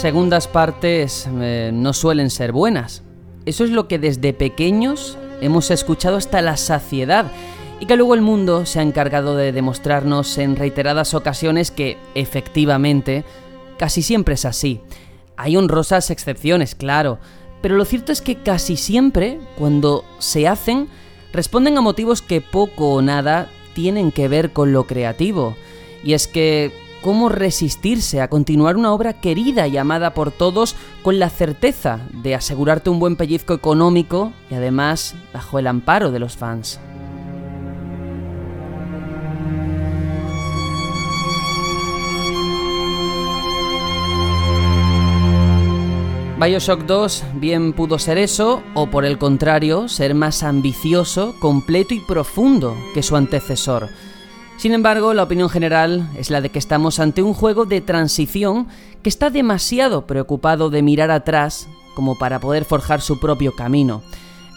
segundas partes eh, no suelen ser buenas. Eso es lo que desde pequeños hemos escuchado hasta la saciedad y que luego el mundo se ha encargado de demostrarnos en reiteradas ocasiones que, efectivamente, casi siempre es así. Hay honrosas excepciones, claro, pero lo cierto es que casi siempre, cuando se hacen, responden a motivos que poco o nada tienen que ver con lo creativo. Y es que, ¿cómo resistirse a continuar una obra querida y amada por todos con la certeza de asegurarte un buen pellizco económico y además bajo el amparo de los fans? Bioshock 2 bien pudo ser eso, o por el contrario, ser más ambicioso, completo y profundo que su antecesor. Sin embargo, la opinión general es la de que estamos ante un juego de transición que está demasiado preocupado de mirar atrás como para poder forjar su propio camino.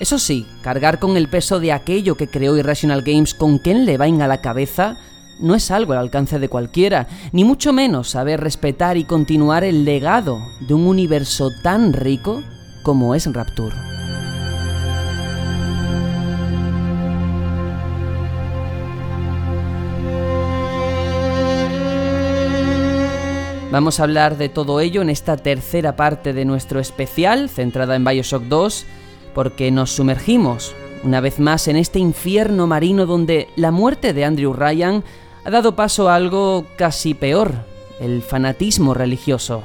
Eso sí, cargar con el peso de aquello que creó Irrational Games con Ken Levine a la cabeza no es algo al alcance de cualquiera, ni mucho menos saber respetar y continuar el legado de un universo tan rico como es Rapture. Vamos a hablar de todo ello en esta tercera parte de nuestro especial, centrada en Bioshock 2, porque nos sumergimos una vez más en este infierno marino donde la muerte de Andrew Ryan ha dado paso a algo casi peor, el fanatismo religioso.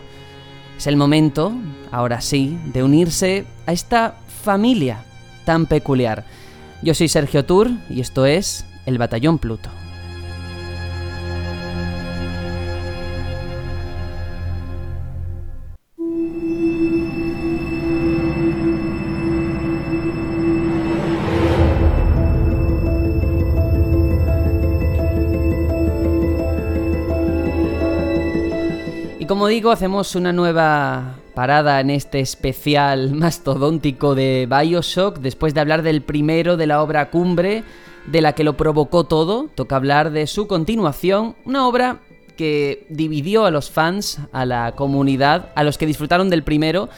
Es el momento, ahora sí, de unirse a esta familia tan peculiar. Yo soy Sergio Tour y esto es El Batallón Pluto. Digo, hacemos una nueva parada en este especial mastodóntico de Bioshock. Después de hablar del primero de la obra cumbre, de la que lo provocó todo, toca hablar de su continuación, una obra que dividió a los fans, a la comunidad, a los que disfrutaron del primero,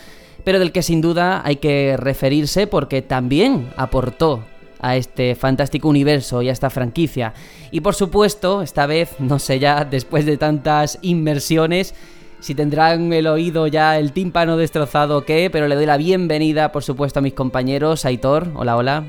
pero del que sin duda hay que referirse porque también aportó a este fantástico universo y a esta franquicia. Y por supuesto, esta vez, no sé ya, después de tantas inmersiones, si tendrán el oído ya, el tímpano destrozado o qué, pero le doy la bienvenida, por supuesto, a mis compañeros. Aitor, hola, hola.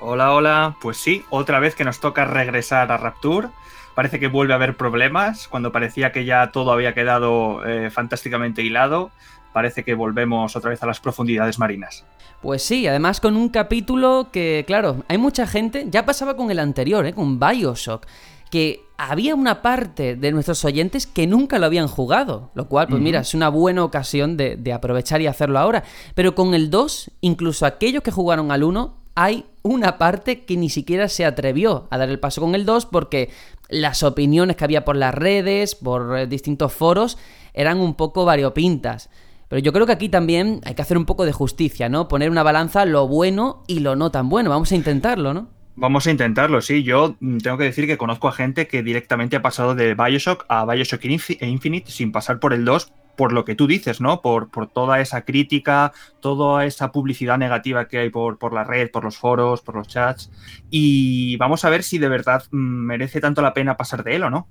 Hola, hola. Pues sí, otra vez que nos toca regresar a Rapture. Parece que vuelve a haber problemas. Cuando parecía que ya todo había quedado eh, fantásticamente hilado, parece que volvemos otra vez a las profundidades marinas. Pues sí, además con un capítulo que, claro, hay mucha gente, ya pasaba con el anterior, ¿eh? con Bioshock, que había una parte de nuestros oyentes que nunca lo habían jugado, lo cual, pues mira, es una buena ocasión de, aprovechar y hacerlo ahora. Pero con el 2, incluso aquellos que jugaron al 1, hay una parte que ni siquiera se atrevió a dar el paso con el 2 porque las opiniones que había por las redes, por eh, distintos foros, eran un poco variopintas. Pero yo creo que aquí también hay que hacer un poco de justicia, ¿no? Poner una balanza lo bueno y lo no tan bueno. Vamos a intentarlo, ¿no? Vamos a intentarlo, sí. Yo mm, tengo que decir que conozco a gente que directamente ha pasado de Bioshock a Bioshock Infinite sin pasar por el 2, por lo que tú dices, ¿no? Por, por toda esa crítica, toda esa publicidad negativa que hay por, por, la red, por los foros, por los chats. Y vamos a ver si de verdad mm, merece tanto la pena pasar de él o no.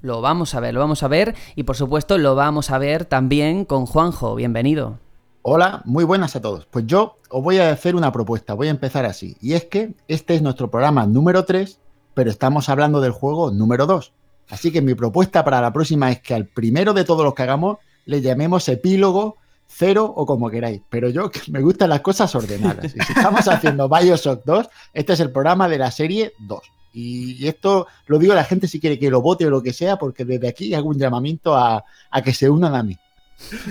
Lo vamos a ver, lo vamos a ver. Y por supuesto lo vamos a ver también con Juanjo. Bienvenido. Hola, muy buenas a todos. Pues yo os voy a hacer una propuesta, voy a empezar así. Y es que este es nuestro programa número 3, pero estamos hablando del juego número 2. Así que mi propuesta para la próxima es que al primero de todos los que hagamos le llamemos epílogo, cero o como queráis. Pero yo me gustan las cosas ordenadas. Y si estamos haciendo Bioshock 2, este es el programa de la serie 2. Y esto lo digo a la gente si quiere que lo vote o lo que sea, porque desde aquí hago un llamamiento a, a que se unan a mí.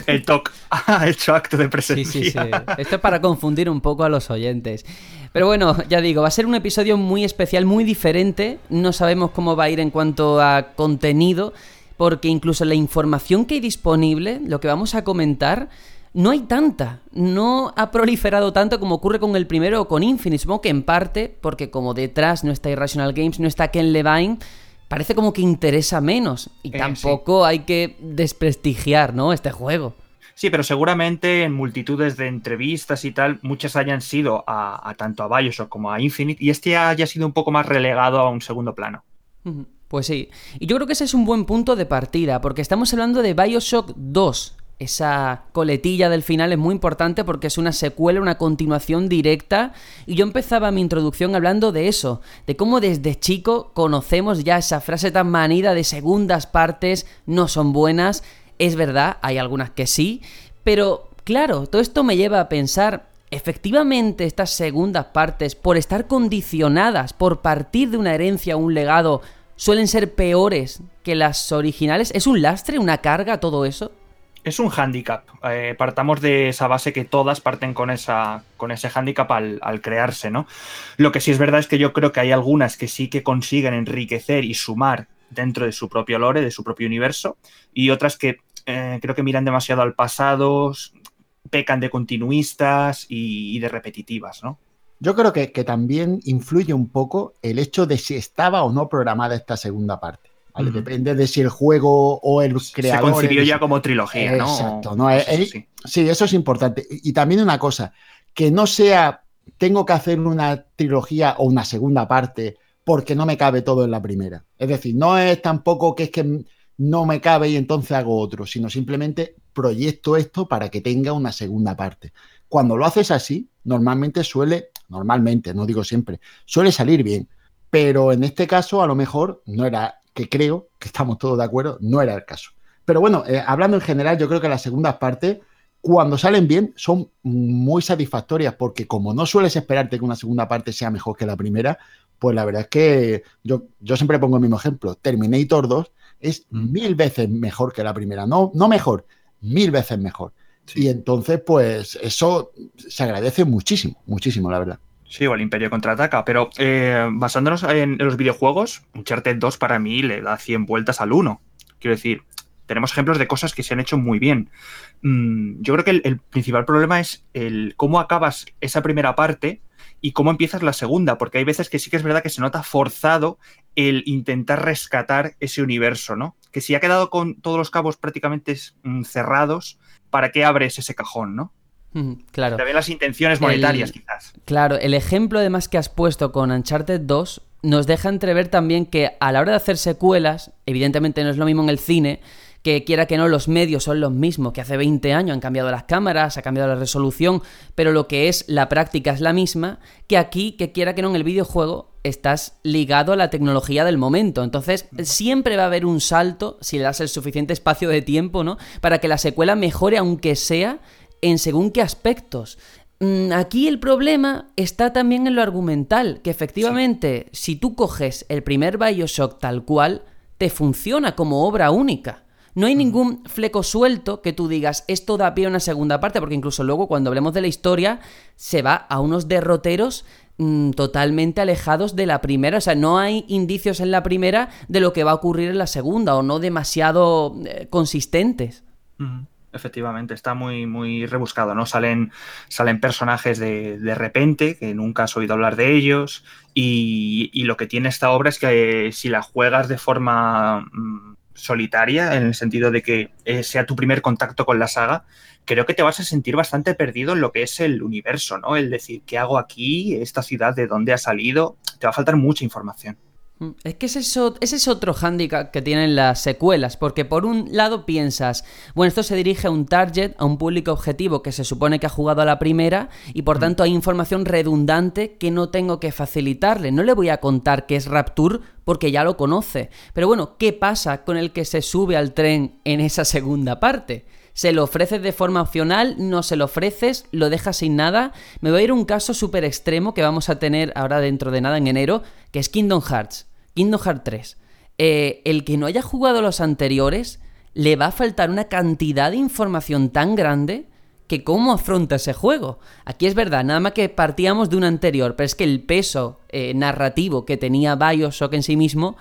El TOC ha hecho acto de presencia. Sí, sí, sí. Esto es para confundir un poco a los oyentes. Pero bueno, ya digo, va a ser un episodio muy especial, muy diferente. No sabemos cómo va a ir en cuanto a contenido, porque incluso la información que hay disponible, lo que vamos a comentar, no hay tanta. No ha proliferado tanto como ocurre con el primero o con Infinite. Supongo que en parte, porque como detrás no está Irrational Games, no está Ken Levine parece como que interesa menos. Y eh, tampoco hay que desprestigiar, ¿no? Este juego. Sí, pero seguramente en multitudes de entrevistas y tal, muchas hayan sido a, tanto a Bioshock como a Infinite y este haya sido un poco más relegado a un segundo plano. Pues sí, y yo creo que ese es un buen punto de partida, porque estamos hablando de Bioshock 2. Esa coletilla del final es muy importante porque es una secuela, una continuación directa. Y yo empezaba mi introducción hablando de eso, de cómo desde chico conocemos ya esa frase tan manida de segundas partes no son buenas es verdad, hay algunas que sí, pero claro, todo esto me lleva a pensar, efectivamente estas segundas partes, por estar condicionadas, por partir de una herencia o un legado, suelen ser peores que las originales. ¿Es un lastre, una carga todo eso? Es un hándicap. Eh, partamos de esa base que todas parten con, esa, con ese hándicap al, al, crearse, ¿no? Lo que sí es verdad es que yo creo que hay algunas que sí que consiguen enriquecer y sumar dentro de su propio lore, de su propio universo, y otras que eh, creo que miran demasiado al pasado, pecan de continuistas y, de repetitivas, ¿no? Yo creo que, también influye un poco el hecho de si estaba o no programada esta segunda parte. Depende de si el juego o el creador. Se concibió ya como trilogía, ¿no? Exacto, ¿no? sí. sí, eso es importante. Y también una cosa, que no sea tengo que hacer una trilogía o una segunda parte porque no me cabe todo en la primera. Es decir, no es tampoco que es que no me cabe y entonces hago otro, sino simplemente proyecto esto para que tenga una segunda parte. Cuando lo haces así, normalmente suele, normalmente, no digo siempre, suele salir bien, pero en este caso a lo mejor no era, que creo que estamos todos de acuerdo, no era el caso. Pero bueno, eh, hablando en general, yo creo que las segundas partes, cuando salen bien, son muy satisfactorias porque como no sueles esperarte que una segunda parte sea mejor que la primera, pues la verdad es que yo, yo siempre pongo el mismo ejemplo. Terminator 2 es mil veces mejor que la primera. No, no mejor, mil veces mejor. Y entonces, pues eso se agradece muchísimo, muchísimo, la verdad. Sí, o el Imperio contraataca, pero eh, basándonos en los videojuegos, Uncharted 2 para mí le da 100 vueltas al 1. Quiero decir, tenemos ejemplos de cosas que se han hecho muy bien. Mm, yo creo que el, principal problema es el cómo acabas esa primera parte y cómo empiezas la segunda, porque hay veces que sí que es verdad que se nota forzado el intentar rescatar ese universo, ¿no? Que si ha quedado con todos los cabos prácticamente mm, cerrados, ¿para qué abres ese cajón, no? Claro. Te las intenciones monetarias, quizás. Claro, el ejemplo además que has puesto con Uncharted 2 nos deja entrever también que a la hora de hacer secuelas, evidentemente no es lo mismo en el cine, que quiera que no, los medios son los mismos que hace 20 años, han cambiado las cámaras, ha cambiado la resolución, pero lo que es la práctica es la misma, que aquí, que quiera que no, en el videojuego estás ligado a la tecnología del momento. Entonces, siempre va a haber un salto, si le das el suficiente espacio de tiempo, ¿no? Para que la secuela mejore, aunque sea en según qué aspectos. Mm, aquí el problema está también en lo argumental, que efectivamente, si tú coges el primer Bioshock tal cual, te funciona como obra única. No hay ningún fleco suelto que tú digas, esto da pie a una segunda parte, porque incluso luego cuando hablemos de la historia, se va a unos derroteros mm, totalmente alejados de la primera. O sea, no hay indicios en la primera de lo que va a ocurrir en la segunda, o no demasiado eh, consistentes. Efectivamente, está muy, muy rebuscado, ¿no? Salen, salen personajes de, de repente, que nunca has oído hablar de ellos, y, y, lo que tiene esta obra es que si la juegas de forma mm, solitaria, en el sentido de que eh, sea tu primer contacto con la saga, creo que te vas a sentir bastante perdido en lo que es el universo, ¿no? El decir, ¿qué hago aquí? ¿Esta ciudad de dónde ha salido? Te va a faltar mucha información. Mm, es que ese es, otro hándicap que tienen las secuelas, porque por un lado piensas, bueno, esto se dirige a un target, a un público objetivo que se supone que ha jugado a la primera, y por mm. tanto hay información redundante que no tengo que facilitarle. No le voy a contar que es Rapture porque ya lo conoce. Pero bueno, ¿qué pasa con el que se sube al tren en esa segunda parte? ¿Se lo ofreces de forma opcional? ¿No se lo ofreces? ¿Lo dejas sin nada? Me voy a ir a un caso súper extremo que vamos a tener ahora dentro de nada en enero, que es Kingdom Hearts. Kingdom Hearts 3. Eh, el que no haya jugado los anteriores, le va a faltar una cantidad de información tan grande que cómo afronta ese juego. Aquí es verdad, nada más que partíamos de un anterior, pero es que el peso eh, narrativo que tenía Bioshock en sí mismo,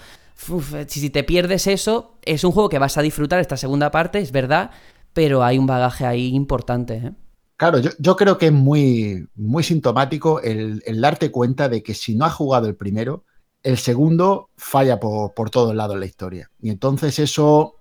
si te pierdes eso, es un juego que vas a disfrutar esta segunda parte, es verdad, pero hay un bagaje ahí importante. ¿eh? Claro, yo, creo que es muy, muy sintomático el, darte cuenta de que si no has jugado el primero, el segundo falla por, por todos lados en la historia. Y entonces eso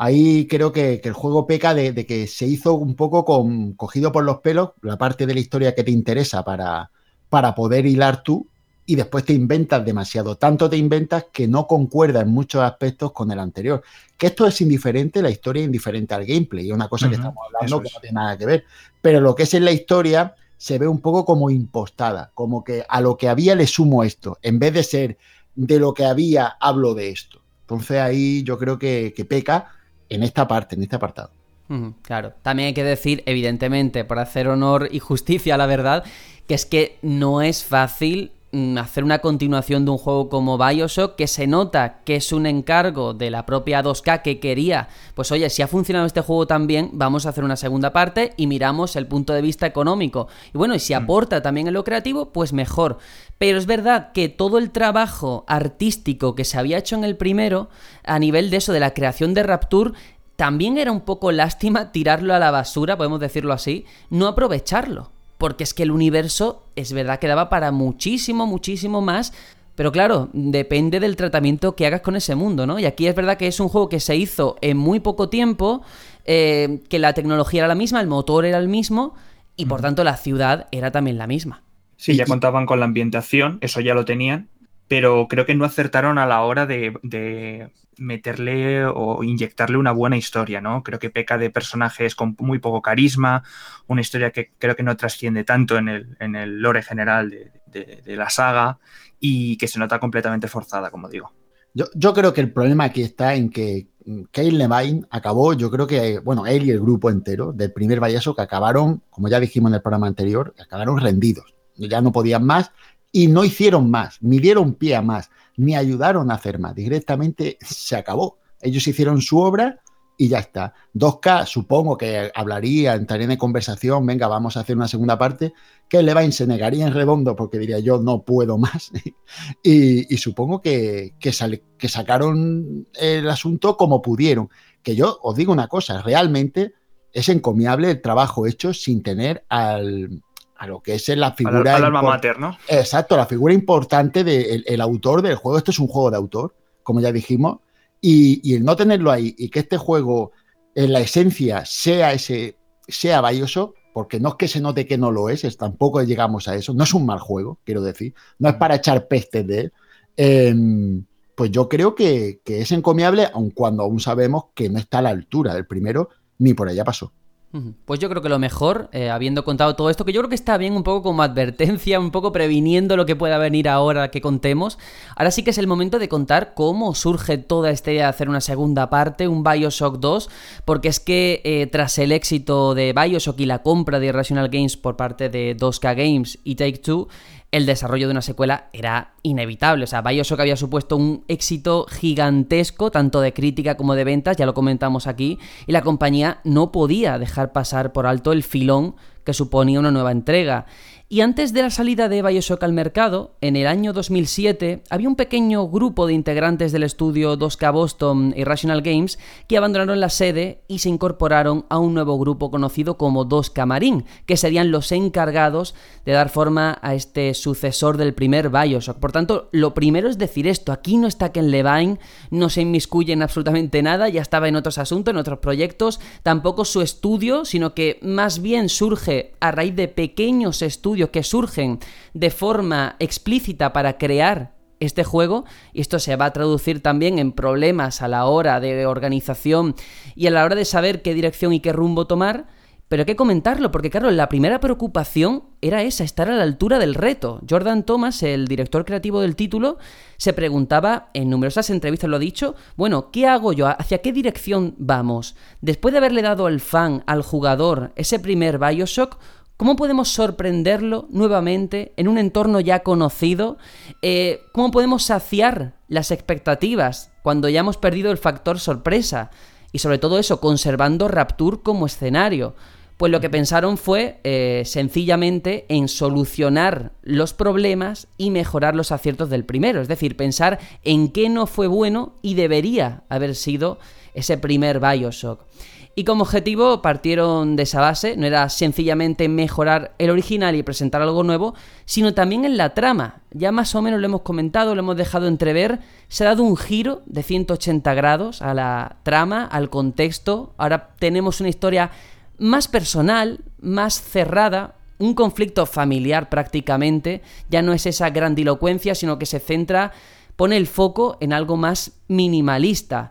Ahí creo que, el juego peca de, que se hizo un poco con, cogido por los pelos la parte de la historia que te interesa para, para poder hilar tú y después te inventas demasiado. Tanto te inventas que no concuerda en muchos aspectos con el anterior. Que esto es indiferente, la historia es indiferente al gameplay. Es una cosa que estamos hablando que no tiene nada que ver. Pero lo que es en la historia se ve un poco como impostada, como que a lo que había le sumo esto, en vez de ser de lo que había hablo de esto. Entonces ahí yo creo que, peca en esta parte, en este apartado. Claro, también hay que decir, evidentemente, por hacer honor y justicia a la verdad, que es que no es fácil hacer una continuación de un juego como Bioshock que se nota que es un encargo de la propia 2K que quería, pues oye, si ha funcionado este juego tan bien, vamos a hacer una segunda parte y miramos el punto de vista económico. Y bueno, y si mm. aporta también en lo creativo, pues mejor. Pero es verdad que todo el trabajo artístico que se había hecho en el primero, a nivel de eso, de la creación de Rapture, también era un poco lástima tirarlo a la basura, podemos decirlo así, no aprovecharlo porque es que el universo es verdad que daba para muchísimo, muchísimo más. Pero claro, depende del tratamiento que hagas con ese mundo, ¿no? Y aquí es verdad que es un juego que se hizo en muy poco tiempo, eh, que la tecnología era la misma, el motor era el mismo, y por tanto la ciudad era también la misma. Sí, ya contaban con la ambientación, eso ya lo tenían, pero creo que no acertaron a la hora de, meterle o inyectarle una buena historia, ¿no? Creo que peca de personajes con muy poco carisma, una historia que creo que no trasciende tanto en el, en el lore general de, la saga y que se nota completamente forzada, como digo. Yo, creo que el problema aquí está en que Kyle Levine acabó, yo creo que, bueno, él y el grupo entero del primer Vallaso que acabaron, como ya dijimos en el programa anterior, acabaron rendidos. Ya no podían más y no hicieron más, ni dieron pie a más, ni ayudaron a hacer más. Directamente se acabó. Ellos hicieron su obra y ya está. 2K supongo que hablaría, entraría en conversación, venga, vamos a hacer una segunda parte, que Levine se negaría en redondo porque diría yo no puedo más. y, supongo que, que, que sacaron el asunto como pudieron. Que yo os digo una cosa, realmente es encomiable el trabajo hecho sin tener al, a lo que es la figura. Al, alma mater, ¿no? Exacto, la figura importante del el autor del juego. Esto es un juego de autor, como ya dijimos, y, el no tenerlo ahí y que este juego en la esencia sea ese, sea Bioshock, porque no es que se note que no lo es, es, tampoco llegamos a eso, no es un mal juego, quiero decir, no es para echar pestes de él. Em, pues yo creo que, que es encomiable, aun cuando aún sabemos que no está a la altura del primero, ni por allá pasó. Pues yo creo que lo mejor, eh, habiendo contado todo esto, que yo creo que está bien un poco como advertencia, un poco previniendo lo que pueda venir ahora que contemos, ahora sí que es el momento de contar cómo surge toda esta idea de hacer una segunda parte, un Bioshock 2, porque es que eh, tras el éxito de Bioshock y la compra de Irrational Games por parte de 2K Games y Take Two, el desarrollo de una secuela era inevitable. O sea, Bioshock había supuesto un éxito gigantesco, tanto de crítica como de ventas, ya lo comentamos aquí, y la compañía no podía dejar pasar por alto el filón que suponía una nueva entrega. Y antes de la salida de Bioshock al mercado, en el año 2007, había un pequeño grupo de integrantes del estudio 2K Boston y Rational Games que abandonaron la sede y se incorporaron a un nuevo grupo conocido como 2K Marine, que serían los encargados de dar forma a este sucesor del primer Bioshock. Por tanto, lo primero es decir esto, aquí no está Ken Levine, no se inmiscuye en absolutamente nada, ya estaba en otros asuntos, en otros proyectos, tampoco su estudio, sino que más bien surge a raíz de pequeños estudios que surgen de forma explícita para crear este juego y esto se va a traducir también en problemas a la hora de organización y a la hora de saber qué dirección y qué rumbo tomar, pero hay que comentarlo porque claro, la primera preocupación era esa, estar a la altura del reto. Jordan Thomas, el director creativo del título, se preguntaba en numerosas entrevistas, lo ha dicho, bueno, ¿qué hago yo? ¿Hacia qué dirección vamos? Después de haberle dado al fan, al jugador, ese primer Bioshock, ¿Cómo podemos sorprenderlo nuevamente en un entorno ya conocido? Eh, ¿Cómo podemos saciar las expectativas cuando ya hemos perdido el factor sorpresa? Y sobre todo eso, conservando Rapture como escenario. Pues lo que pensaron fue eh, sencillamente en solucionar los problemas y mejorar los aciertos del primero. Es decir, pensar en qué no fue bueno y debería haber sido ese primer Bioshock. Y como objetivo partieron de esa base, no era sencillamente mejorar el original y presentar algo nuevo, sino también en la trama. Ya más o menos lo hemos comentado, lo hemos dejado entrever, se ha dado un giro de 180 grados a la trama, al contexto. Ahora tenemos una historia más personal, más cerrada, un conflicto familiar prácticamente, ya no es esa grandilocuencia, sino que se centra, pone el foco en algo más minimalista.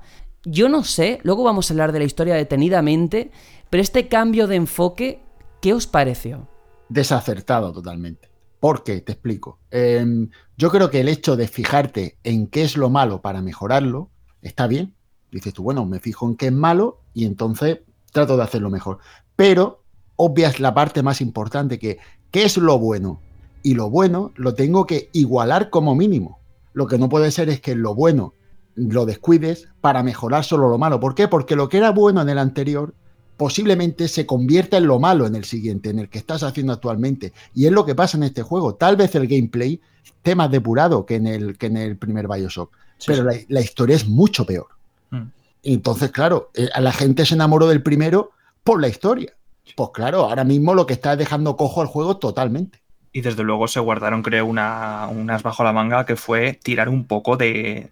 Yo no sé, luego vamos a hablar de la historia detenidamente, pero este cambio de enfoque, ¿qué os pareció? Desacertado totalmente. ¿Por qué? Te explico. Em, yo creo que el hecho de fijarte en qué es lo malo para mejorarlo está bien. Dices tú, bueno, me fijo en qué es malo y entonces trato de hacerlo mejor. Pero obvias la parte más importante, que ¿qué es lo bueno? Y lo bueno lo tengo que igualar como mínimo. Lo que no puede ser es que lo bueno lo descuides para mejorar solo lo malo. ¿Por qué? Porque lo que era bueno en el anterior posiblemente se convierta en lo malo en el siguiente, en el que estás haciendo actualmente. Y es lo que pasa en este juego. Tal vez el gameplay esté más depurado que en el, que en el primer Bioshock, pero La, historia es mucho peor. Mm. Entonces, claro, eh, la gente se enamoró del primero por la historia. Pues claro, ahora mismo lo que está dejando cojo al juego totalmente. Y desde luego se guardaron, creo, una, unas bajo la manga que fue tirar un poco de,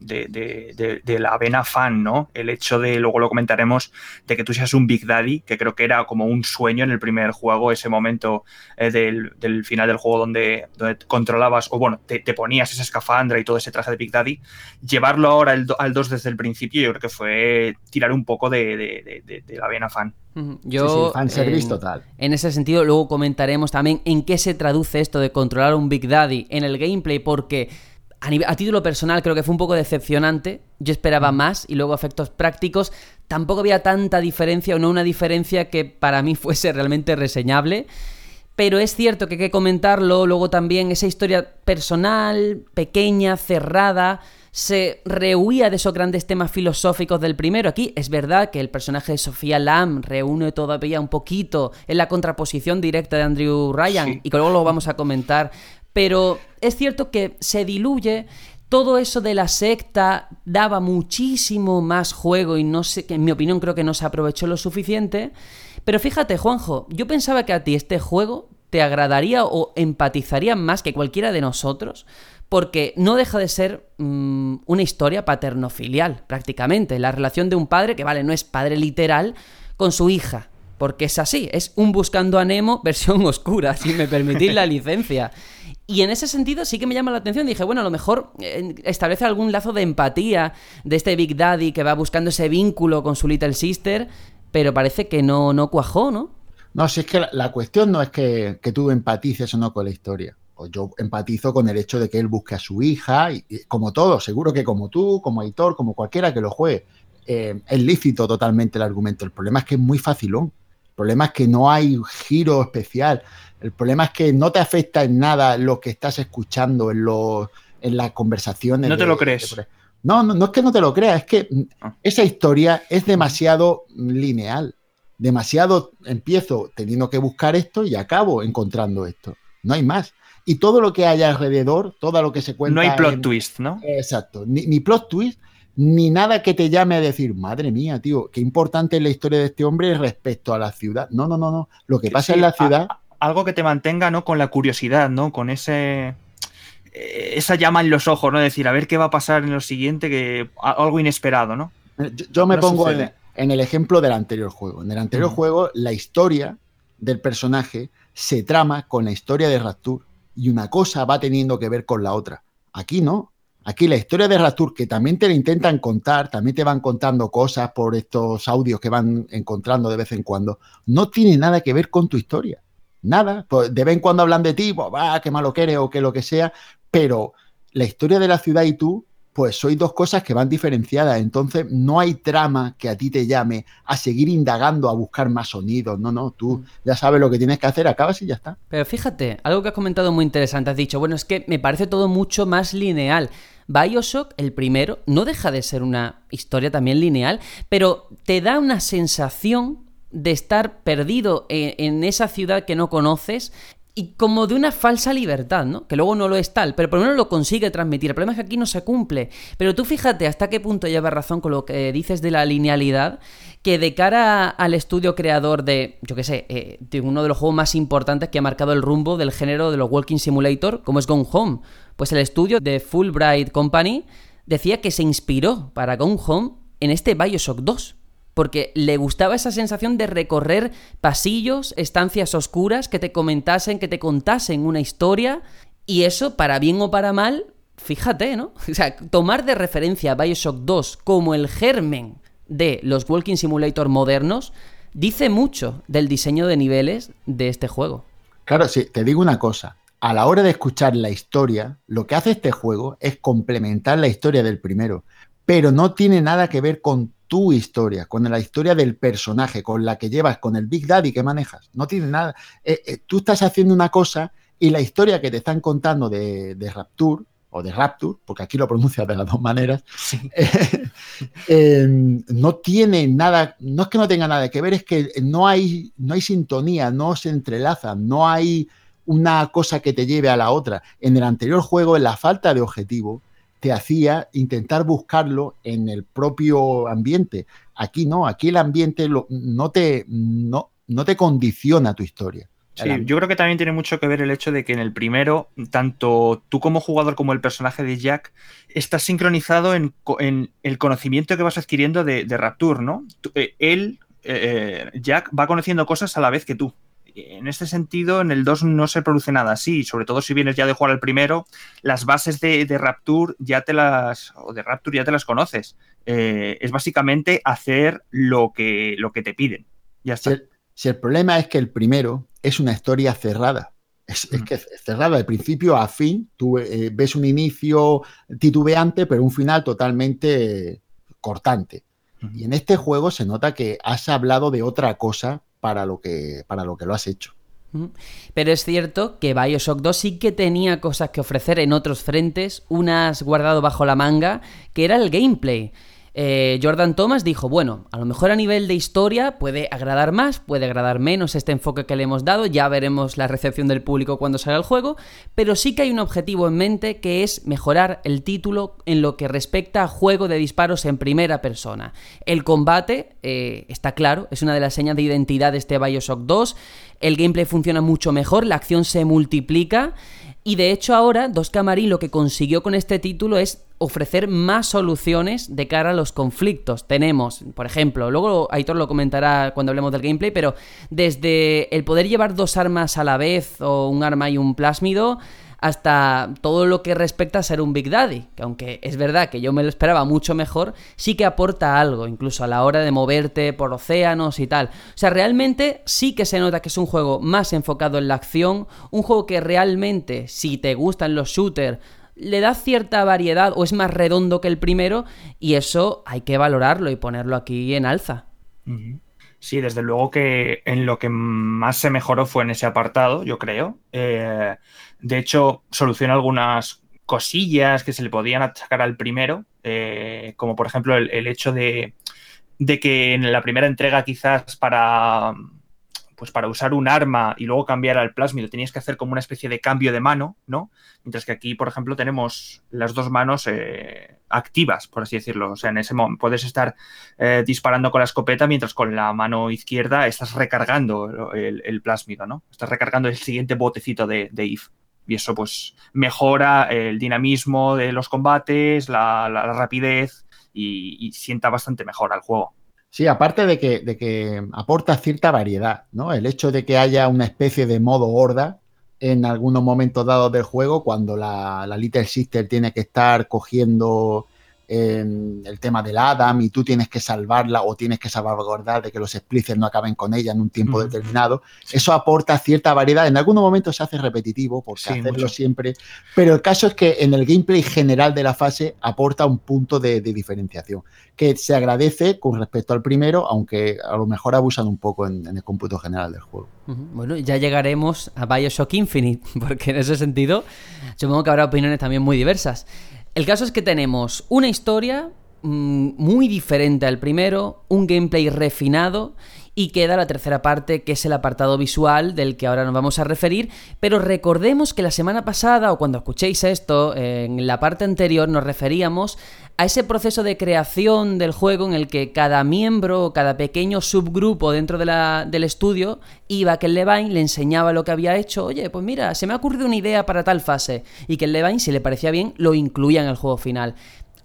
de, la vena fan, ¿no? El hecho de, luego lo comentaremos, de que tú seas un Big Daddy, que creo que era como un sueño en el primer juego, ese momento eh, del, final del juego donde, controlabas, o bueno, te, ponías esa escafandra y todo ese traje de Big Daddy, llevarlo ahora al, 2 desde el principio, yo creo que fue tirar un poco de, la vena fan. Yo, fanservice total. En ese sentido, luego comentaremos también en qué se traduce esto de controlar un Big Daddy en el gameplay, porque a, título personal creo que fue un poco decepcionante. Yo esperaba mm. más y luego efectos prácticos. Tampoco había tanta diferencia o no una diferencia que para mí fuese realmente reseñable. Pero es cierto que hay que comentarlo. Luego también esa historia personal, pequeña, cerrada, se rehuía de esos grandes temas filosóficos del primero. Aquí es verdad que el personaje de Sofía Lam reúne todavía un poquito en la contraposición directa de Andrew Ryan y que luego lo vamos a comentar pero es cierto que se diluye. Todo eso de la secta daba muchísimo más juego y no sé, que en mi opinión creo que no se aprovechó lo suficiente. Pero fíjate, Juanjo, yo pensaba que a ti este juego te agradaría o empatizaría más que cualquiera de nosotros, porque no deja de ser mm, una historia paterno-filial, prácticamente. La relación de un padre, que vale, no es padre literal, con su hija. Porque es así, es un buscando a Nemo versión oscura, si me permitís la licencia. Y en ese sentido sí que me llama la atención. Dije, bueno, a lo mejor eh, establece algún lazo de empatía de este Big Daddy que va buscando ese vínculo con su Little Sister, pero parece que no, no cuajó, ¿no? No, si es que la, cuestión no es que, tú empatices o no con la historia. Pues yo empatizo con el hecho de que él busque a su hija, y, como todo, seguro que como tú, como Aitor, como cualquiera que lo juegue, eh, es lícito totalmente el argumento. El problema es que es muy facilón. El problema es que no hay giro especial. El problema es que no te afecta en nada lo que estás escuchando en, lo, en las conversaciones. No te lo crees. no, no, es que no te lo creas, es que ah. esa historia es demasiado lineal. Demasiado empiezo teniendo que buscar esto y acabo encontrando esto. No hay más. Y todo lo que hay alrededor, todo lo que se cuenta. No hay plot twist, ¿no? Exacto. Ni, ni plot twist, ni nada que te llame a decir, madre mía, tío, qué importante es la historia de este hombre respecto a la ciudad. No, no, no, no. Lo que pasa en la ciudad algo que te mantenga, ¿no? Con la curiosidad, ¿no? Con ese eh, esa llama en los ojos, ¿no? Decir, a ver qué va a pasar en lo siguiente, que algo inesperado, ¿no? Eh, yo, me pongo en, el ejemplo del anterior juego. En el anterior juego, la historia del personaje se trama con la historia de Rapture y una cosa va teniendo que ver con la otra. Aquí no. Aquí la historia de Rapture, que también te la intentan contar, también te van contando cosas por estos audios que van encontrando de vez en cuando, no tiene nada que ver con tu historia nada. Pues de vez en cuando hablan de ti, pues va, qué malo que eres o que lo que sea, pero la historia de la ciudad y tú, pues sois dos cosas que van diferenciadas. Entonces, no hay trama que a ti te llame a seguir indagando, a buscar más sonidos. No, no, tú mm. ya sabes lo que tienes que hacer, acabas y ya está. Pero fíjate, algo que has comentado muy interesante. Has dicho, bueno, es que me parece todo mucho más lineal. Bioshock, el primero, no deja de ser una historia también lineal, pero te da una sensación de estar perdido en, esa ciudad que no conoces y como de una falsa libertad, ¿no? Que luego no lo es tal, pero por lo menos lo consigue transmitir. El problema es que aquí no se cumple. Pero tú fíjate hasta qué punto lleva razón con lo que dices de la linealidad, que de cara al estudio creador de, yo qué sé, eh, de uno de los juegos más importantes que ha marcado el rumbo del género de los Walking Simulator, como es Gone Home, pues el estudio de Fulbright Company decía que se inspiró para Gone Home en este Bioshock 2 porque le gustaba esa sensación de recorrer pasillos, estancias oscuras, que te comentasen, que te contasen una historia, y eso, para bien o para mal, fíjate, ¿no? O sea, tomar de referencia a Bioshock 2 como el germen de los Walking Simulator modernos, dice mucho del diseño de niveles de este juego. Claro, sí, te digo una cosa. A la hora de escuchar la historia, lo que hace este juego es complementar la historia del primero, pero no tiene nada que ver con tu historia, con la historia del personaje, con la que llevas, con el Big Daddy que manejas. No tiene nada. Eh, eh, tú estás haciendo una cosa y la historia que te están contando de, Rapture, o de Rapture, porque aquí lo pronuncias de las dos maneras, eh, no tiene nada, no es que no tenga nada que ver, es que no hay, no hay sintonía, no se entrelazan, no hay una cosa que te lleve a la otra. En el anterior juego, en la falta de objetivo, te hacía intentar buscarlo en el propio ambiente. Aquí no, aquí el ambiente no, te, no, no te condiciona tu historia. Sí, yo creo que también tiene mucho que ver el hecho de que en el primero, tanto tú como jugador como el personaje de Jack, estás sincronizado en, el conocimiento que vas adquiriendo de, Rapture, ¿no? Eh, él, eh, eh, Jack, va conociendo cosas a la vez que tú en este sentido, en el 2 no se produce nada así, sobre todo si vienes ya de jugar al primero, las bases de, Rapture ya te las, o de Rapture ya te las conoces. Eh, es básicamente hacer lo que, lo que te piden. Ya está. Si el, problema es que el primero es una historia cerrada. Es, que es cerrada de principio a fin. Tú eh, ves un inicio titubeante, pero un final totalmente cortante. Y en este juego se nota que has hablado de otra cosa para lo que, para lo, que lo has hecho. Pero es cierto que Bioshock 2 sí que tenía cosas que ofrecer en otros frentes, unas guardado bajo la manga, que era el gameplay. Eh, Jordan Thomas dijo, bueno, a lo mejor a nivel de historia puede agradar más, puede agradar menos este enfoque que le hemos dado, ya veremos la recepción del público cuando salga el juego, pero sí que hay un objetivo en mente que es mejorar el título en lo que respecta a juego de disparos en primera persona. El combate, eh, está claro, es una de las señas de identidad de este Bioshock 2, el gameplay funciona mucho mejor, la acción se multiplica. Y de hecho ahora Dos Camarín lo que consiguió con este título es ofrecer más soluciones de cara a los conflictos. Tenemos, por ejemplo, luego Aitor lo comentará cuando hablemos del gameplay, pero desde el poder llevar dos armas a la vez o un arma y un plásmido hasta todo lo que respecta a ser un Big Daddy, que aunque es verdad que yo me lo esperaba mucho mejor, sí que aporta algo, incluso a la hora de moverte por océanos y tal. O sea, realmente sí que se nota que es un juego más enfocado en la acción, un juego que realmente, si te gustan los shooters, le da cierta variedad o es más redondo que el primero y eso hay que valorarlo y ponerlo aquí en alza. Sí, desde luego que en lo que más se mejoró fue en ese apartado, yo creo. Eh, de hecho, soluciona algunas cosillas que se le podían achacar al primero, eh, como por ejemplo el, hecho de, de que en la primera entrega quizás para pues para usar un arma y luego cambiar al plásmido tenías que hacer como una especie de cambio de mano, ¿no? Mientras que aquí, por ejemplo, tenemos las dos manos eh, activas, por así decirlo. O sea, en ese momento puedes estar eh, disparando con la escopeta mientras con la mano izquierda estás recargando el, plásmido, ¿no? Estás recargando el siguiente botecito de, IF. Y eso pues mejora el dinamismo de los combates, la, rapidez y sienta bastante mejor al juego. Sí, aparte de que, de que aporta cierta variedad, ¿no? El hecho de que haya una especie de modo horda en algunos momentos dados del juego, cuando la, la Little Sister tiene que estar cogiendo el tema del Adam y tú tienes que salvarla o tienes que salvaguardar de que los splitters no acaben con ella en un tiempo determinado. Eso aporta cierta variedad. En algunos momentos se hace repetitivo porque hacerlo siempre, pero el caso es que en el gameplay general de la fase aporta un punto de, diferenciación que se agradece con respecto al primero, aunque a lo mejor abusan un poco en, el cómputo general del juego. Bueno, ya llegaremos a Bioshock Infinite, porque en ese sentido supongo que habrá opiniones también muy diversas. El caso es que tenemos una historia mm, muy diferente al primero, un gameplay refinado y queda la tercera parte que es el apartado visual del que ahora nos vamos a referir, pero recordemos que la semana pasada o cuando escuchéis esto, en la parte anterior nos referíamos a ese proceso de creación del juego en el que cada miembro o cada pequeño subgrupo dentro de la, del estudio iba a que el Levine le enseñaba lo que había hecho, oye, pues mira, se me ha ocurrido una idea para tal fase, y que el Levine, si le parecía bien, lo incluía en el juego final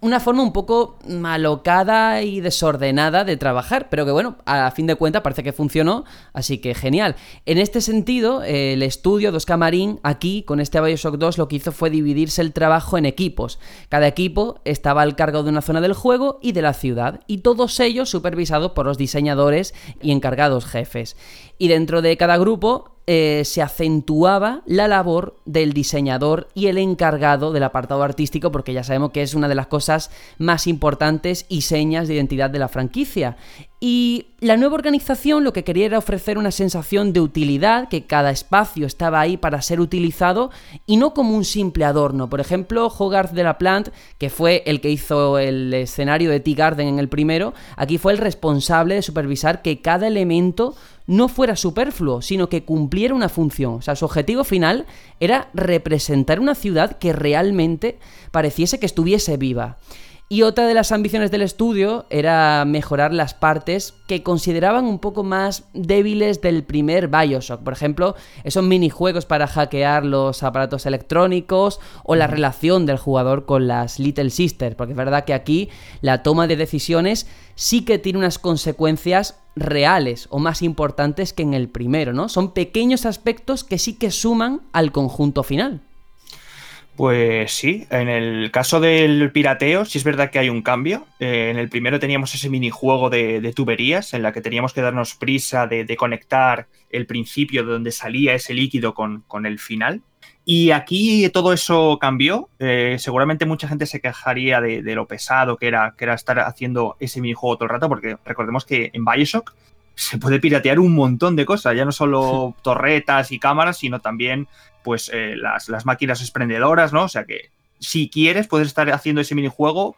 una forma un poco malocada y desordenada de trabajar, pero que bueno, a fin de cuentas parece que funcionó, así que genial. En este sentido, el estudio Dos Camarín, aquí con este Bioshock 2, lo que hizo fue dividirse el trabajo en equipos. Cada equipo estaba al cargo de una zona del juego y de la ciudad, y todos ellos supervisados por los diseñadores y encargados jefes. Y dentro de cada grupo eh, se acentuaba la labor del diseñador y el encargado del apartado artístico, porque ya sabemos que es una de las cosas más importantes y señas de identidad de la franquicia. Y la nueva organización lo que quería era ofrecer una sensación de utilidad, que cada espacio estaba ahí para ser utilizado y no como un simple adorno. Por ejemplo, Hogarth de la Plant, que fue el que hizo el escenario de Tea Garden en el primero, aquí fue el responsable de supervisar que cada elemento no fuera superfluo, sino que cumpliera una función. O sea, su objetivo final era representar una ciudad que realmente pareciese que estuviese viva. Y otra de las ambiciones del estudio era mejorar las partes que consideraban un poco más débiles del primer Bioshock. Por ejemplo, esos minijuegos para hackear los aparatos electrónicos o la relación del jugador con las Little Sisters. Porque es verdad que aquí la toma de decisiones sí que tiene unas consecuencias reales o más importantes que en el primero, ¿no? Son pequeños aspectos que sí que suman al conjunto final. Pues sí, en el caso del pirateo sí es verdad que hay un cambio. Eh, en el primero teníamos ese minijuego de, de tuberías en la que teníamos que darnos prisa de, conectar el principio de donde salía ese líquido con, el final. Y aquí todo eso cambió. Eh, seguramente mucha gente se quejaría de, lo pesado que era, que era estar haciendo ese minijuego todo el rato, porque recordemos que en Bioshock se puede piratear un montón de cosas, ya no solo torretas y cámaras, sino también pues eh, las, máquinas exprendedoras, ¿no? O sea que si quieres puedes estar haciendo ese minijuego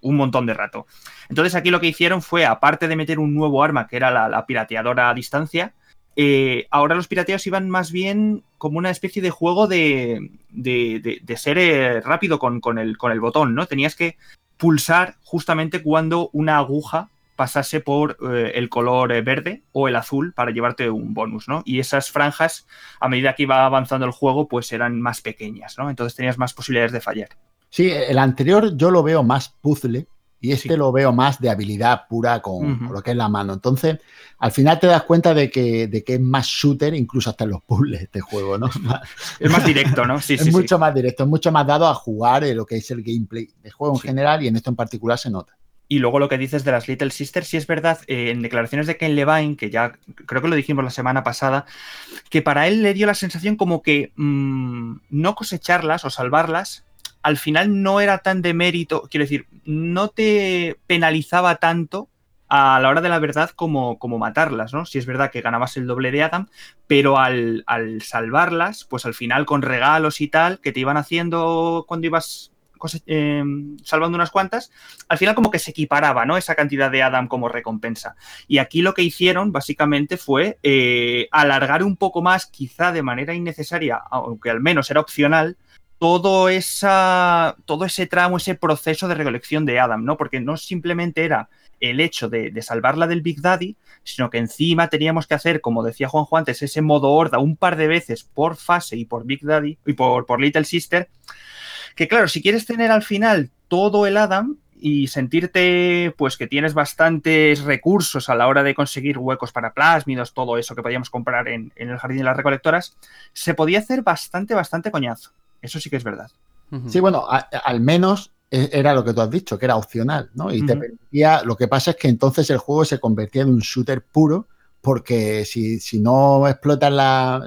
un montón de rato. Entonces aquí lo que hicieron fue, aparte de meter un nuevo arma, que era la, pirateadora a distancia, eh, ahora los pirateos iban más bien como una especie de juego de, de, ser eh, rápido con, con, el, con el botón, ¿no? Tenías que pulsar justamente cuando una aguja pasase por eh, el color eh, verde o el azul para llevarte un bonus, ¿no? Y esas franjas, a medida que iba avanzando el juego, pues eran más pequeñas, ¿no? Entonces tenías más posibilidades de fallar. Sí, el anterior yo lo veo más puzzle y este lo veo más de habilidad pura con, lo que es la mano. Entonces, al final te das cuenta de que, de que es más shooter, incluso hasta en los puzzles este juego, ¿no? es más directo, ¿no? Sí, es mucho más directo, es mucho más dado a jugar lo que es el gameplay de juego en general y en esto en particular se nota. Y luego lo que dices de las Little Sisters, sí es verdad, eh, en declaraciones de Ken Levine, que ya creo que lo dijimos la semana pasada, que para él le dio la sensación como que mm, no cosecharlas o salvarlas, al final no era tan de mérito, quiero decir, no te penalizaba tanto a la hora de la verdad como, como matarlas, ¿no? Si es verdad que ganabas el doble de Adam, pero al, al salvarlas, pues al final con regalos y tal que te iban haciendo cuando ibas Em, salvando unas cuantas, al final como que se equiparaba, ¿no? Esa cantidad de Adam como recompensa. Y aquí lo que hicieron básicamente fue eh, alargar un poco más, quizá de manera innecesaria, aunque al menos era opcional, todo, esa, todo ese tramo, ese proceso de recolección de Adam, ¿no? Porque no simplemente era el hecho de, salvarla del Big Daddy, sino que encima teníamos que hacer, como decía Juanjo antes, ese modo horda un par de veces por fase y por Big Daddy y por, por Little Sister, que claro, si quieres tener al final todo el Adam y sentirte pues que tienes bastantes recursos a la hora de conseguir huecos para plásmidos, todo eso que podíamos comprar en, el jardín de las recolectoras, se podía hacer bastante, bastante coñazo. Eso sí que es verdad. Sí, bueno, al menos e, era lo que tú has dicho, que era opcional, ¿no? Y te permitía, lo que pasa es que entonces el juego se convertía en un shooter puro porque si, no explotas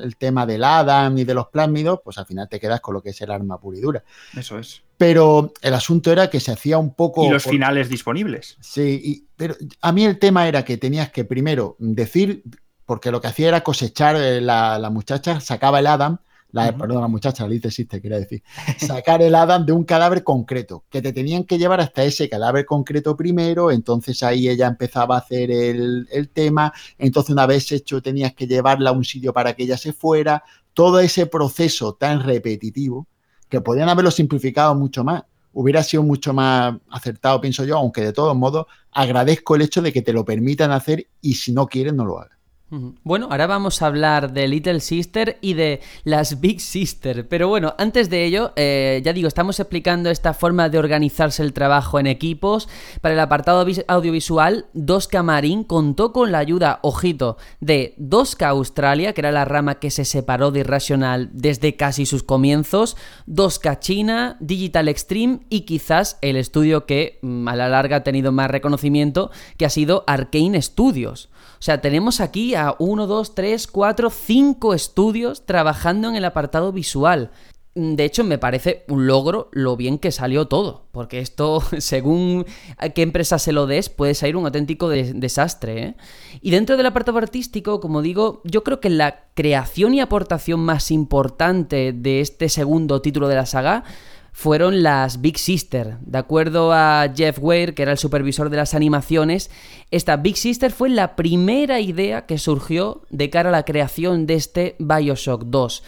el tema del Adam y de los plásmidos, pues al final te quedas con lo que es el arma pura y dura. Eso es. Pero el asunto era que se hacía un poco... Y los finales disponibles. Sí, pero a mí el tema era que tenías que primero decir, porque lo que hacía era cosechar, eh, la, la muchacha sacaba el Adam, la, perdón, la muchacha, la Little Sister, quería decir, sacar el Adam de un cadáver concreto, que te tenían que llevar hasta ese cadáver concreto primero, entonces ahí ella empezaba a hacer el, el tema, entonces una vez hecho tenías que llevarla a un sitio para que ella se fuera, todo ese proceso tan repetitivo que podían haberlo simplificado mucho más. Hubiera sido mucho más acertado, pienso yo, aunque de todos modos agradezco el hecho de que te lo permitan hacer y si no quieres no lo hagas. Bueno, ahora vamos a hablar de Little Sister y de las Big Sister. Pero bueno, antes de ello, eh, ya digo, estamos explicando esta forma de organizarse el trabajo en equipos. Para el apartado audiovisual, 2K Marine contó con la ayuda, ojito, de 2K Australia, que era la rama que se separó de Irrational desde casi sus comienzos, 2K China, Digital Extreme y quizás el estudio que mm, a la larga ha tenido más reconocimiento, que ha sido Arkane Studios. O sea, tenemos aquí a 1, 2, 3, 4, 5 estudios trabajando en el apartado visual. De hecho, me parece un logro lo bien que salió todo, porque esto, según a qué empresa se lo des, puede salir un auténtico desastre. ¿eh? Y dentro del apartado artístico, como digo, yo creo que la creación y aportación más importante de este segundo título de la saga fueron las Big Sister. De acuerdo a Jeff Ware, que era el supervisor de las animaciones, esta Big Sister fue la primera idea que surgió de cara a la creación de este Bioshock 2.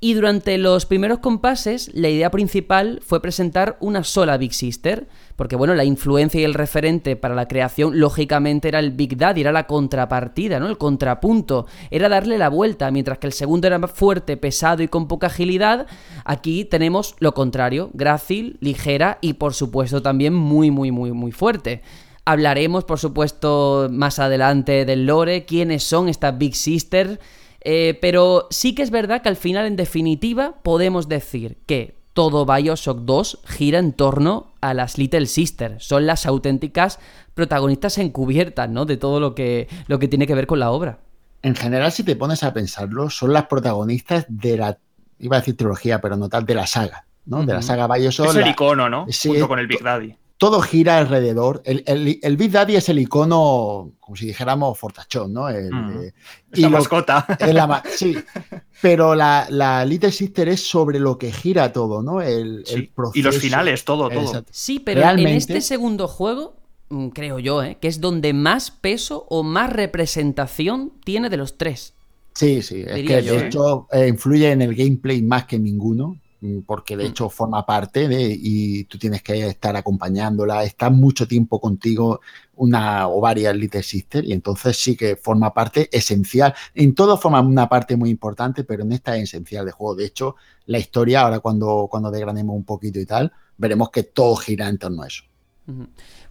Y durante los primeros compases, la idea principal fue presentar una sola Big Sister, porque bueno, la influencia y el referente para la creación, lógicamente, era el Big Daddy, era la contrapartida, ¿no? El contrapunto, era darle la vuelta, mientras que el segundo era fuerte, pesado y con poca agilidad, aquí tenemos lo contrario, grácil, ligera y por supuesto también muy, muy, muy, muy fuerte. Hablaremos, por supuesto, más adelante del lore, quiénes son estas Big Sisters eh, pero sí que es verdad que al final, en definitiva, podemos decir que todo Bioshock 2 gira en torno a las Little Sisters. Son las auténticas protagonistas encubiertas, ¿no? De todo lo que, lo que tiene que ver con la obra. En general, si te pones a pensarlo, son las protagonistas de la, iba a decir trilogía, pero no tal, de la saga, ¿no? De la saga Bioshock. Es el icono, ¿no? Junto con el Big Daddy todo gira alrededor. El, Big Daddy es el icono, como si dijéramos, fortachón, ¿no? El, mm. y la mascota. sí, pero la, Little Sister es sobre lo que gira todo, ¿no? El, proceso. Y los finales, todo, todo. Sí, pero en este segundo juego, mm, creo yo, ¿eh? que es donde más peso o más representación tiene de los tres. Sí, sí, es que de hecho eh, influye en el gameplay más que ninguno. Mm, porque de mm. hecho forma parte de, y tú tienes que estar acompañándola, está mucho tiempo contigo una o varias Little Sister y entonces sí que forma parte esencial. En todo forma una parte muy importante, pero en esta es esencial de juego. De hecho, la historia, ahora cuando, cuando degranemos un poquito y tal, veremos que todo gira en torno a eso.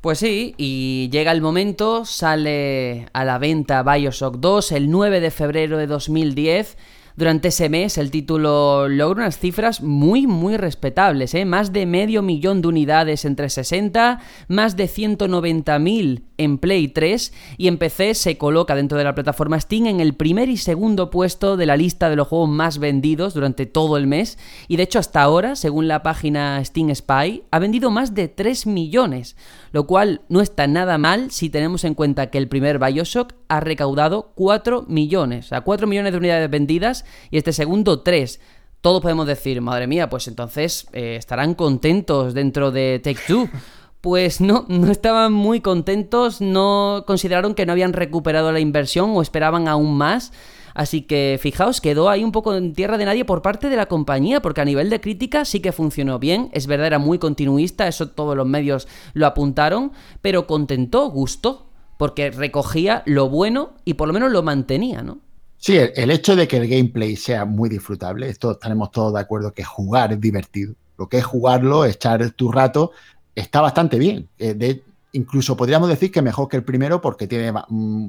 Pues sí, y llega el momento, sale a la venta Bioshock 2 el 9 de febrero de 2010 durante ese mes el título logra unas cifras muy muy respetables, ¿eh? más de medio millón de unidades entre 60, más de 190.000 en Play 3 y en PC se coloca dentro de la plataforma Steam en el primer y segundo puesto de la lista de los juegos más vendidos durante todo el mes y de hecho hasta ahora, según la página Steam Spy, ha vendido más de 3 millones, lo cual no está nada mal si tenemos en cuenta que el primer Bioshock ha recaudado 4 millones, o sea, 4 millones de unidades vendidas y este segundo 3. Todos podemos decir, madre mía, pues entonces eh, estarán contentos dentro de Take Two. Pues no, no estaban muy contentos, no consideraron que no habían recuperado la inversión o esperaban aún más. Así que fijaos, quedó ahí un poco en tierra de nadie por parte de la compañía, porque a nivel de crítica sí que funcionó bien, es verdad, era muy continuista, eso todos los medios lo apuntaron, pero contentó, gustó, porque recogía lo bueno y por lo menos lo mantenía, ¿no? Sí, el, hecho de que el gameplay sea muy disfrutable, esto estaremos todos de acuerdo que jugar es divertido. Lo que es jugarlo, echar tu rato, está bastante bien. Eh, incluso podríamos decir que mejor que el primero porque tiene, mm,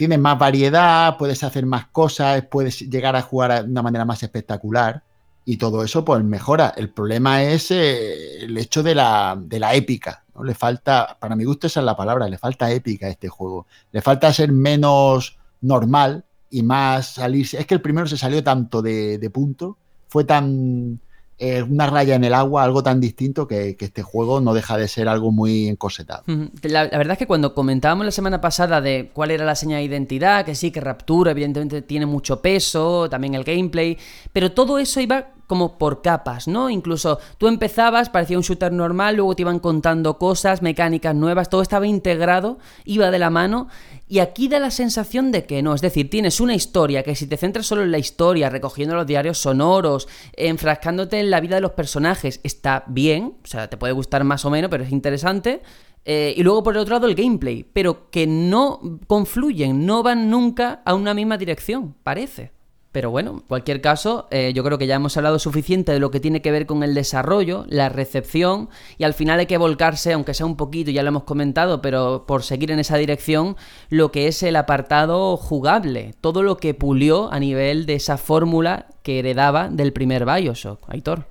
tiene más variedad, puedes hacer más cosas, puedes llegar a jugar de una manera más espectacular y todo eso pues mejora. El problema es eh, el hecho de la, de la épica. ¿no? Le falta, para mi gusto esa es la palabra, le falta épica a este juego. Le falta ser menos normal y más salirse. Es que el primero se salió tanto de, punto, fue tan eh, una raya en el agua, algo tan distinto que, este juego no deja de ser algo muy encosetado. La, verdad es que cuando comentábamos la semana pasada de cuál era la señal de identidad, que sí, que Raptura evidentemente tiene mucho peso, también el gameplay, pero todo eso iba como por capas, ¿no? Incluso tú empezabas, parecía un shooter normal, luego te iban contando cosas, mecánicas nuevas, todo estaba integrado, iba de la mano, y aquí da la sensación de que no, es decir, tienes una historia que si te centras solo en la historia, recogiendo los diarios sonoros, enfrascándote en la vida de los personajes, está bien, o sea, te puede gustar más o menos, pero es interesante. Eh, y luego por el otro lado el gameplay, pero que no confluyen, no van nunca a una misma dirección, parece. Pero bueno, en cualquier caso, eh, yo creo que ya hemos hablado suficiente de lo que tiene que ver con el desarrollo, la recepción, y al final hay que volcarse, aunque sea un poquito, ya lo hemos comentado, pero por seguir en esa dirección, lo que es el apartado jugable, todo lo que pulió a nivel de esa fórmula que heredaba del primer Bioshock. Aitor.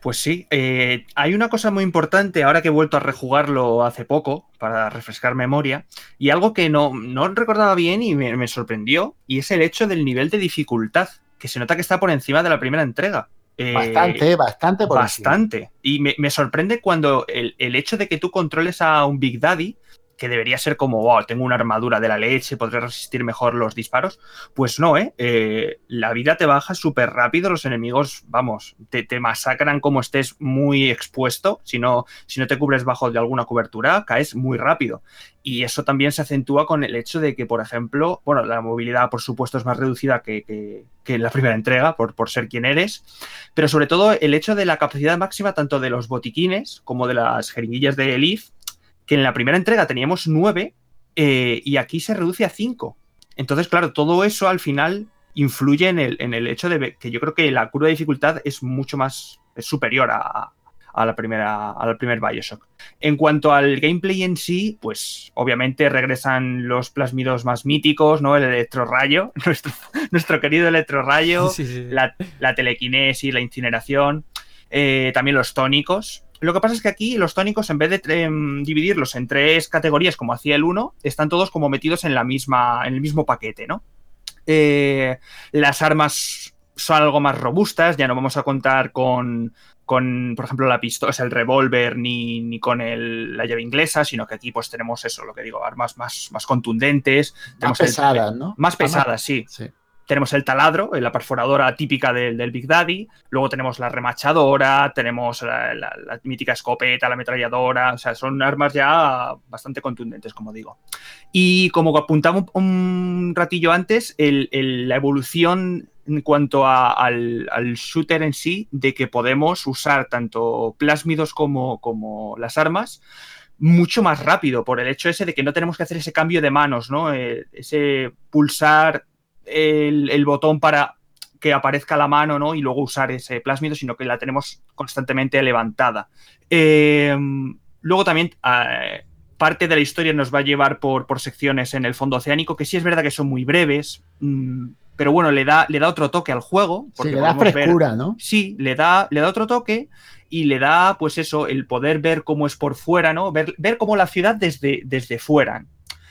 Pues sí, eh, hay una cosa muy importante ahora que he vuelto a rejugarlo hace poco para refrescar memoria y algo que no, no recordaba bien y me, sorprendió y es el hecho del nivel de dificultad que se nota que está por encima de la primera entrega. Eh, bastante, bastante por Bastante. Y me, sorprende cuando el, el, hecho de que tú controles a un Big Daddy que debería ser como, wow, tengo una armadura de la leche, podré resistir mejor los disparos. Pues no, ¿eh? eh la vida te baja súper rápido, los enemigos, vamos, te, masacran como estés muy expuesto, si no, si no te cubres bajo de alguna cobertura, caes muy rápido. Y eso también se acentúa con el hecho de que, por ejemplo, bueno, la movilidad, por supuesto, es más reducida que, en la primera entrega, por, por ser quien eres, pero sobre todo el hecho de la capacidad máxima tanto de los botiquines como de las jeringuillas de Elif que en la primera entrega teníamos nueve eh, y aquí se reduce a cinco. Entonces, claro, todo eso al final influye en el, en el hecho de que yo creo que la curva de dificultad es mucho más es superior a, la primera, al primer Bioshock. En cuanto al gameplay en sí, pues obviamente regresan los plasmidos más míticos, ¿no? El electrorrayo, nuestro, nuestro querido electrorrayo, La, la, telequinesis, la incineración, eh, también los tónicos, lo que pasa es que aquí los tónicos, en vez de em, dividirlos en tres categorías como hacía el 1, están todos como metidos en la misma, en el mismo paquete, ¿no? Eh, las armas son algo más robustas, ya no vamos a contar con, con por ejemplo, la pistola, el revólver, ni, ni con la llave inglesa, sino que aquí pues tenemos eso, lo que digo, armas más, más contundentes. Más pesadas, ¿no? Más pesadas, sí. sí tenemos el taladro, la perforadora típica del, Big Daddy, luego tenemos la remachadora, tenemos la, mítica escopeta, la ametralladora, o sea, son armas ya bastante contundentes, como digo. Y como apuntamos un, ratillo antes, la evolución en cuanto al, shooter en sí, de que podemos usar tanto plásmidos como, como las armas, mucho más rápido por el hecho ese de que no tenemos que hacer ese cambio de manos, ¿no? Eh, ese pulsar el, botón para que aparezca la mano ¿no? y luego usar ese plásmido, sino que la tenemos constantemente levantada. Em, luego también eh, parte de la historia nos va a llevar por, por, secciones en el fondo oceánico, que sí es verdad que son muy breves, mm, pero bueno, le da, le da otro toque al juego. Porque sí, le da frescura, ¿no? Sí, le da, le da otro toque y le da, pues eso, el poder ver cómo es por fuera, ¿no? Ver, ver cómo la ciudad desde, desde fuera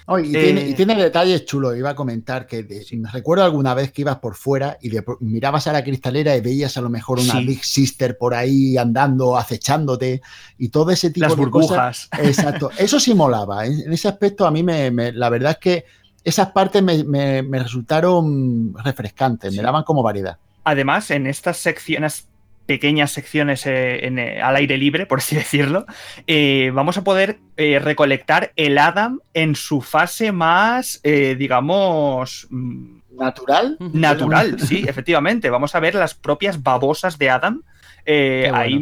y, eh, tiene, detalles chulos. Iba a comentar que me recuerdo alguna vez que ibas por fuera y mirabas a la cristalera y veías a lo mejor una Big Sister por ahí andando, acechándote y todo ese tipo de burbujas. Exacto. Eso sí molaba. En ese aspecto, a mí me, la verdad es que esas partes me, resultaron refrescantes, me daban como variedad. Además, en estas secciones pequeñas secciones eh, eh, al aire libre, por así decirlo, eh, vamos a poder recolectar el Adam en su fase más, digamos... Mm, natural. Natural, sí, efectivamente. Vamos a ver las propias babosas de Adam eh, ahí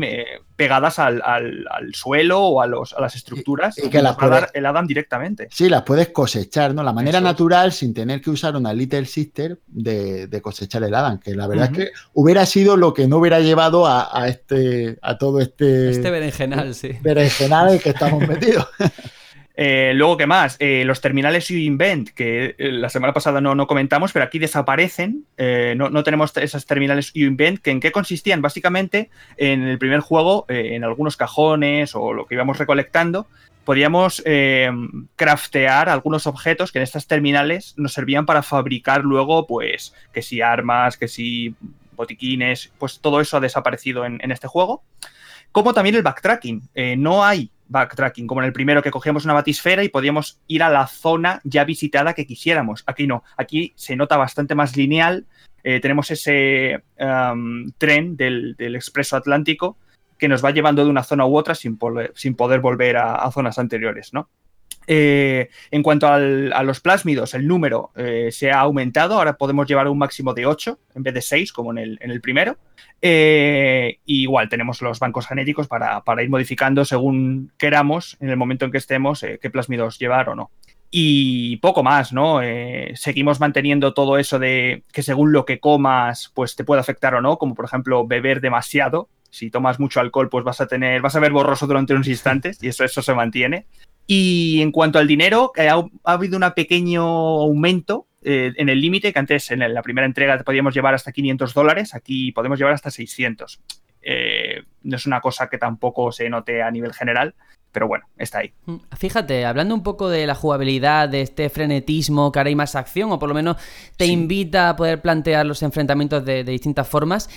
pegadas al, suelo o a, los, a las estructuras y, que las puedes, dar el Adam directamente. Sí, las puedes cosechar, ¿no? La manera natural, sin tener que usar una Little Sister, de, cosechar el Adam, que la verdad es que hubiera sido lo que no hubiera llevado a, este, a todo este... Este berenjenal, sí. Berenjenal en el que estamos metidos. Eh, luego, ¿qué más? Eh, los terminales U-Invent, que eh, la semana pasada no, no, comentamos, pero aquí desaparecen. No, no, tenemos esas terminales U-Invent, que en qué consistían básicamente en el primer juego, en algunos cajones o lo que íbamos recolectando, podíamos craftear algunos objetos que en estas terminales nos servían para fabricar luego, pues, que si armas, que si botiquines, pues todo eso ha desaparecido en, este juego. Como también el backtracking. No hay backtracking, como en el primero que cogíamos una batisfera y podíamos ir a la zona ya visitada que quisiéramos. Aquí no, aquí se nota bastante más lineal. Eh, tenemos ese tren del, Expreso Atlántico que nos va llevando de una zona u otra sin, sin poder volver a zonas anteriores, ¿no? Eh, en cuanto a los plásmidos, el número eh, se ha aumentado. Ahora podemos llevar un máximo de 8 en vez de 6, como en el, primero. Eh, igual tenemos los bancos genéticos para, ir modificando según queramos, en el momento en que estemos, qué plásmidos llevar o no. Y poco más, ¿no? seguimos manteniendo todo eso de que según lo que comas, pues te puede afectar o no, como por ejemplo beber demasiado. Si tomas mucho alcohol, pues vas a tener, vas a ver borroso durante unos instantes y eso, eso se mantiene. Y en cuanto al dinero, eh, ha, habido un pequeño aumento eh, en el límite, que antes en la primera entrega podíamos llevar hasta 500 dólares, aquí podemos llevar hasta 600. Eh, no es una cosa que tampoco se note a nivel general, pero bueno, está ahí. Mm, fíjate, hablando un poco de la jugabilidad, de este frenetismo, que ahora hay más acción, o por lo menos te invita a poder plantear los enfrentamientos de, distintas formas,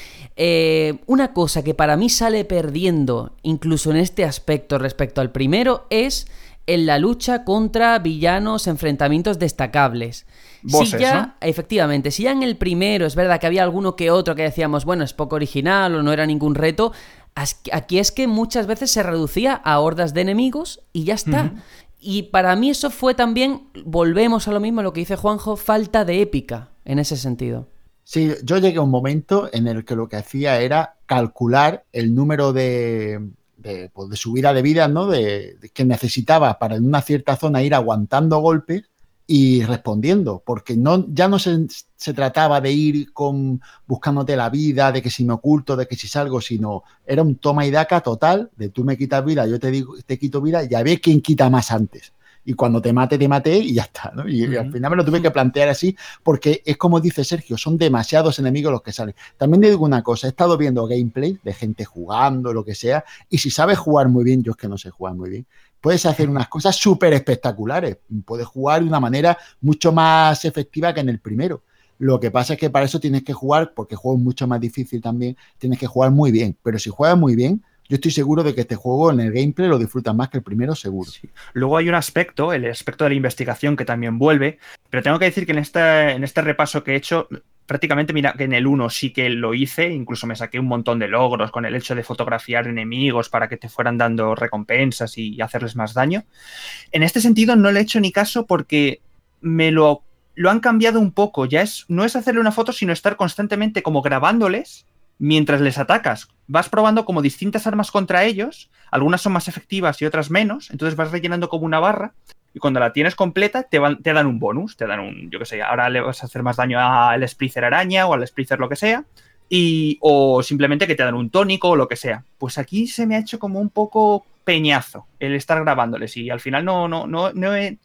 una cosa que para mí sale perdiendo, incluso en este aspecto respecto al primero, es en la lucha contra villanos, enfrentamientos destacables. si ya, efectivamente, si ya en el primero es verdad que había alguno que otro que decíamos, bueno, es poco original o no era ningún reto, aquí es que muchas veces se reducía a hordas de enemigos y ya está. Y para mí eso fue también, volvemos a lo mismo, lo que dice Juanjo, falta de épica en ese sentido. Sí, yo llegué a un momento en el que lo que hacía era calcular el número de, de, pues, de subida de vida, ¿no? De, que necesitaba para en una cierta zona ir aguantando golpes y respondiendo, porque no, ya no se, trataba de ir con buscándote la vida, de que si me oculto, de que si salgo, sino era un toma y daca total, de tú me quitas vida, yo te digo, te quito vida, ya ve quién quita más antes y cuando te mate, te maté y ya está. ¿no? Y, al final me lo tuve que plantear así porque es como dice Sergio, son demasiados enemigos los que salen. También te digo una cosa, he estado viendo gameplay de gente jugando, lo que sea, y si sabes jugar muy bien, yo es que no sé jugar muy bien, puedes hacer unas cosas súper espectaculares. Puedes jugar de una manera mucho más efectiva que en el primero. Lo que pasa es que para eso tienes que jugar, porque el juego es mucho más difícil también, tienes que jugar muy bien. Pero si juegas muy bien, yo estoy seguro de que este juego en el gameplay lo disfrutan más que el primero, seguro. Luego hay un aspecto, el aspecto de la investigación que también vuelve, pero tengo que decir que en este, en este repaso que he hecho, prácticamente mira que en el 1 sí que lo hice, incluso me saqué un montón de logros con el hecho de fotografiar enemigos para que te fueran dando recompensas y hacerles más daño. En este sentido no le he hecho ni caso porque me lo, lo han cambiado un poco, ya es no es hacerle una foto, sino estar constantemente como grabándoles mientras les atacas. Vas probando como distintas armas contra ellos, algunas son más efectivas y otras menos, entonces vas rellenando como una barra y cuando la tienes completa te, te dan un bonus, te dan un, yo qué sé, ahora le vas a hacer más daño al Splicer araña o al Splicer lo que sea, y, o simplemente que te dan un tónico o lo que sea. Pues aquí se me ha hecho como un poco peñazo el estar grabándoles y al final no, no, no, no he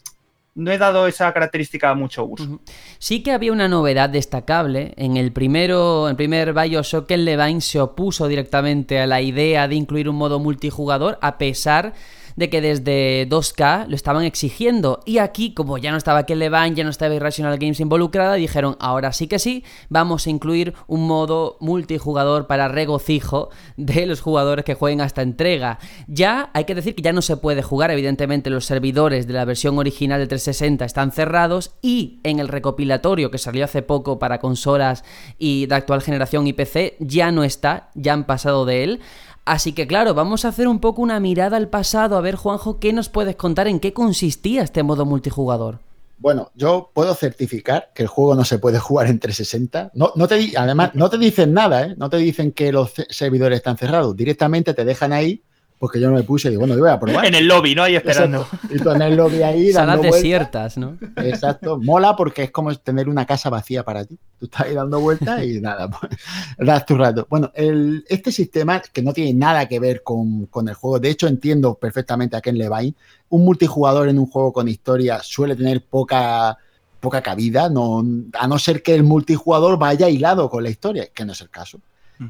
no he dado esa característica a mucho uso. Sí que había una novedad destacable. En el primero, en primer Bioshock, el Levine se opuso directamente a la idea de incluir un modo multijugador, a pesar de que desde 2K lo estaban exigiendo. Y aquí, como ya no estaba Levine, ya no estaba Irrational Games involucrada, dijeron, ahora sí que sí, vamos a incluir un modo multijugador para regocijo de los jugadores que jueguen a esta entrega. Ya hay que decir que ya no se puede jugar, evidentemente los servidores de la versión original de 360 están cerrados y en el recopilatorio que salió hace poco para consolas y de actual generación y PC ya no está, ya han pasado de él. Así que claro, vamos a hacer un poco una mirada al pasado. A ver, Juanjo, ¿qué nos puedes contar? ¿En qué consistía este modo multijugador? Bueno, yo puedo certificar que el juego no se puede jugar en 360. No, no te, además, no te dicen nada, ¿eh? No te dicen que los servidores están cerrados. Directamente te dejan ahí porque yo no me puse y digo, bueno, yo voy a probar. En el lobby, ¿no? Ahí esperando. Y tú en el lobby ahí dando Salas desiertas, ¿no? Exacto. Mola porque es como tener una casa vacía para ti. Tú estás ahí dando vueltas y nada, pues, das tu rato. Bueno, el, este sistema que no tiene nada que ver con, con, el juego, de hecho entiendo perfectamente a Ken Levine, un multijugador en un juego con historia suele tener poca poca cabida, no, a no ser que el multijugador vaya hilado con la historia, que no es el caso.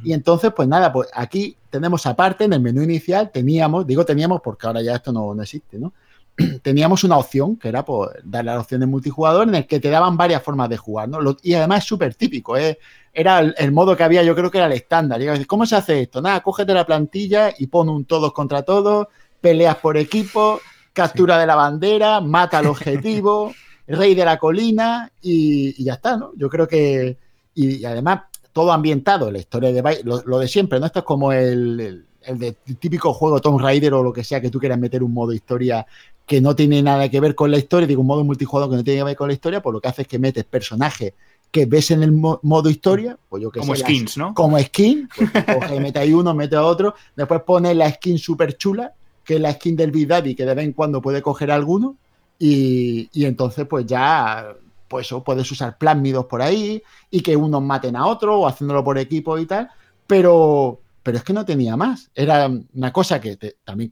Y entonces, pues nada, pues aquí tenemos aparte en el menú inicial, teníamos, digo teníamos porque ahora ya esto no, existe, ¿no? teníamos una opción, que era pues, darle la opción de multijugador, en el que te daban varias formas de jugar, ¿no? y además es súper típico, ¿eh? era el, modo que había, yo creo que era el estándar. ¿Cómo se hace esto? Nada, cógete la plantilla y pon un todos contra todos, peleas por equipo, captura de la bandera, mata al objetivo, rey de la colina y, ya está, ¿no? Yo creo que. Y, además, todo ambientado, la historia de lo, lo de siempre, ¿no? Esto es como el, el, típico juego Tomb Raider o lo que sea que tú quieras meter un modo historia que no tiene nada que ver con la historia, digo, un modo multijugador que no tiene que ver con la historia, pues lo que hace es que metes personajes que ves en el modo historia, pues yo que Como skins, ¿no? Como skin, pues coge, mete ahí uno, mete a otro, después pone la skin súper chula, que es la skin del Big Daddy, que de vez en cuando puede coger alguno, y, entonces pues ya, pues eso, puedes usar plásmidos por ahí, y que unos maten a otro, o haciéndolo por equipo y tal, pero, pero es que no tenía más. Era una cosa que también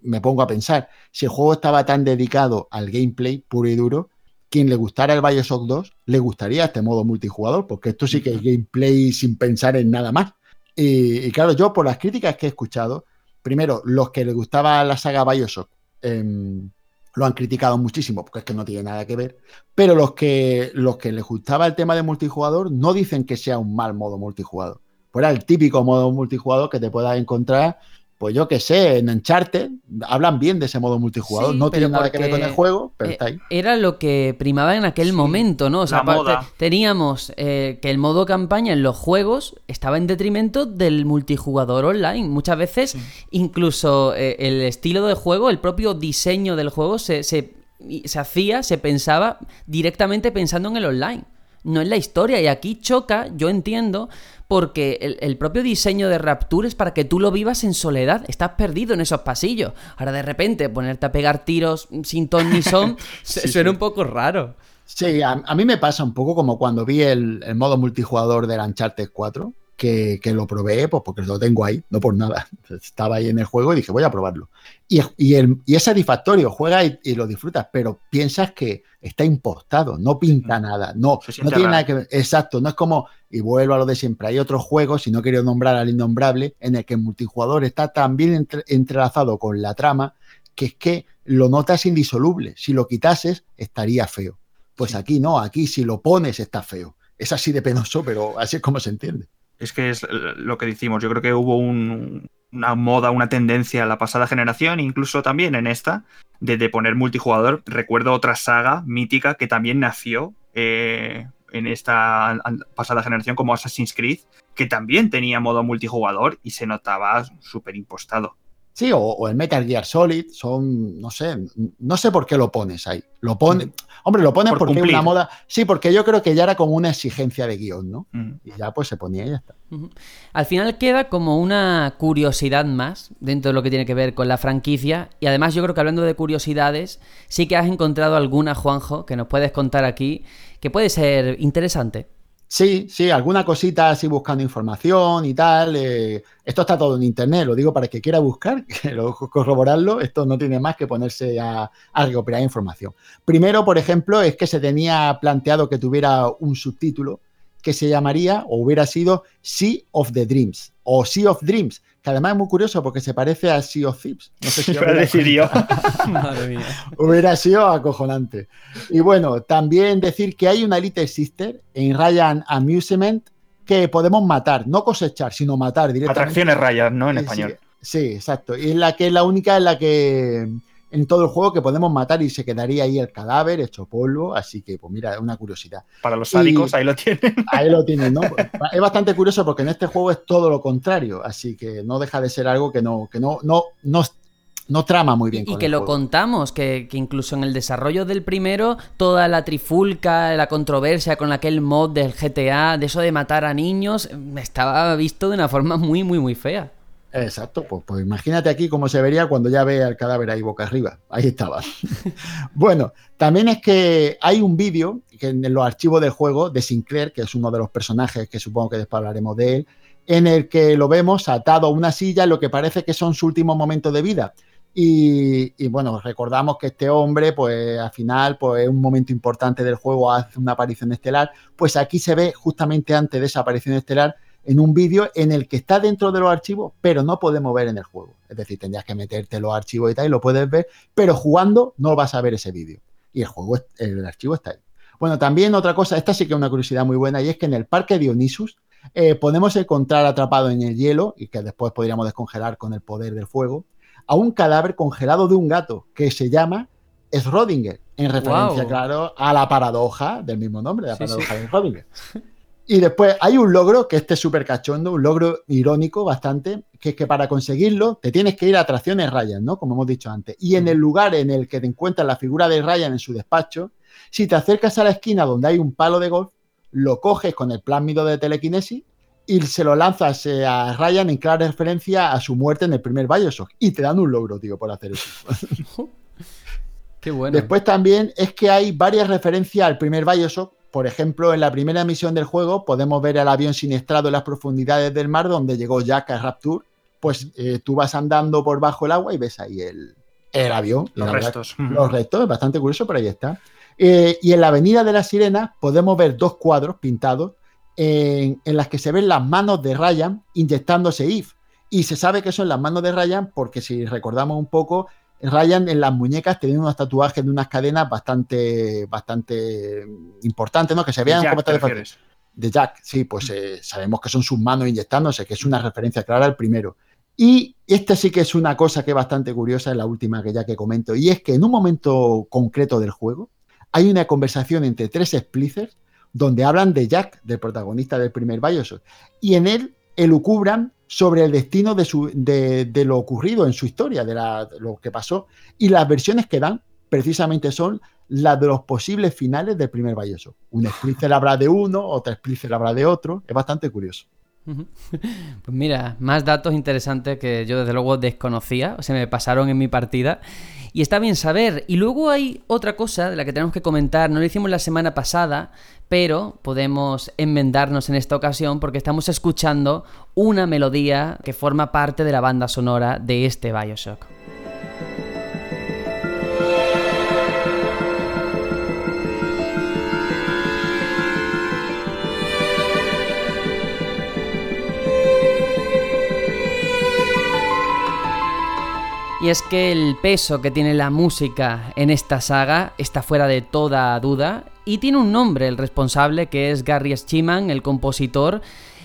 me pongo a pensar, si el juego estaba tan dedicado al gameplay puro y duro, quien le gustara el Bioshock 2 le gustaría este modo multijugador, porque esto sí que es gameplay sin pensar en nada más. Y, claro, yo por las críticas que he escuchado, primero, los que les gustaba la saga Bioshock em, lo han criticado muchísimo, porque es que no tiene nada que ver, pero los que, los que les gustaba el tema de multijugador no dicen que sea un mal modo multijugador. Pues era el típico modo multijugador que te puedas encontrar pues yo qué sé, en Uncharted hablan bien de ese modo multijugador. no tiene nada que ver con el juego, pero está ahí. Era lo que primaba en aquel momento, ¿no? O sea, teníamos eh, que el modo campaña en los juegos estaba en detrimento del multijugador online. Muchas veces, incluso eh, el estilo de juego, el propio diseño del juego se, se, se hacía, se pensaba directamente pensando en el online no en la historia. Y aquí choca, yo entiendo, porque el, propio diseño de Rapture es para que tú lo vivas en soledad. Estás perdido en esos pasillos. Ahora de repente ponerte a pegar tiros sin ton ni son suena un poco raro. Sí, a, mí me pasa un poco como cuando vi el, el modo multijugador del Uncharted 4 que, lo probé, pues porque lo tengo ahí, no por nada. Estaba ahí en el juego y dije, voy a probarlo. Y, y, es satisfactorio, juega y, lo disfrutas, pero piensas que está importado, no pinta nada, no, no tiene nada que ver. Exacto, no es como, y vuelvo a lo de siempre, hay otros juegos, y no quiero nombrar al innombrable, en el que el multijugador está tan bien entrelazado con la trama que es que lo notas indisoluble. Si lo quitases, estaría feo. Pues aquí no, aquí si lo pones está feo. Es así de penoso, pero así es como se entiende es que es lo que decimos. Yo creo que hubo una moda, una tendencia en la pasada generación, incluso también en esta, de, poner multijugador. Recuerdo otra saga mítica que también nació eh, en esta pasada generación, como Assassin's Creed, que también tenía modo multijugador y se notaba súper impostado. Sí, o, el Metal Gear Solid, son, no sé, no sé por qué lo pones ahí. Lo pone, hombre, lo pones porque es una moda. Sí, porque yo creo que ya era como una exigencia de guion, ¿no? Y ya pues se ponía y ya está. Al final queda como una curiosidad más dentro de lo que tiene que ver con la franquicia. Y además yo creo que hablando de curiosidades, sí que has encontrado alguna, Juanjo, que nos puedes contar aquí, que puede ser interesante. Sí, sí, alguna cosita así buscando información y tal. Eh, esto está todo en internet, lo digo para el que quiera buscar, corroborarlo. Esto no tiene más que ponerse a, recuperar información. Primero, por ejemplo, es que se tenía planteado que tuviera un subtítulo que se llamaría o hubiera sido Sea of the Dreams o Sea of Dreams, que además es muy curioso porque se parece a Sea of Thieves. No sé si hubiera, Madre mía. hubiera sido acojonante. Y bueno, también decir que hay una Elite Sister en Ryan Amusement que podemos matar, no cosechar, sino matar directamente. Atracciones Ryan, ¿no? En español. Sí, sí, exacto. Y es la que es la única en la que en todo el juego que podemos matar y se quedaría ahí el cadáver hecho polvo. Así que, pues mira, es una curiosidad. Para los sádicos, ahí lo tienen. Ahí lo tienen, ¿no? es bastante curioso porque en este juego es todo lo contrario. Así que no deja de ser algo que no, que no, no, no, trama muy bien. Y que lo contamos, que, que, incluso en el desarrollo del primero, toda la trifulca, la controversia con aquel mod del GTA, de eso de matar a niños, estaba visto de una forma muy, muy, muy fea. Exacto, pues, pues, imagínate aquí cómo se vería cuando ya ve al cadáver ahí boca arriba. Ahí estaba. bueno, también es que hay un vídeo que en los archivos del juego de Sinclair, que es uno de los personajes que supongo que después hablaremos de él, en el que lo vemos atado a una silla en lo que parece que son su último momento de vida. Y, bueno, recordamos que este hombre, pues al final, pues es un momento importante del juego, hace una aparición estelar. Pues aquí se ve justamente antes de esa aparición estelar en un vídeo en el que está dentro de los archivos, pero no podemos ver en el juego. Es decir, tendrías que meterte los archivos y tal y lo puedes ver, pero jugando no vas a ver ese vídeo. Y el juego, el archivo está ahí. Bueno, también otra cosa, esta sí que es una curiosidad muy buena, y es que en el parque Dionysus eh, podemos encontrar atrapado en el hielo, y que después podríamos descongelar con el poder del fuego, a un cadáver congelado de un gato que se llama Schrödinger, en referencia, claro, a la paradoja del mismo nombre, la paradoja de Schrödinger. Y después hay un logro, que este es súper cachondo, un logro irónico bastante, que es que para conseguirlo te tienes que ir a atracciones Ryan, ¿no? Como hemos dicho antes. Y en el lugar en el que te encuentras la figura de Ryan en su despacho, si te acercas a la esquina donde hay un palo de golf, lo coges con el plásmido de telequinesis y se lo lanzas eh, a Ryan en clara referencia a su muerte en el primer Bioshock. Y te dan un logro, tío, por hacer eso. Qué bueno. Después también es que hay varias referencias al primer Bioshock por ejemplo, en la primera misión del juego podemos ver al avión siniestrado en las profundidades del mar donde llegó Jack a Rapture. Pues eh, tú vas andando por bajo el agua y ves ahí el, avión. Los restos. los restos, es bastante curioso, pero ahí está. Eh, y en la Avenida de la Sirena podemos ver dos cuadros pintados en, en, las que se ven las manos de Ryan inyectándose IF. Y se sabe que son las manos de Ryan porque si recordamos un poco, Ryan en las muñecas tenía unos tatuajes de unas cadenas bastante, bastante importantes, ¿no? Que se vean como de, de Jack, sí, pues eh, sabemos que son sus manos inyectándose, que es una referencia clara al primero. Y esta sí que es una cosa que es bastante curiosa, es la última que ya que comento, y es que en un momento concreto del juego hay una conversación entre tres Splicers donde hablan de Jack, del protagonista del primer Bioshock, y en él elucubran sobre el destino de, lo ocurrido en su historia, de, lo que pasó. Y las versiones que dan precisamente son las de los posibles finales del primer Bioshock. Un Splinter habrá de uno, otra Splinter habrá de otro. Es bastante curioso. Pues mira, más datos interesantes que yo desde luego desconocía, se me pasaron en mi partida. Y está bien saber. Y luego hay otra cosa de la que tenemos que comentar, no lo hicimos la semana pasada, pero podemos enmendarnos en esta ocasión porque estamos escuchando una melodía que forma parte de la banda sonora de este Bioshock. Y es que el peso que tiene la música en esta saga está fuera de toda duda y tiene un nombre el responsable que es Gary Schiman, el compositor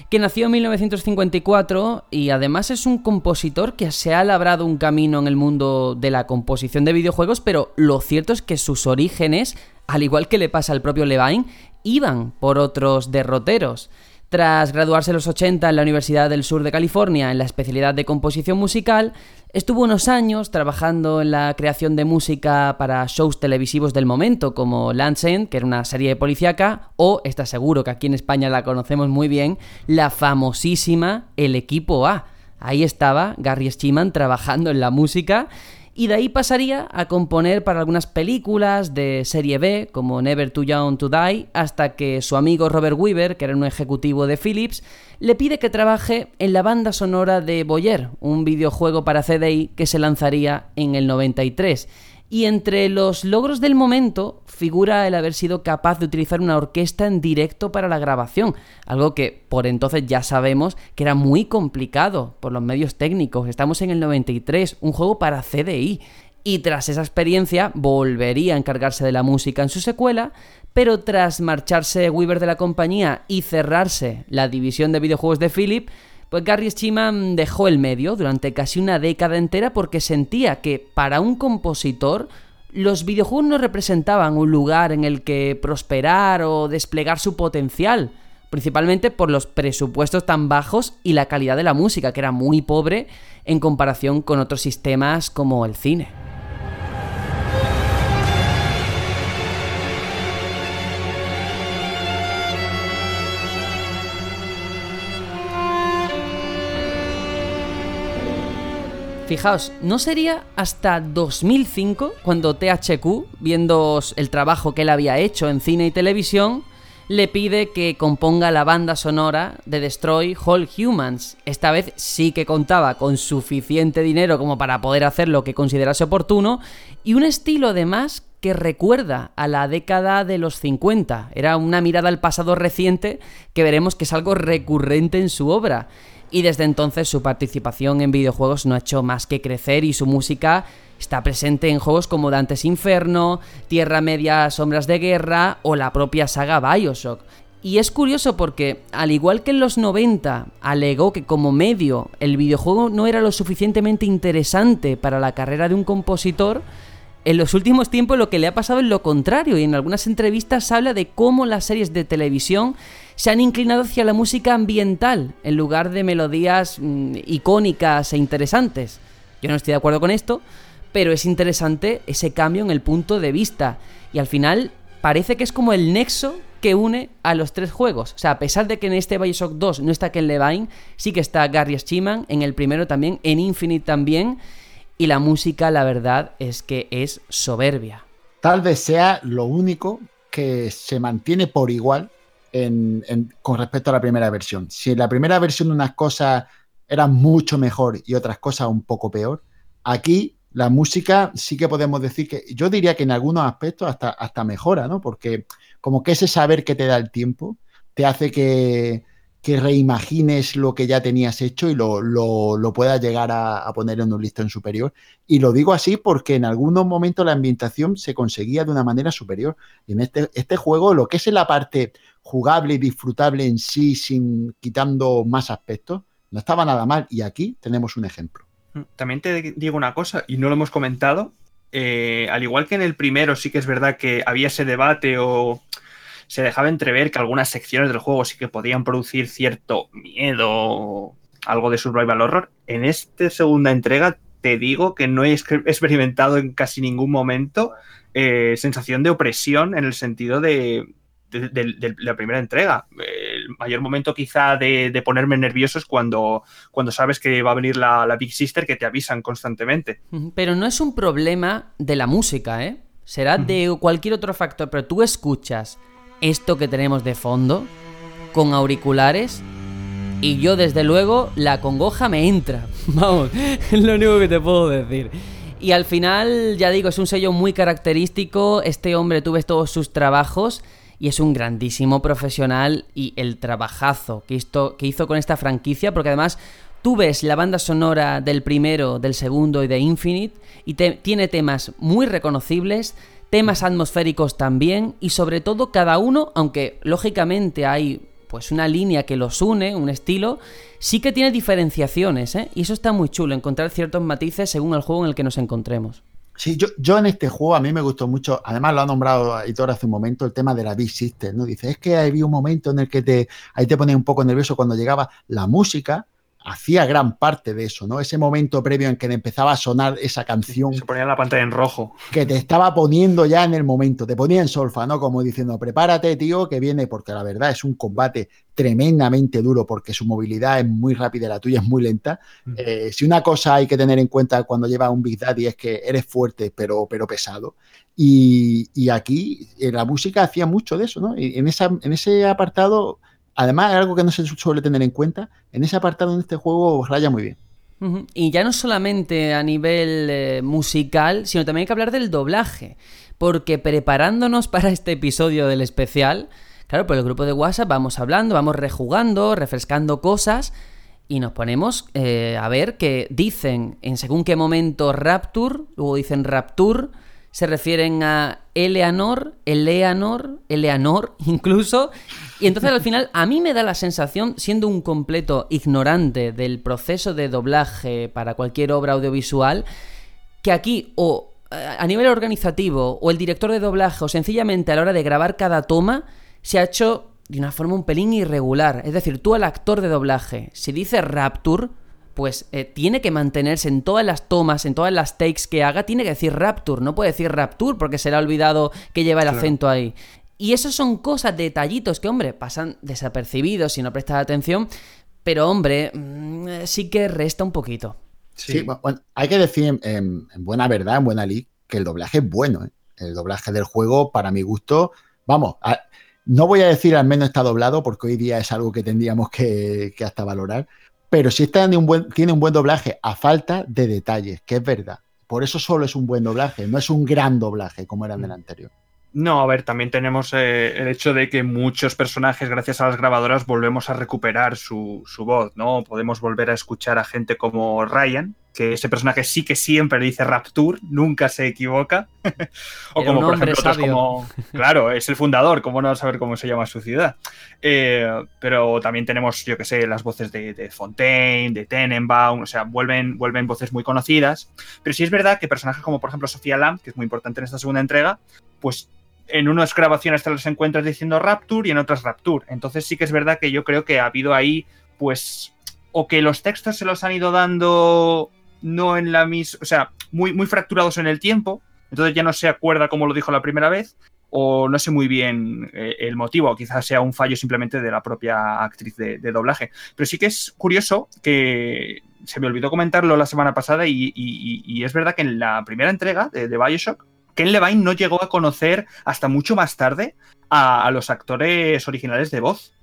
que nació en 1954 y además es un compositor que se ha labrado un camino en el mundo de la composición de videojuegos, pero lo cierto es que sus orígenes, al igual que le pasa al propio Levine, iban por otros derroteros. Tras graduarse en los 80 en la Universidad del Sur de California en la especialidad de composición musical, estuvo unos años trabajando en la creación de música para shows televisivos del momento, como Land's End, que era una serie policíaca, o, está seguro que aquí en España la conocemos muy bien, la famosísima El Equipo A. Ahí estaba Gary Schiman trabajando en la música y de ahí pasaría a componer para algunas películas de serie B, como Never Too Young to Die, hasta que su amigo Robert Weaver, que era un ejecutivo de Philips, le pide que trabaje en la banda sonora de Boyer, un videojuego para CDI que se lanzaría en el 93 y entre los logros del momento figura el haber sido capaz de utilizar una orquesta en directo para la grabación, algo que por entonces ya sabemos que era muy complicado por los medios técnicos. Estamos en el 93, un juego para CDI. Y tras esa experiencia volvería a encargarse de la música en su secuela, pero tras marcharse Weaver de la compañía y cerrarse la división de videojuegos de Philip, pues Gary Schiman dejó el medio durante casi una década entera porque sentía que para un compositor los videojuegos no representaban un lugar en el que prosperar o desplegar su potencial, principalmente por los presupuestos tan bajos y la calidad de la música, que era muy pobre en comparación con otros sistemas como el cine. Fijaos, no sería hasta 2005 cuando THQ, viendo el trabajo que él había hecho en cine y televisión, le pide que componga la banda sonora de Destroy All Humans. Esta vez sí que contaba con suficiente dinero como para poder hacer lo que considerase oportuno y un estilo además que recuerda a la década de los 50. Era una mirada al pasado reciente que veremos que es algo recurrente en su obra. Y desde entonces su participación en videojuegos no ha hecho más que crecer y su música está presente en juegos como Dantes Inferno, Tierra Media Sombras de Guerra o la propia saga Bioshock. Y es curioso porque, al igual que en los 90 alegó que como medio el videojuego no era lo suficientemente interesante para la carrera de un compositor, en los últimos tiempos lo que le ha pasado es lo contrario y en algunas entrevistas habla de cómo las series de televisión se han inclinado hacia la música ambiental en lugar de melodías mm, icónicas e interesantes. Yo no estoy de acuerdo con esto, pero es interesante ese cambio en el punto de vista y al final parece que es como el nexo que une a los tres juegos. O sea, a pesar de que en este Bioshock 2 no está Ken Levine, sí que está Gary Schiman, en el primero también, en Infinite también, y la música, la verdad, es que es soberbia. Tal vez sea lo único que se mantiene por igual con respecto a la primera versión. Si en la primera versión unas cosas eran mucho mejor y otras cosas un poco peor, aquí la música sí que podemos decir que yo diría que en algunos aspectos hasta, hasta mejora, ¿no? Porque como que ese saber que te da el tiempo te hace que, reimagines lo que ya tenías hecho y lo, lo, puedas llegar a, poner en un listón superior. Y lo digo así porque en algunos momentos la ambientación se conseguía de una manera superior. Y en este, este juego, lo que es en la parte jugable y disfrutable en sí, sin quitando más aspectos, no estaba nada mal. Y aquí tenemos un ejemplo. También te digo una cosa, y no lo hemos comentado, eh, al igual que en el primero, sí que es verdad que había ese debate o se dejaba entrever que algunas secciones del juego sí que podían producir cierto miedo, algo de survival horror. En esta segunda entrega te digo que no he experimentado en casi ningún momento eh, sensación de opresión en el sentido de, de, la primera entrega. El mayor momento quizá de, ponerme nervioso es cuando, cuando sabes que va a venir la, Big Sister que te avisan constantemente. Pero no es un problema de la música, ¿eh? Será de cualquier otro factor, pero tú escuchas esto que tenemos de fondo con auriculares y yo desde luego la congoja me entra. Vamos, es lo único que te puedo decir. Y al final, ya digo, es un sello muy característico. Este hombre, tú ves todos sus trabajos y es un grandísimo profesional y el trabajazo que hizo, con esta franquicia, porque además tú ves la banda sonora del primero, del segundo y de Infinite y tiene temas muy reconocibles, temas atmosféricos también y sobre todo cada uno, aunque lógicamente hay pues una línea que los une, un estilo, sí que tiene diferenciaciones, ¿eh? Y eso está muy chulo, encontrar ciertos matices según el juego en el que nos encontremos. Sí, yo, yo en este juego a mí me gustó mucho, además lo ha nombrado Hitor hace un momento, el tema de la Big Sister, ¿no? Dice, es que había un momento en el que te, ahí te ponía un poco nervioso cuando llegaba la música, hacía gran parte de eso, ¿no? Ese momento previo en que empezaba a sonar esa canción. Se ponía la pantalla en rojo. Que te estaba poniendo ya en el momento, te ponía en solfa, ¿no? Como diciendo, prepárate, tío, que viene, porque la verdad es un combate tremendamente duro, porque su movilidad es muy rápida y la tuya es muy lenta. Eh, si una cosa hay que tener en cuenta cuando lleva un Big Daddy es que eres fuerte, pero, pero pesado. Y, aquí eh, la música hacía mucho de eso, ¿no? Y en, esa, en ese apartado Además, algo que no se suele tener en cuenta, en ese apartado en este juego raya muy bien. Y ya no solamente a nivel eh, musical, sino también hay que hablar del doblaje. Porque preparándonos para este episodio del especial, claro, por el grupo de WhatsApp vamos hablando, vamos rejugando, refrescando cosas y nos ponemos eh, a ver que dicen en según qué momento Rapture, luego dicen Rapture, se refieren a Eleanor, Eleanor, Eleanor incluso. Y entonces al final a mí me da la sensación, siendo un completo ignorante del proceso de doblaje para cualquier obra audiovisual, que aquí o a nivel organizativo o el director de doblaje o sencillamente a la hora de grabar cada toma se ha hecho de una forma un pelín irregular. Es decir, tú al actor de doblaje, si dice Rapture, pues eh, tiene que mantenerse en todas las tomas, en todas las takes que haga, tiene que decir Rapture, no puede decir Rapture porque se le ha olvidado que lleva el acento ahí. Y eso son cosas, detallitos que, hombre, pasan desapercibidos si no prestas atención, pero, hombre, mm, sí que resta un poquito. Sí, bueno, hay que decir en, buena verdad, en buena ley, que el doblaje es bueno. ¿eh? El doblaje del juego, para mi gusto, vamos, no voy a decir al menos está doblado, porque hoy día es algo que tendríamos que, que hasta valorar, pero sí está un buen, tiene un buen doblaje a falta de detalles, que es verdad. Por eso solo es un buen doblaje, no es un gran doblaje como era en el anterior. No, a ver, también tenemos eh, el hecho de que muchos personajes, gracias a las grabadoras, volvemos a recuperar su, su, voz, ¿no? Podemos volver a escuchar a gente como Ryan, que ese personaje sí que siempre dice Rapture, nunca se equivoca. o como, por ejemplo, otros como. Claro, es el fundador, ¿cómo no saber cómo se llama su ciudad? Eh, pero también tenemos, yo que sé, las voces de, de, Fontaine, de Tenenbaum, o sea, vuelven, vuelven voces muy conocidas. Pero sí es verdad que personajes como, por ejemplo, Sofía Lamb, que es muy importante en esta segunda entrega, pues en unas grabaciones te las encuentras diciendo Rapture y en otras Rapture. Entonces sí que es verdad que yo creo que ha habido ahí, pues, o que los textos se los han ido dando no en la misma, o sea, muy, muy fracturados en el tiempo, entonces ya no se acuerda como lo dijo la primera vez, o no sé muy bien eh, el motivo, o quizás sea un fallo simplemente de la propia actriz de, doblaje. Pero sí que es curioso que se me olvidó comentarlo la semana pasada y, es verdad que en la primera entrega de Bioshock, Ken Levine no llegó a conocer hasta mucho más tarde a, a los actores originales de voz.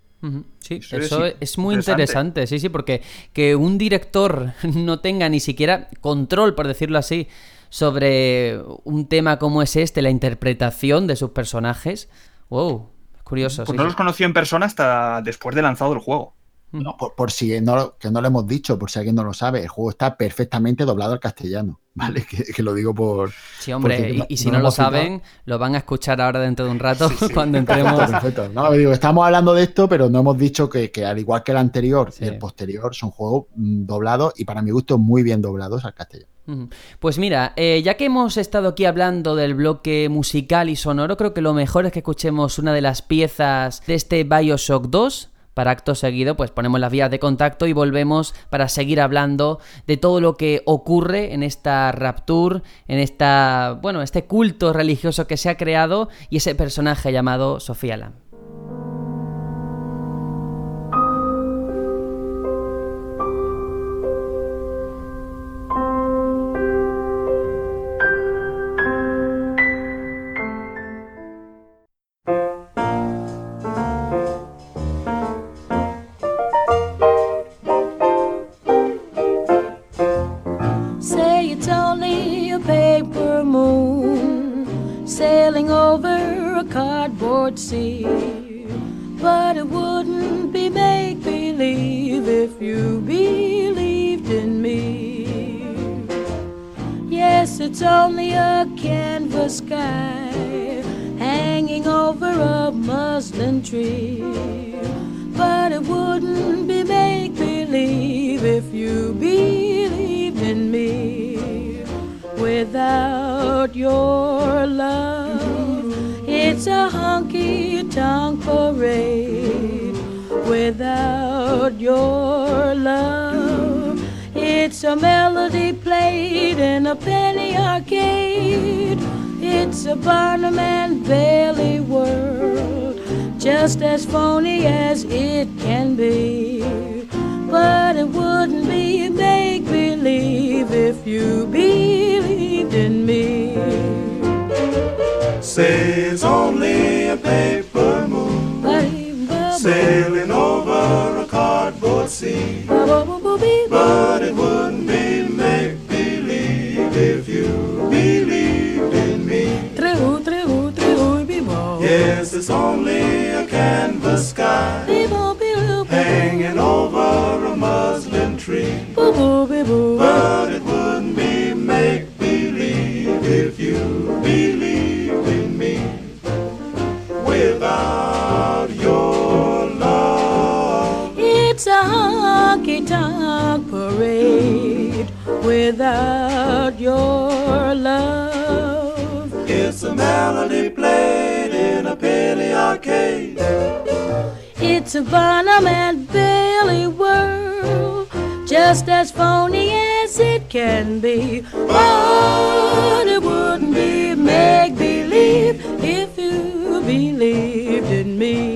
Sí, eso, eso es, es, muy interesante. interesante. sí, sí, porque que un director no tenga ni siquiera control, por decirlo así, sobre un tema como es este, la interpretación de sus personajes, wow, curioso. Pues sí, no sí. los conoció en persona hasta después de lanzado el juego. No, por, por, si no, que no lo hemos dicho, por si alguien no lo sabe, el juego está perfectamente doblado al castellano, ¿vale? Que, que lo digo por... Sí, hombre, y, y, si no, no lo saben, citado. lo van a escuchar ahora dentro de un rato, sí, sí. cuando entremos... Perfecto, perfecto. No, digo, estamos hablando de esto, pero no hemos dicho que, que al igual que el anterior y el posterior, son juegos mm, doblados y para mi gusto muy bien doblados al castellano. Pues mira, eh, ya que hemos estado aquí hablando del bloque musical y sonoro, creo que lo mejor es que escuchemos una de las piezas de este Bioshock 2, para acto seguido, pues ponemos las vías de contacto y volvemos para seguir hablando de todo lo que ocurre en esta Rapture, en esta, bueno, este culto religioso que se ha creado y ese personaje llamado Sofía Lam. see. Just as phony as it can be. But it wouldn't be make believe if you believed in me. Say it's only a paper moon sailing over a cardboard sea. But it Yes, it's only a canvas sky hanging over a muslin tree. But it wouldn't be make believe if you believed in me. Without your love, it's a honky tonk parade. Without your love, it's a melody played arcade. It's a Barnum and Bailey world, just as phony as it can be. But it wouldn't be make believe if you believed in me.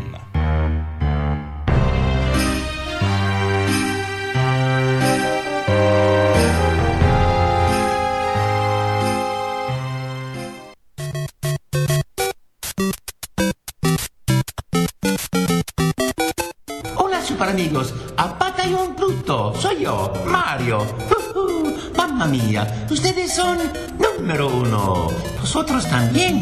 Batallón Pluto, soy yo, Mario. Ujú, Mamma mía, ustedes son número uno. Vosotros también.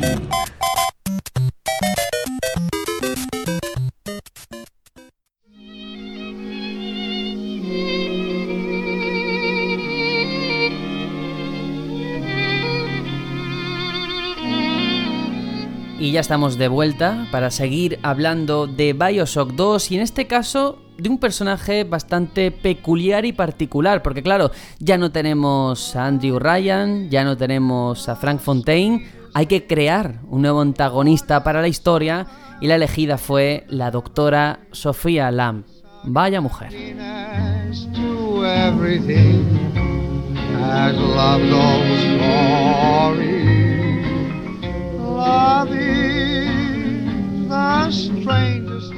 Ya estamos de vuelta para seguir hablando de Bioshock 2 y en este caso de un personaje bastante peculiar y particular, porque claro, ya no tenemos a Andrew Ryan, ya no tenemos a Frank Fontaine, hay que crear un nuevo antagonista para la historia y la elegida fue la doctora Sofía Lamb. Vaya mujer.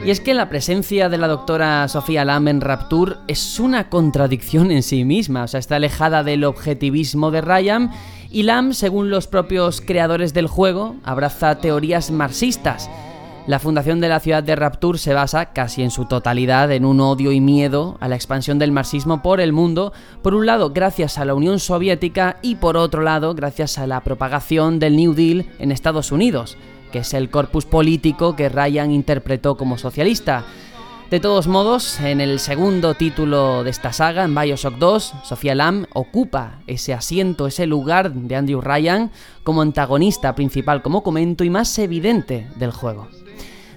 Y es que la presencia de la doctora Sofía Lamb en Rapture es una contradicción en sí misma, o sea, está alejada del objetivismo de Ryan y Lamb, según los propios creadores del juego, abraza teorías marxistas. La fundación de la ciudad de Rapture se basa casi en su totalidad en un odio y miedo a la expansión del marxismo por el mundo, por un lado gracias a la Unión Soviética y por otro lado gracias a la propagación del New Deal en Estados Unidos, que es el corpus político que Ryan interpretó como socialista. De todos modos, en el segundo título de esta saga, en Bioshock 2, Sofía Lamb ocupa ese asiento, ese lugar de Andrew Ryan como antagonista principal, como comento, y más evidente del juego.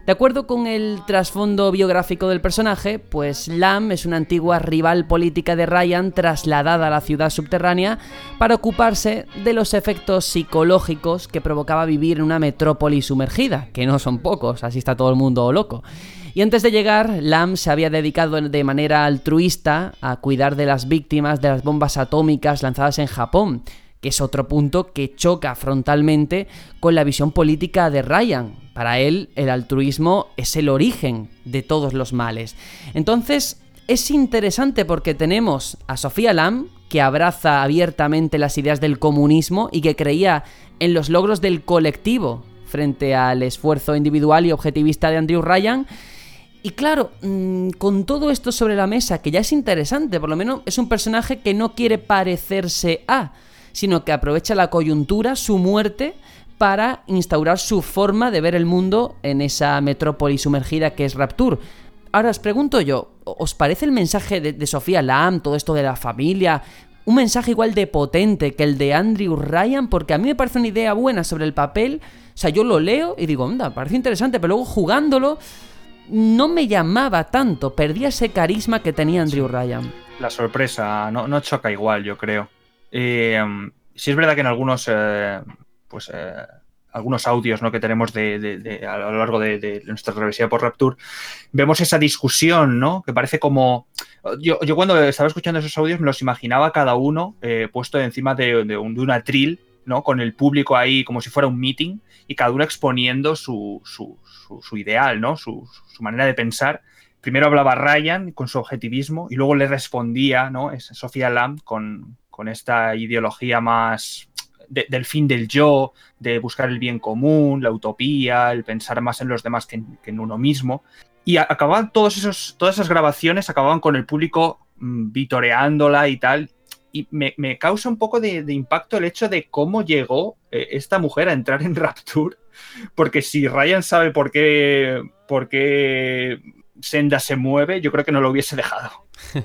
De acuerdo con el trasfondo biográfico del personaje, pues Lam es una antigua rival política de Ryan trasladada a la ciudad subterránea para ocuparse de los efectos psicológicos que provocaba vivir en una metrópoli sumergida, que no son pocos, así está todo el mundo loco. Y antes de llegar, Lam se había dedicado de manera altruista a cuidar de las víctimas de las bombas atómicas lanzadas en Japón, que es otro punto que choca frontalmente con la visión política de Ryan. Para él, el altruismo es el origen de todos los males. Entonces, es interesante porque tenemos a Sofía Lam, que abraza abiertamente las ideas del comunismo y que creía en los logros del colectivo frente al esfuerzo individual y objetivista de Andrew Ryan. Y claro, mmm, con todo esto sobre la mesa, que ya es interesante, por lo menos es un personaje que no quiere parecerse a, sino que aprovecha la coyuntura, su muerte, para instaurar su forma de ver el mundo en esa metrópoli sumergida que es Rapture. Ahora os pregunto yo, ¿os parece el mensaje de, de Sofía Lam, todo esto de la familia, un mensaje igual de potente que el de Andrew Ryan? Porque a mí me parece una idea buena sobre el papel. O sea, yo lo leo y digo, anda, parece interesante, pero luego jugándolo no me llamaba tanto, perdía ese carisma que tenía Andrew Ryan. La sorpresa no, no choca igual, yo creo. Eh, sí es verdad que en algunos, eh, pues, eh, algunos audios ¿no? que tenemos a lo largo de, nuestra travesía por Rapture, vemos esa discusión, ¿no? Que parece como... Yo, yo cuando estaba escuchando esos audios me los imaginaba cada uno puesto encima de, un, de atril, ¿no? Con el público ahí como si fuera un meeting y cada uno exponiendo su, ideal, ¿no? Su, su, manera de pensar. Primero hablaba Ryan con su objetivismo y luego le respondía, ¿no? Es Sofía Lamb con, con esta ideología más de, del fin del yo, de buscar el bien común, la utopía, el pensar más en los demás que en, que en uno mismo. Y acababan todos esos, todas esas grabaciones acababan con el público mmm, vitoreándola y tal. y me, me causa un poco de, de impacto el hecho de cómo llegó eh, esta mujer a entrar en Rapture, porque si Ryan sabe por qué, por qué Senda se mueve, yo creo que no lo hubiese dejado.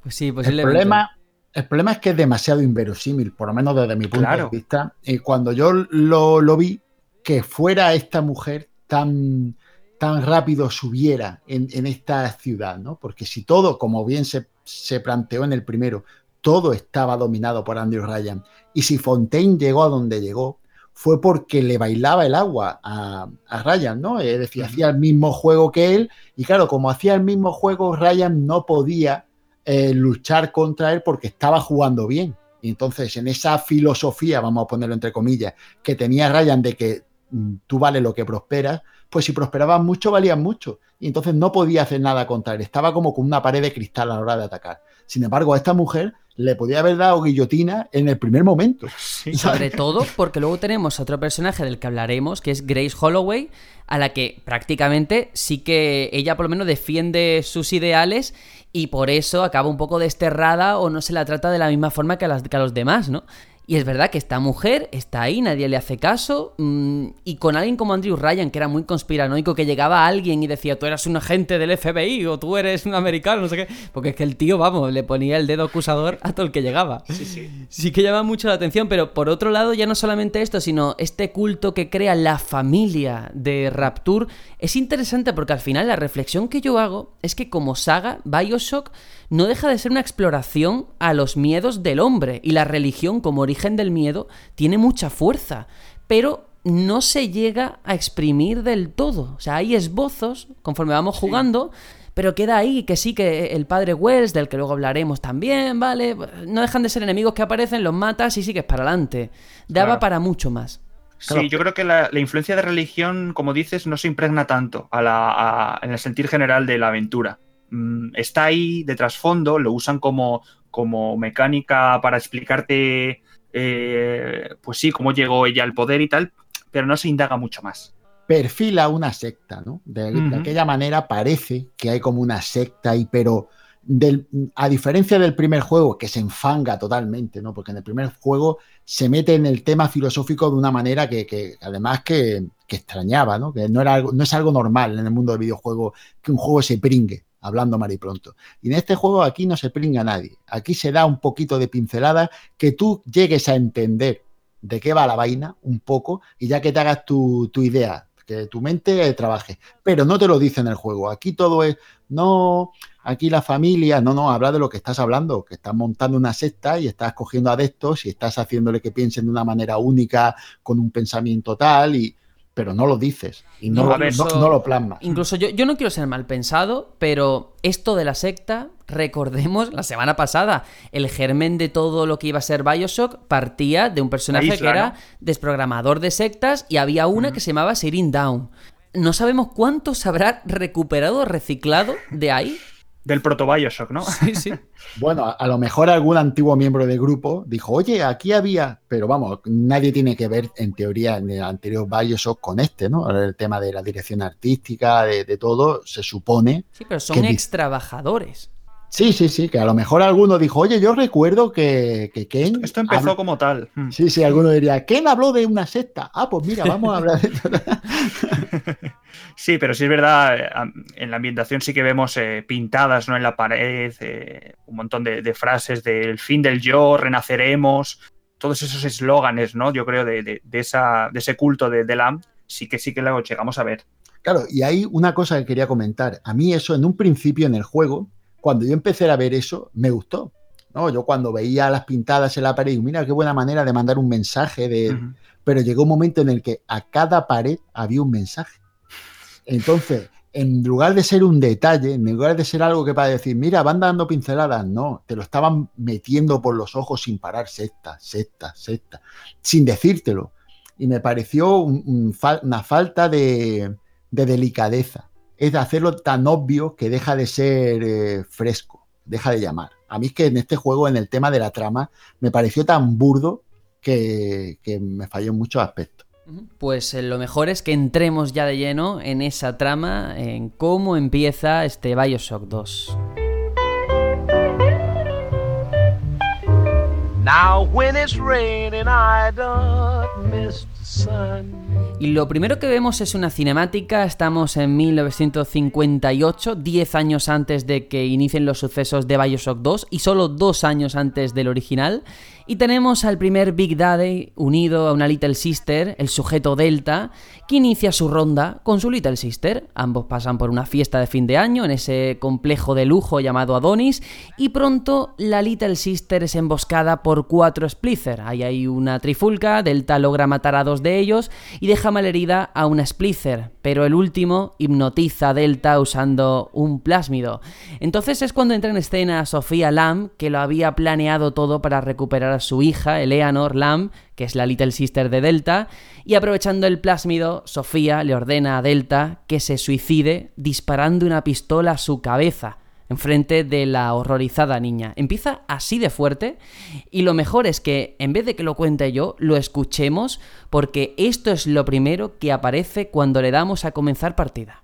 Pues sí, El posiblemente. problema, el problema es que es demasiado inverosímil, por lo menos desde mi punto Claro. de vista. Y cuando yo lo, lo vi, que fuera esta mujer tan, tan rápido subiera en, en esta ciudad, ¿no? Porque si todo, como bien se, se planteó en el primero, todo estaba dominado por Andrew Ryan, y si Fontaine llegó a donde llegó, fue porque le bailaba el agua a, a Ryan, ¿no? Es decir, hacía el mismo juego que él, y claro, como hacía el mismo juego, Ryan no podía eh, luchar contra él porque estaba jugando bien. Y entonces, en esa filosofía, vamos a ponerlo entre comillas, que tenía Ryan de que mm, tú vales lo que prosperas, pues si prosperabas mucho, valían mucho. Y entonces no podía hacer nada contra él. Estaba como con una pared de cristal a la hora de atacar. Sin embargo, a esta mujer le podía haber dado guillotina en el primer momento. Sí. Sobre todo porque luego tenemos a otro personaje del que hablaremos, que es Grace Holloway, a la que prácticamente sí que ella por lo menos defiende sus ideales y por eso acaba un poco desterrada o no se la trata de la misma forma que a, los demás, ¿no? Y es verdad que esta mujer está ahí, nadie le hace caso, mm, y con alguien como Andrew Ryan, que era muy conspiranoico, que llegaba a alguien y decía, tú eres un agente del FBI o tú eres un americano, no sé qué, porque es que el tío, vamos, le ponía el dedo acusador a todo el que llegaba. Sí, sí. Sí que llama mucho la atención, pero por otro lado ya no solamente esto, sino este culto que crea la familia de Rapture es interesante porque al final la reflexión que yo hago es que como saga, Bioshock no deja de ser una exploración a los miedos del hombre y la religión como origen del miedo tiene mucha fuerza, pero no se llega a exprimir del todo. O sea, hay esbozos conforme vamos jugando, pero queda ahí que sí que el padre Wells, del que luego hablaremos también, ¿vale? No dejan de ser enemigos que aparecen, los matas y sigues para adelante. Daba Claro. para mucho más. Sí, yo creo que la, la influencia de religión, como dices, no se impregna tanto a la- a- en el sentir general de la aventura. Mm, está ahí de trasfondo, lo usan como, como mecánica para explicarte, eh, pues sí, cómo llegó ella al poder y tal, pero no se indaga mucho más. perfila una secta, ¿no? De, aquella manera parece que hay como una secta ahí, pero del- a diferencia del primer juego, que se enfanga totalmente, ¿no? Porque en el primer juego se mete en el tema filosófico de una manera que, que además que, que extrañaba, ¿no? Que no, era algo, no es algo normal en el mundo del videojuego que un juego se pringue, hablando mal y pronto. Y en este juego aquí no se pringa nadie. Aquí se da un poquito de pincelada que tú llegues a entender de qué va la vaina un poco y ya que te hagas tu, tu idea, que tu mente trabaje. Pero no te lo dice en el juego. Aquí todo es, no, aquí la familia, no, no, habla de lo que estás hablando, que estás montando una secta y estás cogiendo adeptos y estás haciéndole que piensen de una manera única, con un pensamiento tal, y, pero no lo dices y no, No, lo- no- no plasmas. Incluso yo, yo no quiero ser mal pensado, pero esto de la secta, recordemos la semana pasada, el germen de todo lo que iba a ser Bioshock partía de un personaje isla, que era ¿no? desprogramador de sectas y había una que se llamaba Sirin Down. No sabemos cuánto se habrá recuperado o reciclado de ahí. Del proto Bioshock, ¿no? Sí, sí. Bueno, a, a lo mejor algún antiguo miembro del grupo dijo, oye, aquí había, pero vamos, nadie tiene que ver en teoría en el anterior Bioshock con este, ¿no? El tema de la dirección artística, de, de todo, se supone. Sí, pero son Que ex trabajadores. Sí, sí, sí, que a lo mejor alguno dijo, oye, yo recuerdo que, que Ken... Esto empezó habló-". como tal. Mm. Sí, sí, alguno diría, Ken habló de una secta. Ah, pues mira, vamos a hablar de esto. Sí, pero sí es verdad, eh, en la ambientación sí que vemos eh, pintadas ¿no? en la pared, eh, un montón de, de frases del fin del yo, renaceremos, todos esos eslóganes, ¿no? Yo creo, de, de- de esa, de ese culto de, Lam, sí que sí que lo llegamos a ver. Claro, y hay una cosa que quería comentar. A mí eso en un principio en el juego, cuando yo empecé a ver eso, me gustó. ¿no? Yo cuando veía las pintadas en la pared, mira qué buena manera de mandar un mensaje, de... Pero llegó un momento en el que a cada pared había un mensaje. Entonces, en lugar de ser un detalle, en lugar de ser algo que para decir, mira, van dando pinceladas, no, te lo estaban metiendo por los ojos sin parar, sexta, sexta, sexta, sin decírtelo. Y me pareció una falta de, de delicadeza. Es de hacerlo tan obvio que deja de ser eh, fresco, deja de llamar. A mí es que en este juego, en el tema de la trama, me pareció tan burdo que, que me falló en muchos aspectos. Pues eh, lo mejor es que entremos ya de lleno en esa trama, en cómo empieza este Bioshock 2. Now when it's raining, I don't miss the sun. Y lo primero que vemos es una cinemática, estamos en 1958, 10 años antes de que inicien los sucesos de Bioshock 2 y solo 2 años antes del original. Y tenemos al primer Big Daddy unido a una Little Sister, el sujeto Delta, que inicia su ronda con su Little Sister. Ambos pasan por una fiesta de fin de año en ese complejo de lujo llamado Adonis y pronto la Little Sister es emboscada por cuatro Splicer. Ahí hay una trifulca, Delta logra matar a dos de ellos y deja malherida a una Splicer, pero el último hipnotiza a Delta usando un plásmido. Entonces es cuando entra en escena Sofía Lamb, que lo había planeado todo para recuperar a su hija, Eleanor Lamb, que es la Little Sister de Delta, y aprovechando el plásmido, Sofía le ordena a Delta que se suicide disparando una pistola a su cabeza enfrente de la horrorizada niña. Empieza así de fuerte y lo mejor es que en vez de que lo cuente yo, lo escuchemos porque esto es lo primero que aparece cuando le damos a comenzar partida.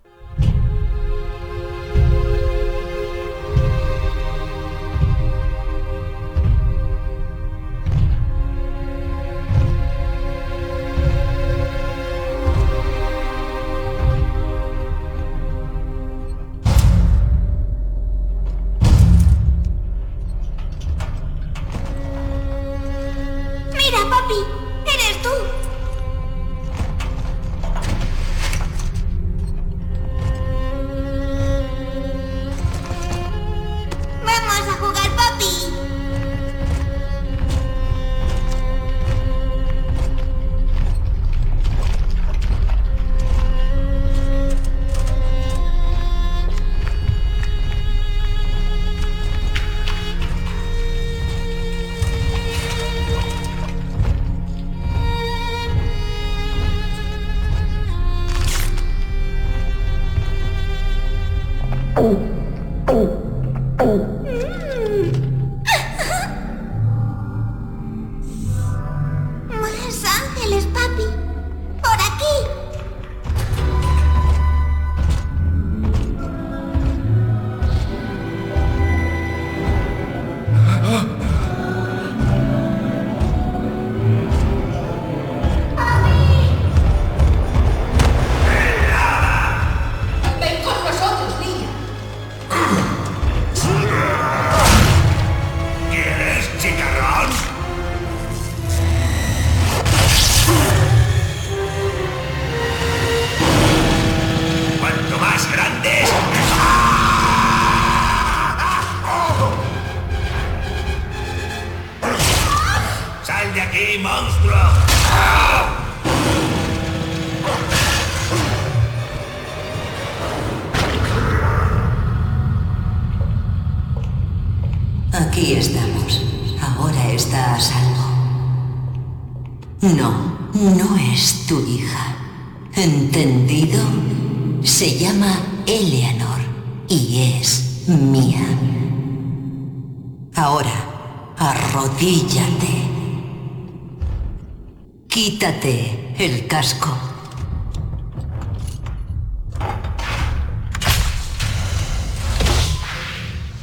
Quítate el casco.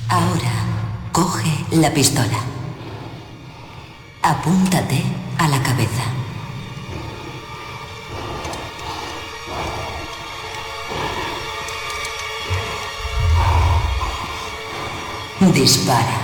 Ahora, coge la pistola. Apúntate a la cabeza. Dispara.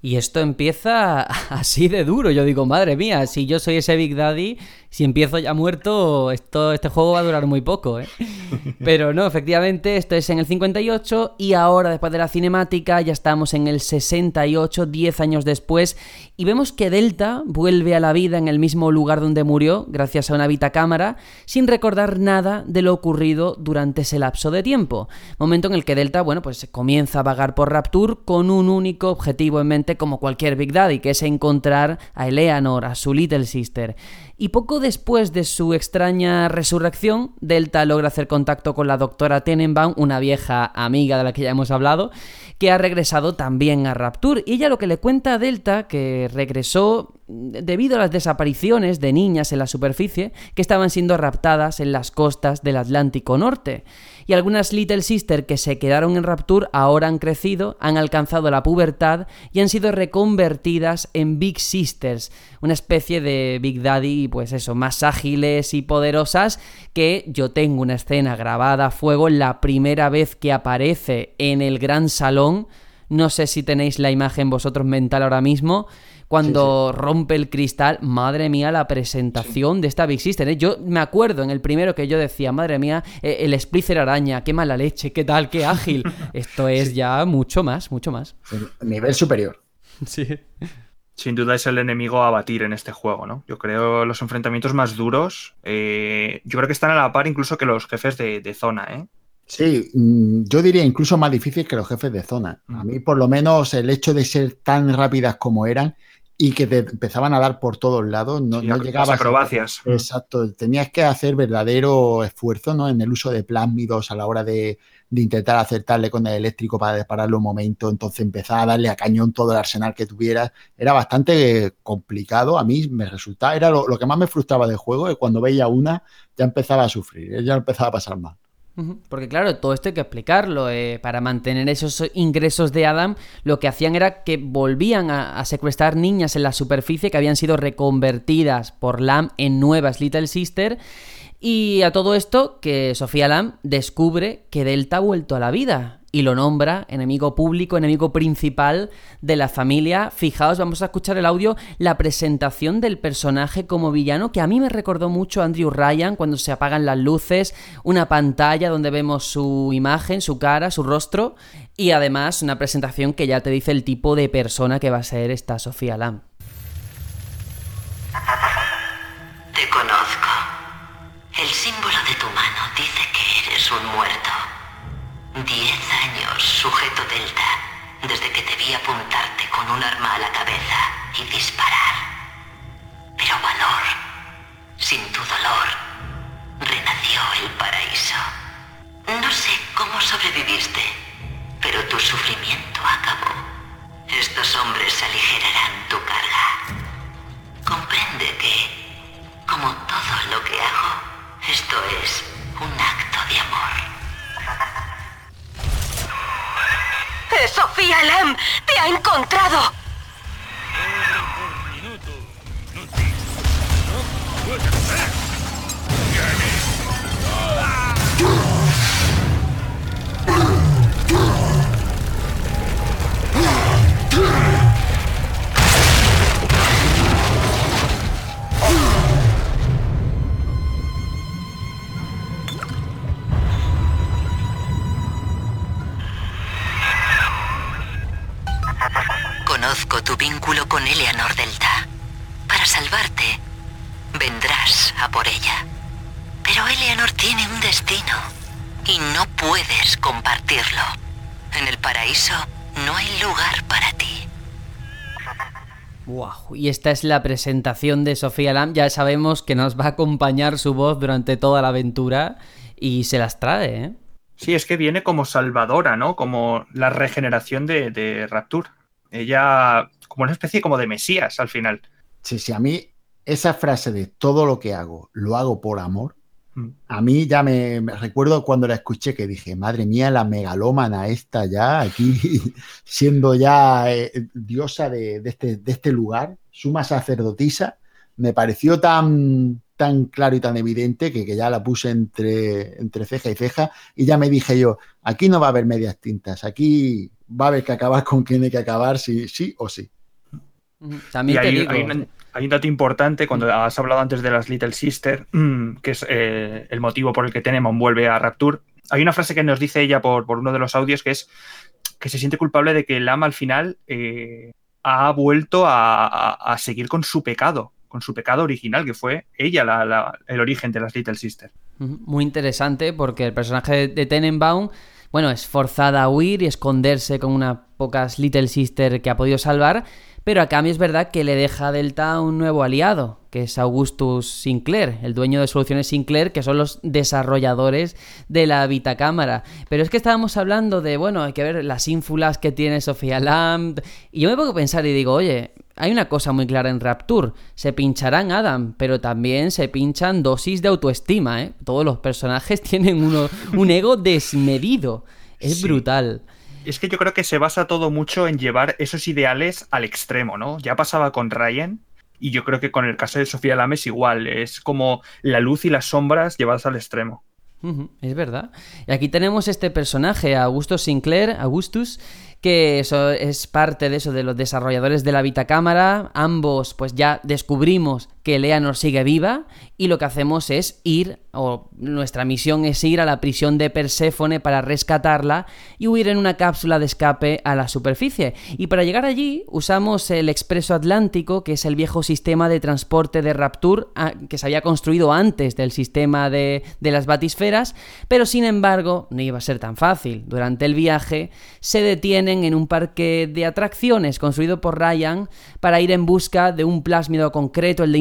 Y esto empieza así de duro. Yo digo, madre mía, si yo soy ese Big Daddy, si empiezo ya muerto, esto, este juego va a durar muy poco, ¿eh? Pero no, efectivamente, esto es en el 58 y ahora, después de la cinemática, ya estamos en el 68, 10 años después, y vemos que Delta vuelve a la vida en el mismo lugar donde murió, gracias a una vitacámara, sin recordar nada de lo ocurrido durante ese lapso de tiempo. Momento en el que Delta, bueno, pues comienza a vagar por Rapture con un único objetivo en mente como cualquier Big Daddy, que es encontrar a Eleanor, a su Little Sister. Y poco después de su extraña resurrección, Delta logra hacer contacto con la doctora Tenenbaum, una vieja amiga de la que ya hemos hablado, que ha regresado también a Rapture. Y ella lo que le cuenta a Delta, que regresó debido a las desapariciones de niñas en la superficie que estaban siendo raptadas en las costas del Atlántico Norte. Y algunas Little Sister que se quedaron en Rapture ahora han crecido, han alcanzado la pubertad y han sido reconvertidas en Big Sisters, una especie de Big Daddy, pues eso, más ágiles y poderosas que yo tengo una escena grabada a fuego la primera vez que aparece en el gran salón. No sé si tenéis la imagen vosotros mental ahora mismo cuando rompe el cristal, madre mía, la presentación de esta Big Sister. ¿eh? Yo me acuerdo en el primero que yo decía, madre mía, eh, el Splicer araña, qué mala leche, qué tal, qué ágil. Esto es ya mucho más, mucho más. Nivel superior. Sí. Sin duda es el enemigo a batir en este juego, ¿no? Yo creo los enfrentamientos más duros, eh, yo creo que están a la par incluso que los jefes de, de zona, ¿eh? Sí, mm, yo diría incluso más difícil que los jefes de zona. A mí, por lo menos, el hecho de ser tan rápidas como eran y que te empezaban a dar por todos lados, no, Sí, no las llegabas. acrobacias. Exacto, tenías que hacer verdadero esfuerzo ¿no? en el uso de plásmidos a la hora de, de intentar acertarle con el eléctrico para dispararle un momento, entonces empezar a darle a cañón todo el arsenal que tuvieras. Era bastante complicado, a mí me resultaba, era lo, lo que más me frustraba del juego, que cuando veía una ya empezaba a sufrir, ya empezaba a pasar mal. Porque claro, todo esto hay que explicarlo. eh, para mantener esos ingresos de Adam, lo que hacían era que volvían a, a secuestrar niñas en la superficie que habían sido reconvertidas por Lam en nuevas Little Sister. Y a todo esto, que Sofía Lam descubre que Delta ha vuelto a la vida y lo nombra enemigo público, enemigo principal de la familia. Fijaos, vamos a escuchar el audio, la presentación del personaje como villano, que a mí me recordó mucho a Andrew Ryan cuando se apagan las luces, una pantalla donde vemos su imagen, su cara, su rostro, y además una presentación que ya te dice el tipo de persona que va a ser esta Sofía Lam. Te conozco. El símbolo de tu mano dice que eres un muerto. Diez años sujeto delta, desde que te vi apuntarte con un arma a la cabeza y disparar. Pero valor, sin tu dolor, renació el paraíso. No sé cómo sobreviviste, pero tu sufrimiento acabó. Estos hombres aligerarán tu carga. Comprende que, como todo lo que hago, esto es un acto de amor. ¡Eh, Sofía Lam! ¡Te ha encontrado! Conozco tu vínculo con Eleanor Delta. Para salvarte, vendrás a por ella. Pero Eleanor tiene un destino y no puedes compartirlo. En el paraíso no hay lugar para ti. Wow, y esta es la presentación de Sofía Lam. Ya sabemos que nos va a acompañar su voz durante toda la aventura y se las trae, ¿eh? Sí, es que viene como salvadora, ¿no? Como la regeneración de, de Rapture. Ella, como una especie como de mesías al final. Sí, sí, a mí esa frase de todo lo que hago, lo hago por amor, Mm. a mí ya me, me recuerdo cuando la escuché que dije, madre mía, la megalómana esta ya, aquí siendo ya eh, diosa de, de este, de este lugar, suma sacerdotisa, me pareció tan, tan claro y tan evidente que, que ya la puse entre, entre ceja y ceja y ya me dije yo, aquí no va a haber medias tintas, aquí va a haber que acabar con quien hay que acabar, sí, sí o sí. También y te hay, digo. hay un, hay un dato importante cuando has hablado antes de las Little Sister, mm, que es eh, el motivo por el que Tenemon vuelve a Rapture. Hay una frase que nos dice ella por, por uno de los audios que es que se siente culpable de que Lama al final eh, ha vuelto a, a- a seguir con su pecado, con su pecado original, que fue ella la- la- el origen de las Little Sister. Ujú, Muy interesante porque el personaje de Tenenbaum, bueno, es forzada a huir y esconderse con unas pocas Little Sister que ha podido salvar, pero a cambio es verdad que le deja a Delta un nuevo aliado, que es Augustus Sinclair, el dueño de Soluciones Sinclair, que son los desarrolladores de la Vitacámara. Pero es que estábamos hablando de, bueno, hay que ver las ínfulas que tiene Sofía Lamb, y yo me pongo a pensar y digo, oye, hay una cosa muy clara en Rapture. Se pincharán Adam, pero también se pinchan dosis de autoestima, ¿eh? Todos los personajes tienen uno, un ego desmedido. Es Sí. brutal. Es que yo creo que se basa todo mucho en llevar esos ideales al extremo, ¿no? Ya pasaba con Ryan y yo creo que con el caso de Sofía Lam es igual. Es como la luz y las sombras llevadas al extremo. Es verdad. Y aquí tenemos este personaje, Augusto Sinclair, Augustus, que eso es parte de eso, de los desarrolladores de la Vitacámara. Ambos, pues ya descubrimos que Eleanor sigue viva y lo que hacemos es ir, o nuestra misión es ir a la prisión de Perséfone para rescatarla y huir en una cápsula de escape a la superficie. Y para llegar allí usamos el Expreso Atlántico, que es el viejo sistema de transporte de Rapture ah, que se había construido antes del sistema de, de las batisferas, pero sin embargo no iba a ser tan fácil. Durante el viaje se detienen en un parque de atracciones construido por Ryan para ir en busca de un plásmido concreto, el de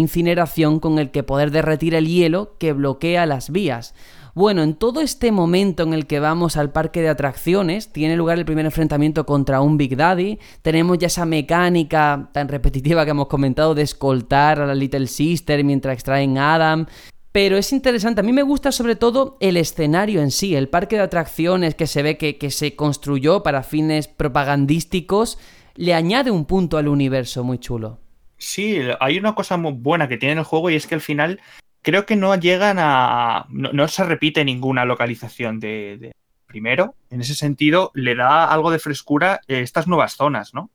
con el que poder derretir el hielo que bloquea las vías. Bueno, en todo este momento en el que vamos al parque de atracciones, tiene lugar el primer enfrentamiento contra un Big Daddy, tenemos ya esa mecánica tan repetitiva que hemos comentado de escoltar a la Little Sister mientras extraen a Adam, pero es interesante, a mí me gusta sobre todo el escenario en sí, el parque de atracciones que se ve que se construyó para fines propagandísticos, le añade un punto al universo muy chulo. Sí, hay una cosa muy buena que tiene el juego y es que al final creo que no llegan a. No, no se repite ninguna localización de, de primero. En ese sentido, le da algo de frescura eh, estas nuevas zonas, ¿no?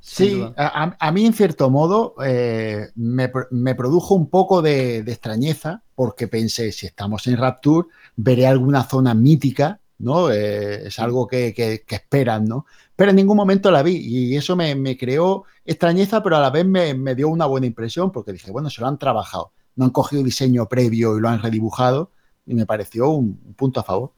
Sí, a, mí en cierto modo eh, me, me produjo un poco de, de extrañeza porque pensé, si estamos en Rapture, veré alguna zona mítica, ¿no? Eh, es algo que, que- que esperan, ¿no? Pero en ningún momento la vi y eso me, creó extrañeza, pero a la vez me, dio una buena impresión porque dije, bueno, se lo han trabajado, no han cogido diseño previo y lo han redibujado y me pareció un punto a favor.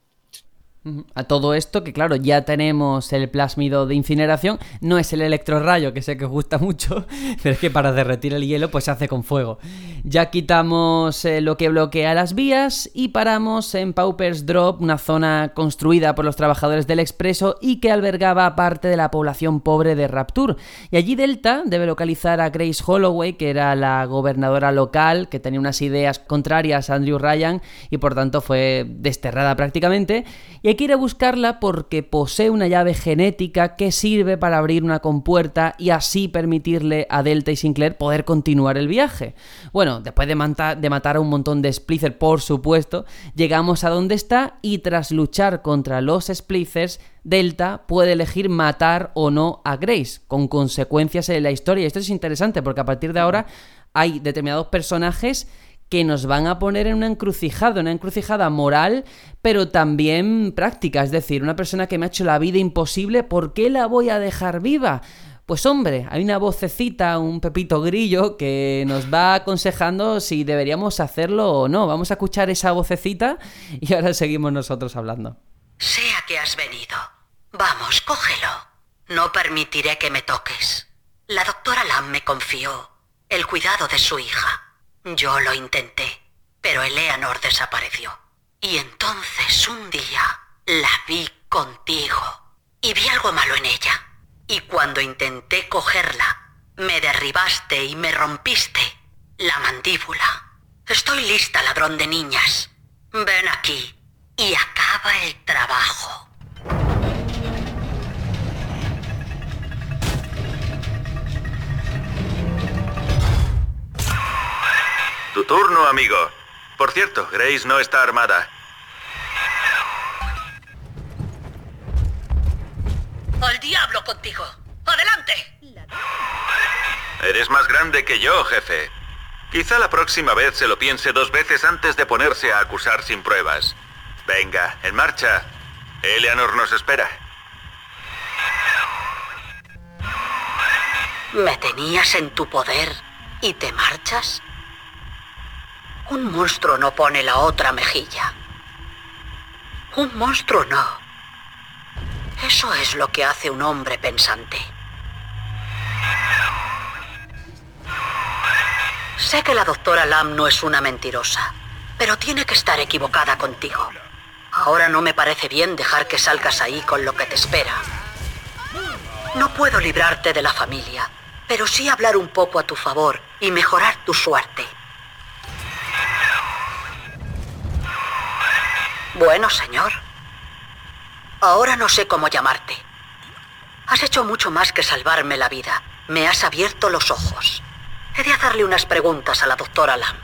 A todo esto, que claro, ya tenemos el plásmido de incineración, no es el electrorrayo, que sé que os gusta mucho, pero es que para derretir el hielo pues se hace con fuego. Ya quitamos eh, lo que bloquea las vías y paramos en Pauper's Drop, una zona construida por los trabajadores del expreso y que albergaba parte de la población pobre de Rapture. Y allí Delta debe localizar a Grace Holloway, que era la gobernadora local, que tenía unas ideas contrarias a Andrew Ryan y por tanto fue desterrada prácticamente. Hay que ir a buscarla porque posee una llave genética que sirve para abrir una compuerta y así permitirle a Delta y Sinclair poder continuar el viaje. Bueno, después de, de matar a un montón de Splicers, por supuesto, llegamos a donde está y tras luchar contra los Splicers, Delta puede elegir matar o no a Grace, con consecuencias en la historia. Esto es interesante porque a partir de ahora hay determinados personajes que nos van a poner en una encrucijada, una encrucijada moral, pero también práctica. Es decir, una persona que me ha hecho la vida imposible, ¿por qué la voy a dejar viva? Pues hombre, hay una vocecita, un pepito grillo, que nos va aconsejando si deberíamos hacerlo o no. Vamos a escuchar esa vocecita y ahora seguimos nosotros hablando. Sea que has venido. Vamos, cógelo. No permitiré que me toques. La doctora Lam me confió el cuidado de su hija. Yo lo intenté, pero Eleanor desapareció. Y entonces un día la vi contigo y vi algo malo en ella. Y cuando intenté cogerla, me derribaste y me rompiste la mandíbula. Estoy lista, ladrón de niñas. Ven aquí y acaba el trabajo. Turno, amigo. Por cierto, Grace no está armada. ¡Al diablo contigo! ¡Adelante! Eres más grande que yo, jefe. Quizá la próxima vez se lo piense dos veces antes de ponerse a acusar sin pruebas. Venga, en marcha. Eleanor nos espera. ¿Me tenías en tu poder y te marchas? Un monstruo no pone la otra mejilla. Un monstruo no. Eso es lo que hace un hombre pensante. Sé que la doctora Lam no es una mentirosa, pero tiene que estar equivocada contigo. Ahora no me parece bien dejar que salgas ahí con lo que te espera. No puedo librarte de la familia, pero sí hablar un poco a tu favor y mejorar tu suerte. Bueno, señor. Ahora no sé cómo llamarte. Has hecho mucho más que salvarme la vida. Me has abierto los ojos. He de hacerle unas preguntas a la doctora Lam.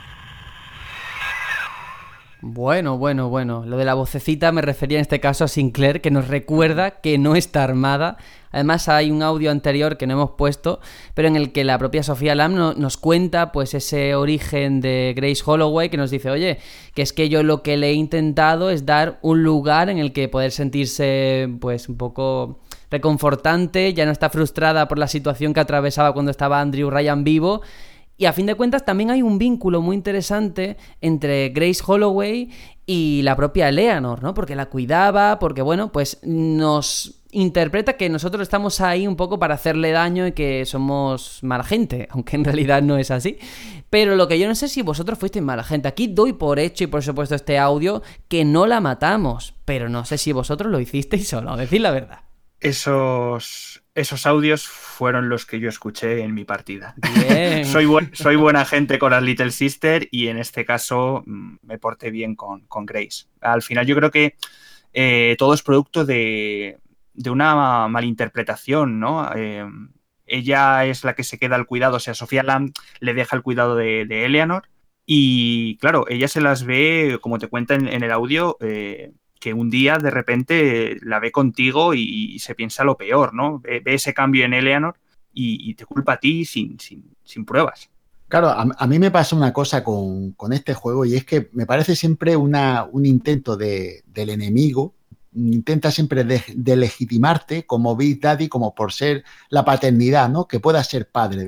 Bueno, bueno, bueno. Lo de la vocecita me refería en este caso a Sinclair, que nos recuerda que no está armada. Además hay un audio anterior que no hemos puesto, pero en el que la propia Sofía Lam no- nos cuenta pues ese origen de Grace Holloway, que nos dice, oye, que es que yo lo que le he intentado es dar un lugar en el que poder sentirse pues un poco reconfortante, ya no está frustrada por la situación que atravesaba cuando estaba Andrew Ryan vivo. Y a fin de cuentas también hay un vínculo muy interesante entre Grace Holloway y la propia Eleanor, ¿no? Porque la cuidaba, porque bueno, pues nos interpreta que nosotros estamos ahí un poco para hacerle daño y que somos mala gente, aunque en realidad no es así. Pero lo que yo no sé si vosotros fuisteis mala gente. Aquí doy por hecho y por supuesto este audio que no la matamos, pero no sé si vosotros lo hicisteis o no, decid la verdad. Esos, esos audios fueron los que yo escuché en mi partida. Bien. soy, buen- soy buena gente con las Little Sister y en este caso mm, me porté bien con, con Grace. Al final yo creo que eh, todo es producto de, de una malinterpretación, ¿no? Eh, ella es la que se queda al cuidado, o sea, Sofía Lam le deja el cuidado de, de Eleanor y claro, ella se las ve, como te cuenta en, en el audio, eh, que un día de repente la ve contigo y, se piensa lo peor, ¿no? Ve, ese cambio en Eleanor y, te culpa a ti sin, sin, pruebas. Claro, a, a mí me pasa una cosa con, con este juego y es que me parece siempre una, un intento de- del enemigo, intenta siempre de, de como Big Daddy, como por ser la paternidad, ¿no? Que pueda ser padre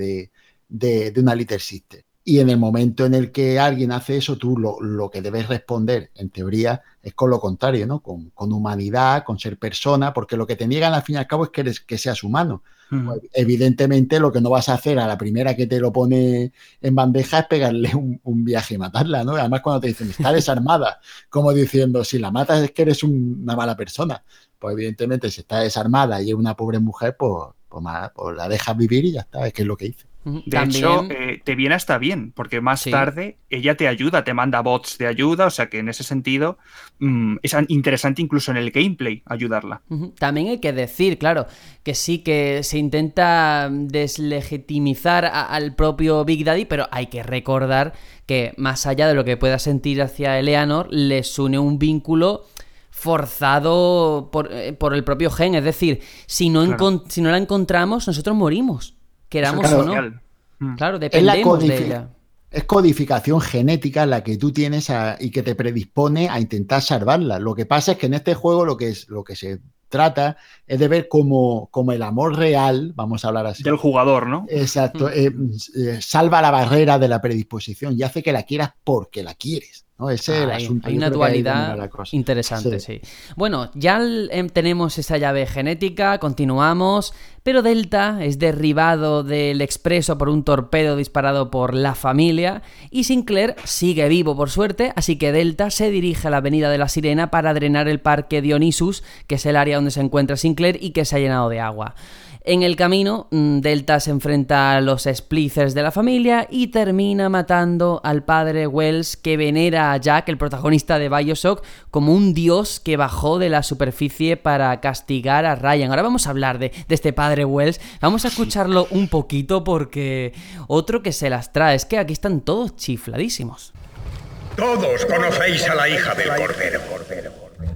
de- de una Little Sister. Y en el momento en el que alguien hace eso, tú lo, lo que debes responder, en teoría, es con lo contrario, ¿no? Con, con humanidad, con ser persona, porque lo que te niegan al fin y al cabo es que, eres, que seas humano. Pues, evidentemente lo que no vas a hacer a la primera que te lo pone en bandeja es pegarle un, un viaje y matarla, ¿no? Además cuando te dicen, está desarmada, como diciendo, si la matas es que eres un- una mala persona. Pues evidentemente si está desarmada y es una pobre mujer, pues, pues, pues la dejas vivir y ya está, es que es lo que hice. De hecho, eh, te viene hasta bien, porque más Sí. tarde ella te ayuda, te manda bots de ayuda, o sea que en ese sentido mm, es an- interesante incluso en el gameplay ayudarla. También hay que decir, claro, que sí que se intenta deslegitimizar a- al propio Big Daddy, pero hay que recordar que más allá de lo que pueda sentir hacia Eleanor, les une un vínculo forzado por, eh, por el propio gen. Es decir, si no, Claro. si no la encontramos, nosotros morimos, queramos Claro. o no. Claro, Es la dependemos de ella. Es codificación genética la que tú tienes a- y que te predispone a intentar salvarla. Lo que pasa es que en este juego lo que, es, lo que se trata es de ver como, como el amor real, vamos a hablar así. Del jugador, ¿no? Exacto, eh, eh, salva la barrera de la predisposición y hace que la quieras porque la quieres. ¿No? Ese es el Hay- una dualidad interesante, Sí. sí. Bueno, ya em, tenemos esa llave genética, continuamos, pero Delta es derribado del expreso por un torpedo disparado por la familia y Sinclair sigue vivo por suerte, así que Delta se dirige a la avenida de la Sirena para drenar el parque Dionysus, que es el área donde se encuentra Sinclair y que se ha llenado de agua. En el camino, mm, Delta se enfrenta a los Splicers de la familia y termina matando al padre Wells que venera a Jack, el protagonista de Bioshock, como un dios que bajó de la superficie para castigar a Ryan. Ahora vamos a hablar de, de este padre Wells. Vamos a escucharlo un poquito porque otro que se las trae es que aquí están todos chifladísimos. Todos conocéis a la hija del Cordero.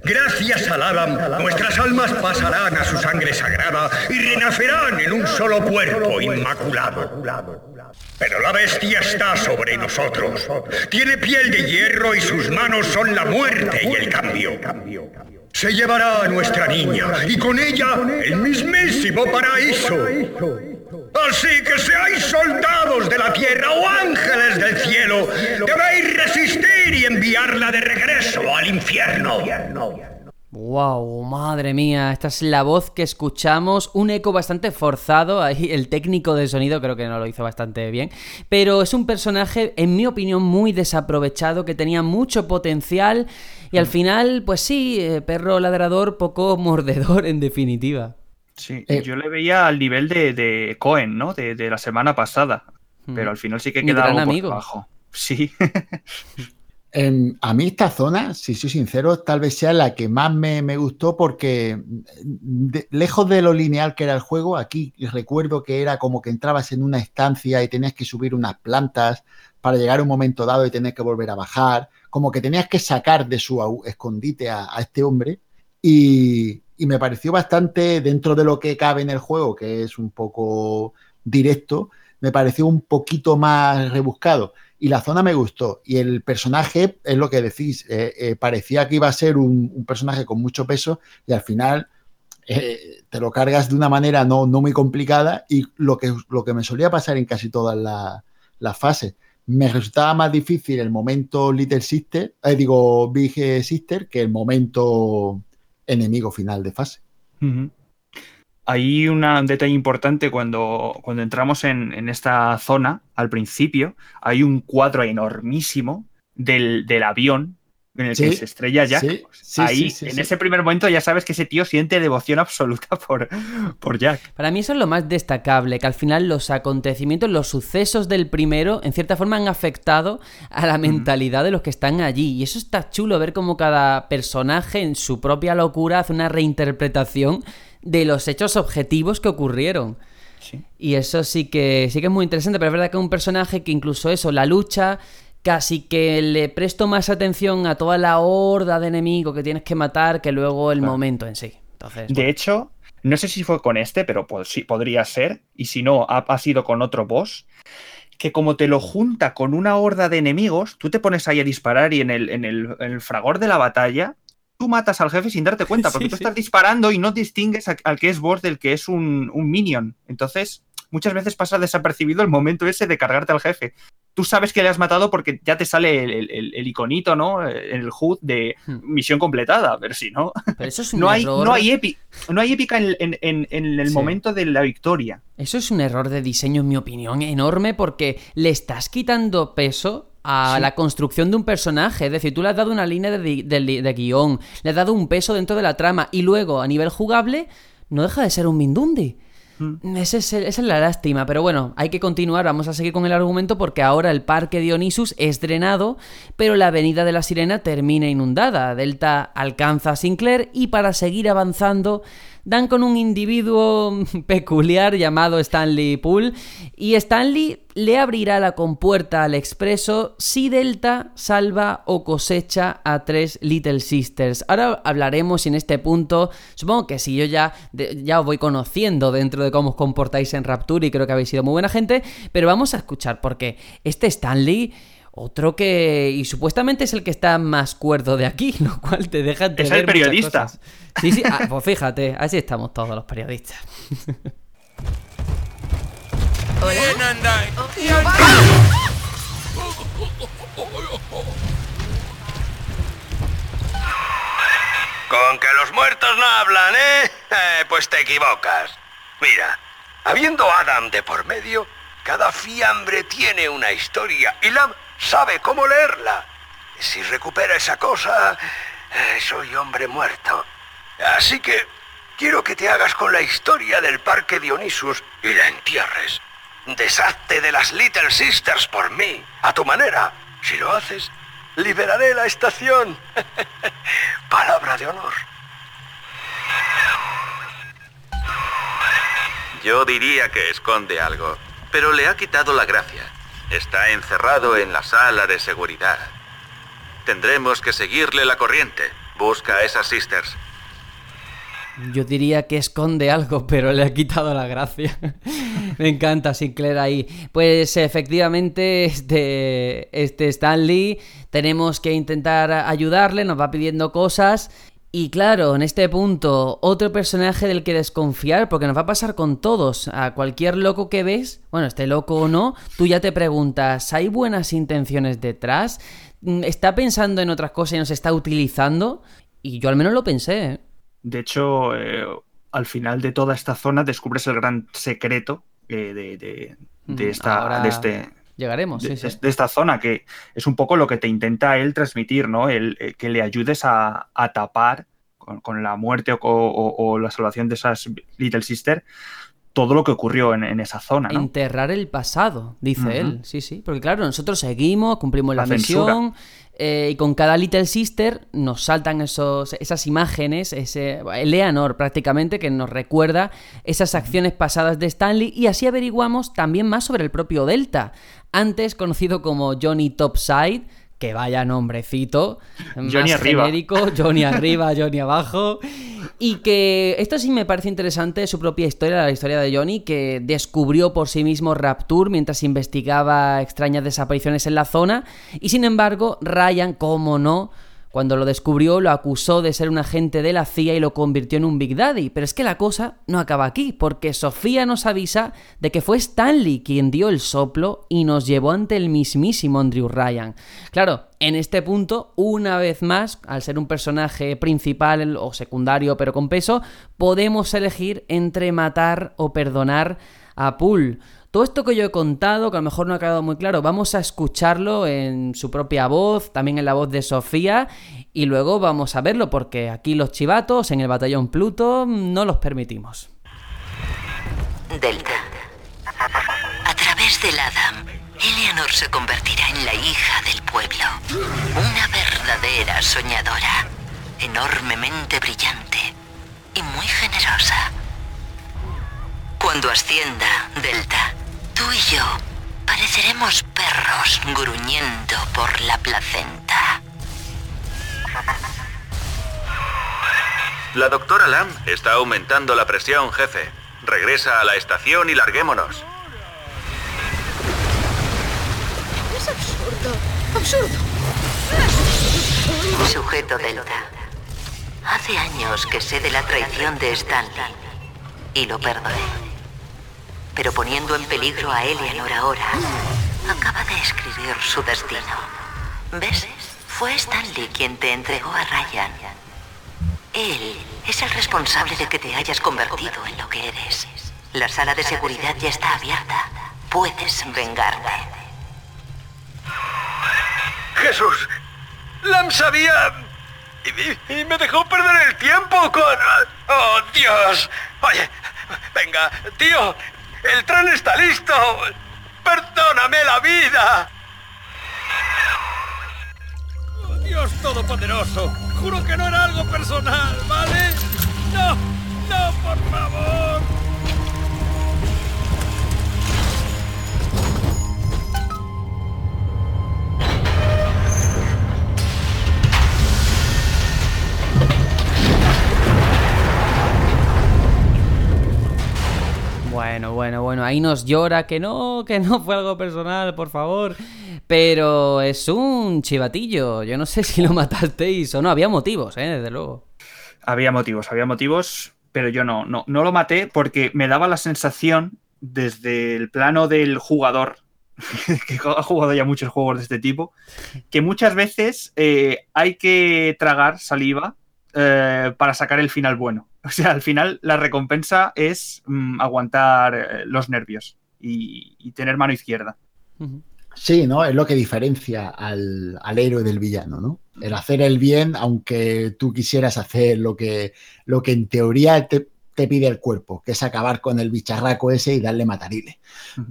Gracias al Adam, nuestras almas pasarán a su sangre sagrada y renacerán en un solo cuerpo inmaculado. Pero la bestia está sobre nosotros. Tiene piel de hierro y sus manos son la muerte y el cambio. Se llevará a nuestra niña y con ella el mismísimo paraíso. Así que seáis soldados de la tierra o ángeles del cielo, debéis resistir y enviarla de regreso al infierno. Wow, madre mía, esta es la voz que escuchamos, un eco bastante forzado, ahí el técnico de sonido creo que no lo hizo bastante bien, pero es un personaje en mi opinión muy desaprovechado, que tenía mucho potencial y al final, pues sí, eh, perro ladrador, poco mordedor en definitiva. Sí, Eh, yo le veía al nivel de, de Cohen, ¿no? De, de la semana pasada. Pero al final sí que queda algo por amigo. debajo. Sí. Em, a mí esta zona, si soy sincero, tal vez sea la que más me, gustó porque de- lejos de lo lineal que era el juego, aquí recuerdo que era como que entrabas en una estancia y tenías que subir unas plantas para llegar a un momento dado y tener que volver a bajar, como que tenías que sacar de su escondite a, este hombre. Y me pareció bastante dentro de lo que cabe en el juego, que es un poco directo, me pareció un poquito más rebuscado y la zona me gustó. Y el personaje, es lo que decís, eh, eh, parecía que iba a ser un, personaje con mucho peso y al final eh, te lo cargas de una manera no, no muy complicada y lo que, lo que me solía pasar en casi todas la- las fases. Me resultaba más difícil el momento Little Sister, digo Big Sister, que el momento enemigo final de fase. Hay una- un detalle importante cuando, cuando entramos en, en esta zona, al principio, hay un cuadro enormísimo del, del avión en el que se estrella Jack. sí, sí, Ahí, sí, sí, en sí. ese primer momento, ya sabes que ese tío siente devoción absoluta por, por Jack. Para mí eso es lo más destacable, que al final los acontecimientos, los sucesos del primero, en cierta forma han afectado a la mentalidad de los que están allí. Y eso está chulo, ver cómo cada personaje en su propia locura hace una reinterpretación de los hechos objetivos que ocurrieron. Y eso sí que, sí que es muy interesante, pero es verdad que es un personaje que incluso eso, la lucha, casi que le presto más atención a toda la horda de enemigos que tienes que matar que luego el Claro. momento en sí. Entonces, De hecho, no sé si fue con este, pero pues, sí, podría ser. Y si no, ha, ha sido con otro boss. Que como te lo junta con una horda de enemigos, tú te pones ahí a disparar y en el, en el, en el fragor de la batalla, tú matas al jefe sin darte cuenta, porque Sí, tú sí. estás disparando y no distingues a- al que es boss del que es un, un minion. Entonces, muchas veces pasa desapercibido el momento ese de cargarte al jefe. Tú sabes que le has matado porque ya te sale el, el- el iconito, ¿no? En el HUD de misión completada, pero si no. Pero eso es un no hay, error. no hay épica, no hay épica en, en- en- en el Sí. momento de la victoria. Eso es un error de diseño, en mi opinión, enorme porque le estás quitando peso a Sí. la construcción de un personaje. Es decir, tú le has dado una línea de, de guion, le has dado un peso dentro de la trama y luego, a nivel jugable, no deja de ser un Mindundi. Ese es esa es la lástima, pero bueno, hay que continuar, vamos a seguir con el argumento porque ahora el parque Dionysus es drenado, pero la avenida de la Sirena termina inundada. Delta alcanza a Sinclair y para seguir avanzando dan con un individuo peculiar llamado Stanley Poole y Stanley le abrirá la compuerta al expreso si Delta salva o cosecha a tres Little Sisters. Ahora hablaremos en este punto, supongo que si yo ya, de- ya os voy conociendo dentro de cómo os comportáis en Rapture y creo que habéis sido muy buena gente, pero vamos a escuchar porque este Stanley... Otro que. Y supuestamente es el que está más cuerdo de aquí, lo cual te deja Es el entender muchas periodista. cosas. Sí, sí, ah, pues fíjate, así estamos todos los periodistas. Andáis. Con que los muertos no hablan, ¿eh? Eh, Pues te equivocas. Mira, habiendo Adam de por medio, cada fiambre tiene una historia y Lam sabe cómo leerla. Si recupera esa cosa, eh, soy hombre muerto. Así que quiero que te hagas con la historia del parque Dionysus y la entierres. Deshazte de las Little Sisters por mí, a tu manera. Si lo haces, liberaré la estación. Palabra de honor. Yo diría que esconde algo, pero le ha quitado la gracia. Está encerrado en la sala de seguridad. Tendremos que seguirle la corriente. Busca a esas sisters. Yo diría que esconde algo, pero le ha quitado la gracia. Me encanta Sinclair ahí. Pues efectivamente, este, este Stanley, tenemos que intentar ayudarle, nos va pidiendo cosas. Y claro, en este punto, otro personaje del que desconfiar, porque nos va a pasar con todos. A cualquier loco que ves, bueno, este loco o no, tú ya te preguntas, ¿hay buenas intenciones detrás? Mm, ¿Está pensando en otras cosas y nos está utilizando? Y yo al menos lo pensé, ¿eh? De hecho, eh, al final de toda esta zona descubres el gran secreto eh, de, de- de Mm, esta, ahora de, este, Llegaremos, de, sí, sí. de esta zona, que es un poco lo que te intenta él transmitir, ¿no? El, eh, que le ayudes a, a tapar con, con la muerte o, o- o la salvación de esas Little Sister, todo lo que ocurrió en, en esa zona, ¿no? Enterrar el pasado, dice él. Sí, sí. Porque claro, nosotros seguimos, cumplimos la, La misión. eh, y con cada Little Sister nos saltan esos, esas imágenes, ese Eleanor prácticamente, que nos recuerda esas acciones pasadas de Stanley. Y así averiguamos también más sobre el propio Delta. Antes conocido como Johnny Topside. Que vaya nombrecito. Johnny más arriba. genérico, Johnny arriba, Johnny abajo. Y que esto sí me parece interesante, su propia historia, la historia de Johnny, que descubrió por sí mismo Rapture mientras investigaba extrañas desapariciones en la zona. Y sin embargo, Ryan, como no, cuando lo descubrió, lo acusó de ser un agente de la CIA y lo convirtió en un Big Daddy. Pero es que la cosa no acaba aquí, porque Sofía nos avisa de que fue Stanley quien dio el soplo y nos llevó ante el mismísimo Andrew Ryan. Claro, en este punto, una vez más, al ser un personaje principal o secundario pero con peso, podemos elegir entre matar o perdonar a Poole. Todo esto que yo he contado, que a lo mejor no ha quedado muy claro, vamos a escucharlo en su propia voz, también en la voz de Sofía, y luego vamos a verlo, porque aquí los chivatos en el batallón Pluto no los permitimos. Delta. A través del Adam, Eleanor se convertirá en la hija del pueblo. Una verdadera soñadora. Enormemente brillante y muy generosa. Cuando ascienda, Delta, tú y yo pareceremos perros gruñendo por la placenta. La doctora Lam está aumentando la presión, jefe. Regresa a la estación y larguémonos. Es absurdo. Absurdo. Sujeto Delta. Hace años que sé de la traición de Stanley y lo perdoné. Pero poniendo en peligro a Eleanor ahora, acaba de escribir su destino. ¿Ves? Fue Stanley quien te entregó a Ryan. Él es el responsable de que te hayas convertido en lo que eres. La sala de seguridad ya está abierta. Puedes vengarte. Jesús, Lam sabía y, y- y me dejó perder el tiempo con... ¡Oh, Dios! Oye, venga, tío, el tren está listo. Perdóname la vida. Oh, Dios Todopoderoso, juro que no era algo personal, ¿vale? No, no, por favor. Bueno, bueno, bueno, ahí nos llora que no, que no fue algo personal, por favor. Pero es un chivatillo. Yo no sé si lo matasteis o no. Había motivos, ¿eh? Desde luego. Había motivos, había motivos, pero yo no, no, no lo maté porque me daba la sensación desde el plano del jugador, que ha jugado ya muchos juegos de este tipo, que muchas veces eh, hay que tragar saliva eh, para sacar el final bueno. O sea, al final la recompensa es mm, aguantar eh, los nervios y, y tener mano izquierda. Sí, ¿no? Es lo que diferencia al, al héroe del villano, ¿no? El hacer el bien, aunque tú quisieras hacer lo que, lo que en teoría te, te pide el cuerpo, que es acabar con el bicharraco ese y darle matarile.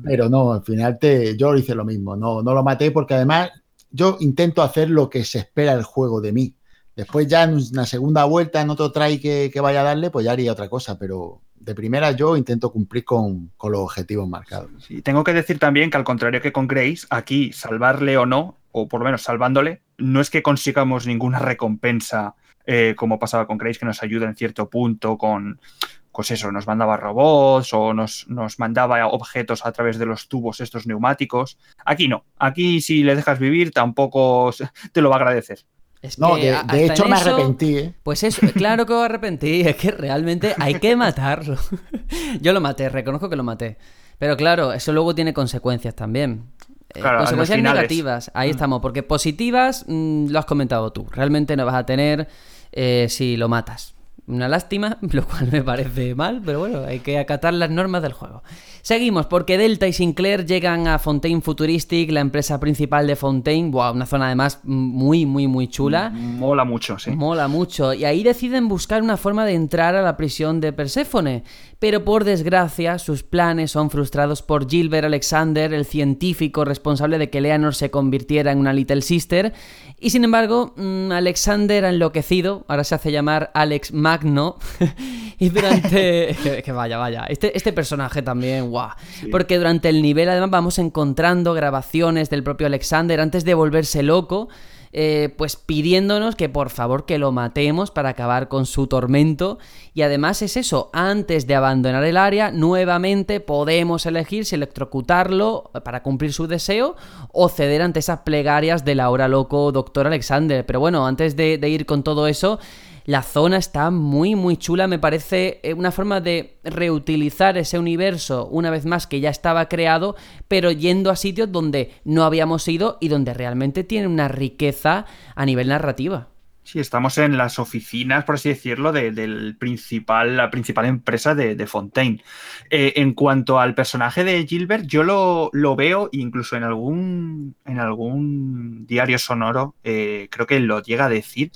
Pero no, al final te, yo hice lo mismo, no, no lo maté porque además yo intento hacer lo que se espera del juego de mí. Después ya en una segunda vuelta, en otro try que, vaya a darle, pues ya haría otra cosa, pero de primera yo intento cumplir con, los objetivos marcados. Y tengo que decir también que al contrario que con Grace, aquí salvarle o no, o por lo menos salvándole, no es que consigamos ninguna recompensa eh, como pasaba con Grace, que nos ayuda en cierto punto con, pues eso, nos mandaba robots o nos, nos mandaba objetos a través de los tubos estos neumáticos. Aquí no, aquí si le dejas vivir tampoco te lo va a agradecer. Es No, que de, hecho me eso- arrepentí, ¿eh? Pues eso, claro que me arrepentí, es que realmente hay que matarlo. Yo lo maté, reconozco que lo maté. Pero claro, eso luego tiene consecuencias también. Eh, Claro, consecuencias negativas, ahí Mm. estamos, porque positivas mm, lo has comentado tú, realmente no vas a tener eh, si lo matas. Una lástima, lo cual me parece mal, pero bueno, hay que acatar las normas del juego. Seguimos, porque Delta y Sinclair llegan a Fontaine Futuristic, la empresa principal de Fontaine. Wow, una zona además muy, muy, muy chula. Mola mucho, sí. Mola mucho. Y ahí deciden buscar una forma de entrar a la prisión de Perséfone. Pero por desgracia, sus planes son frustrados por Gilbert Alexander, el científico responsable de que Leonor se convirtiera en una Little Sister. Y sin embargo, mm, Alexander ha enloquecido, ahora se hace llamar Alex Magno. y durante. que vaya, vaya. Este, este personaje también, guau. Porque durante el nivel, además, vamos encontrando grabaciones del propio Alexander antes de volverse loco. Eh, pues pidiéndonos que por favor que lo matemos para acabar con su tormento. Y además es eso, antes de abandonar el área, nuevamente podemos elegir si electrocutarlo para cumplir su deseo o ceder ante esas plegarias del ahora loco doctor Alexander. Pero bueno, antes de, de ir con todo eso, la zona está muy muy chula, me parece eh, una forma de reutilizar ese universo una vez más que ya estaba creado, pero yendo a sitios donde no habíamos ido y donde realmente tiene una riqueza a nivel narrativa. Sí, estamos en las oficinas, por así decirlo, de, del principal, la principal empresa de, Fontaine. Eh, en cuanto al personaje de Gilbert, yo lo, lo veo incluso en algún, en algún diario sonoro, eh, creo que lo llega a decir,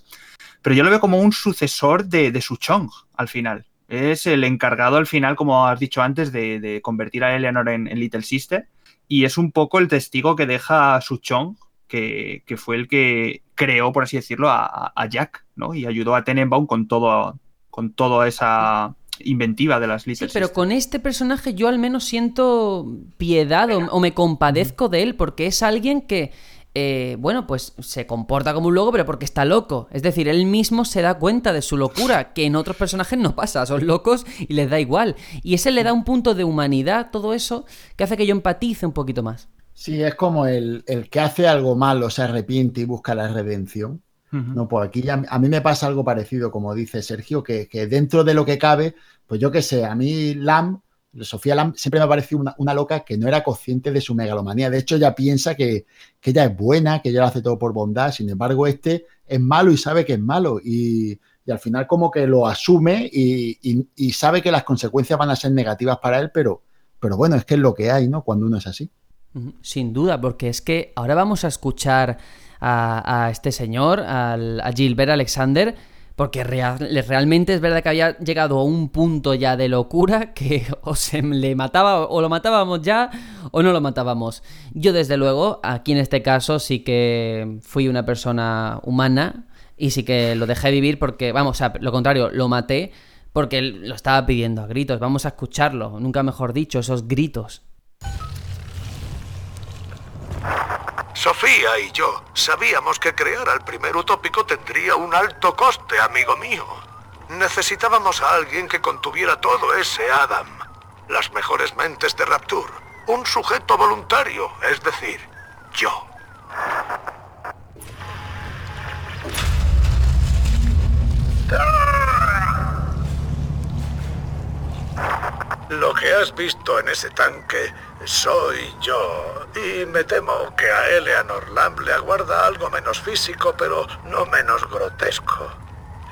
pero yo lo veo como un sucesor de, de Suchong al final. Es el encargado al final, como has dicho antes, de, de convertir a Eleanor en, en, Little Sister. Y es un poco el testigo que deja Suchong, que, que fue el que creó, por así decirlo, a, a Jack, ¿no? Y ayudó a Tenenbaum con todo, con toda esa inventiva de las Little Sí, pero con este personaje yo al menos siento piedad o, o me compadezco de él, porque es alguien que eh, bueno, pues se comporta como un loco, pero porque está loco. Es decir, él mismo se da cuenta de su locura, que en otros personajes no pasa, son locos y les da igual. Y ese le da un punto de humanidad, todo eso, que hace que yo empatice un poquito más. Sí, es como el, el que hace algo malo, se arrepiente y busca la redención. Uh -huh. No, pues aquí ya, a mí me pasa algo parecido, como dice Sergio, que, que dentro de lo que cabe, pues yo qué sé, a mí Lam Sofía siempre me ha parecido una, loca que no era consciente de su megalomanía. De hecho, ella piensa que, que, ella es buena, que ella lo hace todo por bondad. Sin embargo, este es malo y sabe que es malo. Y, y al final como que lo asume y, y, y, sabe que las consecuencias van a ser negativas para él, pero, pero bueno, es que es lo que hay, ¿no? Cuando uno es así. Sin duda, porque es que ahora vamos a escuchar a, a este señor, al, a Gilbert Alexander, porque real, realmente es verdad que había llegado a un punto ya de locura que o se le mataba o lo matábamos ya o no lo matábamos. Yo desde luego, aquí en este caso sí que fui una persona humana y sí que lo dejé vivir porque, vamos, o sea, lo contrario, lo maté porque lo estaba pidiendo a gritos. Vamos a escucharlo, nunca mejor dicho, esos gritos. Sofía y yo sabíamos que crear al primer utópico tendría un alto coste, amigo mío. Necesitábamos a alguien que contuviera todo ese Adam. Las mejores mentes de Rapture. Un sujeto voluntario, es decir, yo. Lo que has visto en ese tanque soy yo. Y me temo que a Eleanor Lamb le aguarda algo menos físico, pero no menos grotesco.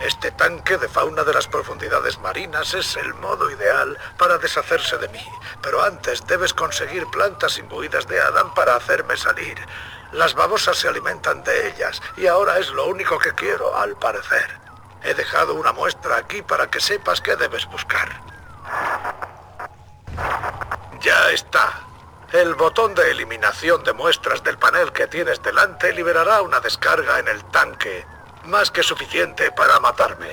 Este tanque de fauna de las profundidades marinas es el modo ideal para deshacerse de mí. Pero antes debes conseguir plantas imbuidas de Adam para hacerme salir. Las babosas se alimentan de ellas y ahora es lo único que quiero, al parecer. He dejado una muestra aquí para que sepas qué debes buscar. Ya está. El botón de eliminación de muestras del panel que tienes delante liberará una descarga en el tanque, más que suficiente para matarme.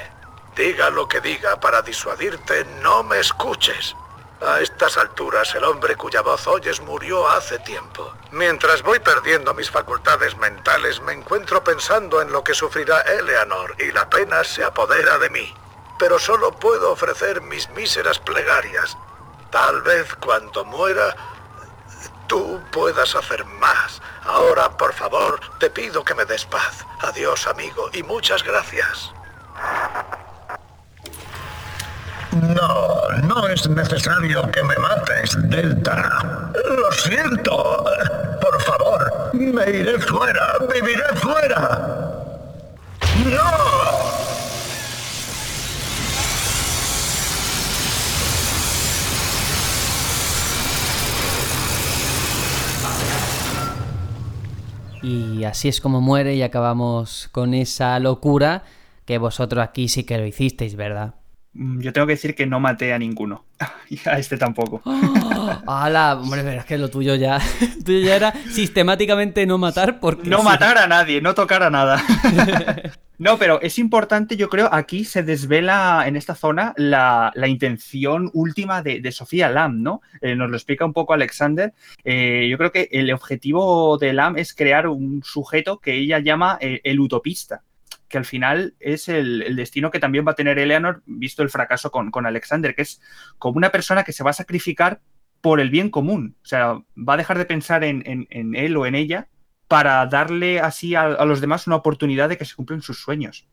Diga lo que diga para disuadirte, no me escuches. A estas alturas el hombre cuya voz oyes murió hace tiempo. Mientras voy perdiendo mis facultades mentales, me encuentro pensando en lo que sufrirá Eleanor y la pena se apodera de mí. Pero solo puedo ofrecer mis míseras plegarias. Tal vez cuando muera, tú puedas hacer más. Ahora, por favor, te pido que me des paz. Adiós, amigo, y muchas gracias. No, no es necesario que me mates, Delta. Lo siento. Por favor, me iré fuera, viviré fuera. ¡No! Y así es como muere y acabamos con esa locura que vosotros aquí sí que lo hicisteis, ¿verdad? Mm, Yo tengo que decir que no maté a ninguno. Y a este tampoco. ¡Hala! Hombre, pero es que lo tuyo ya, tuyo ya era sistemáticamente no matar porque... No matar a nadie, no tocar a nada. No, pero es importante, yo creo, aquí se desvela en esta zona la, la intención última de, de Sofía Lam, ¿no? Eh, nos lo explica un poco Alexander. Eh, yo creo que el objetivo de Lam es crear un sujeto que ella llama eh, el utopista, que al final es el, el destino que también va a tener Eleanor, visto el fracaso con, con Alexander, que es como una persona que se va a sacrificar por el bien común. O sea, va a dejar de pensar en, en- en él o en ella para darle así a, los demás una oportunidad de que se cumplan sus sueños.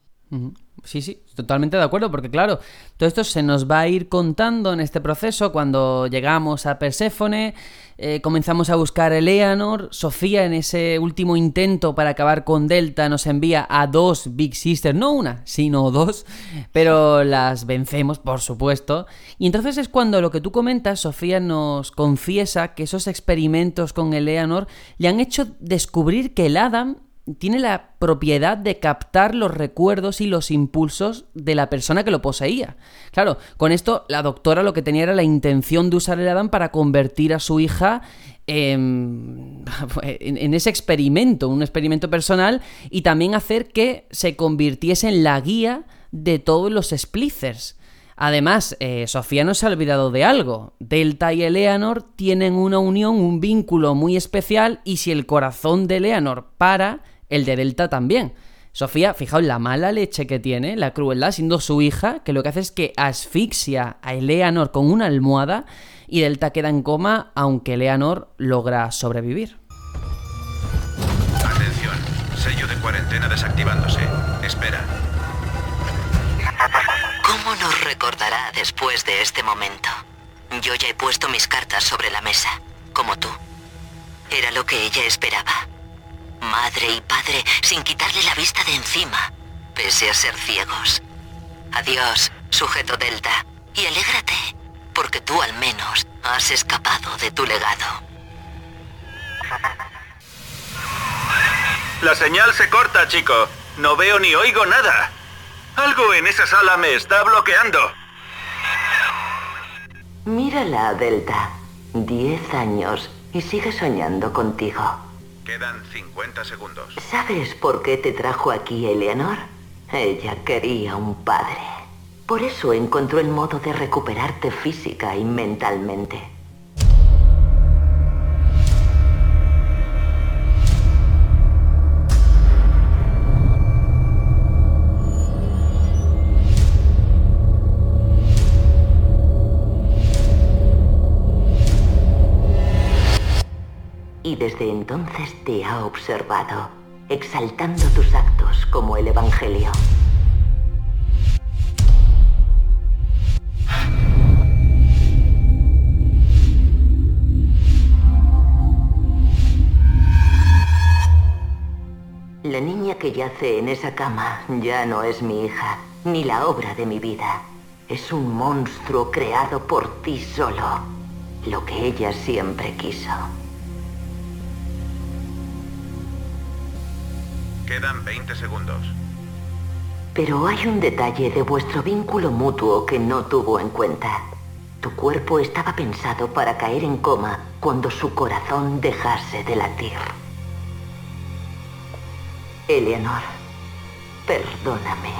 Sí, sí, totalmente de acuerdo, porque claro, todo esto se nos va a ir contando en este proceso cuando llegamos a Perséfone, eh, comenzamos a buscar a Eleanor, Sofía en ese último intento para acabar con Delta nos envía a dos Big Sisters, no una, sino dos, pero las vencemos, por supuesto, y entonces es cuando lo que tú comentas, Sofía nos confiesa que esos experimentos con Eleanor le han hecho descubrir que el Adam tiene la propiedad de captar los recuerdos y los impulsos de la persona que lo poseía. Claro, con esto la doctora lo que tenía era la intención de usar el Adam para convertir a su hija en, en- en ese experimento, un experimento personal, y también hacer que se convirtiese en la guía de todos los Splicers. Además, eh, Sofía no se ha olvidado de algo. Delta y Eleanor tienen una unión, un vínculo muy especial y si el corazón de Eleanor para, el de Delta también. Sofía, fijaos la mala leche que tiene, la crueldad, siendo su hija, que lo que hace es que asfixia a Eleanor con una almohada y Delta queda en coma, aunque Eleanor logra sobrevivir. Atención, sello de cuarentena desactivándose. Espera. ¿Cómo nos recordará después de este momento? Yo ya he puesto mis cartas sobre la mesa, como tú. Era lo que ella esperaba. Madre y padre sin quitarle la vista de encima, pese a ser ciegos. Adiós, sujeto Delta, y alégrate, porque tú al menos has escapado de tu legado. La señal se corta, chico. No veo ni oigo nada. Algo en esa sala me está bloqueando. Mírala, Delta. Diez años y sigue soñando contigo. Quedan 50 segundos. ¿Sabes por qué te trajo aquí Eleanor? Ella quería un padre. Por eso encontró el modo de recuperarte física y mentalmente. Desde entonces te ha observado, exaltando tus actos como el Evangelio. La niña que yace en esa cama ya no es mi hija, ni la obra de mi vida. Es un monstruo creado por ti solo, lo que ella siempre quiso. Quedan 20 segundos. Pero hay un detalle de vuestro vínculo mutuo que no tuvo en cuenta. Tu cuerpo estaba pensado para caer en coma cuando su corazón dejase de latir. Eleanor, perdóname.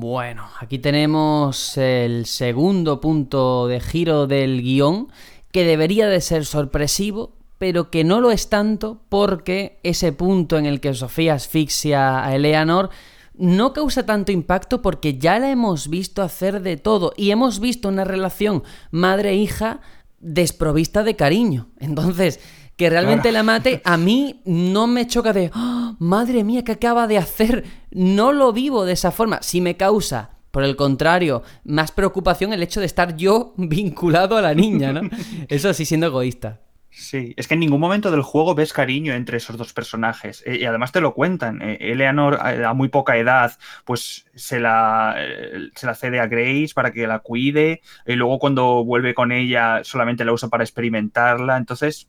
Bueno, aquí tenemos el segundo punto de giro del guion, que debería de ser sorpresivo, pero que no lo es tanto porque ese punto en el que Sofía asfixia a Eleanor no causa tanto impacto porque ya la hemos visto hacer de todo y hemos visto una relación madre-hija desprovista de cariño. Entonces, que realmente Claro. la mate, a mí no me choca de, "Ah, madre mía, ¿qué acaba de hacer? No lo vivo de esa forma. Si me causa Por el contrario, más preocupación el hecho de estar yo vinculado a la niña, ¿no? Eso sí, siendo egoísta. Sí, es que en ningún momento del juego ves cariño entre esos dos personajes. Eh, y además te lo cuentan. Eh, Eleanor, a, a muy poca edad, pues se la, eh, se la cede a Grace para que la cuide. Y luego cuando vuelve con ella, solamente la usa para experimentarla. Entonces,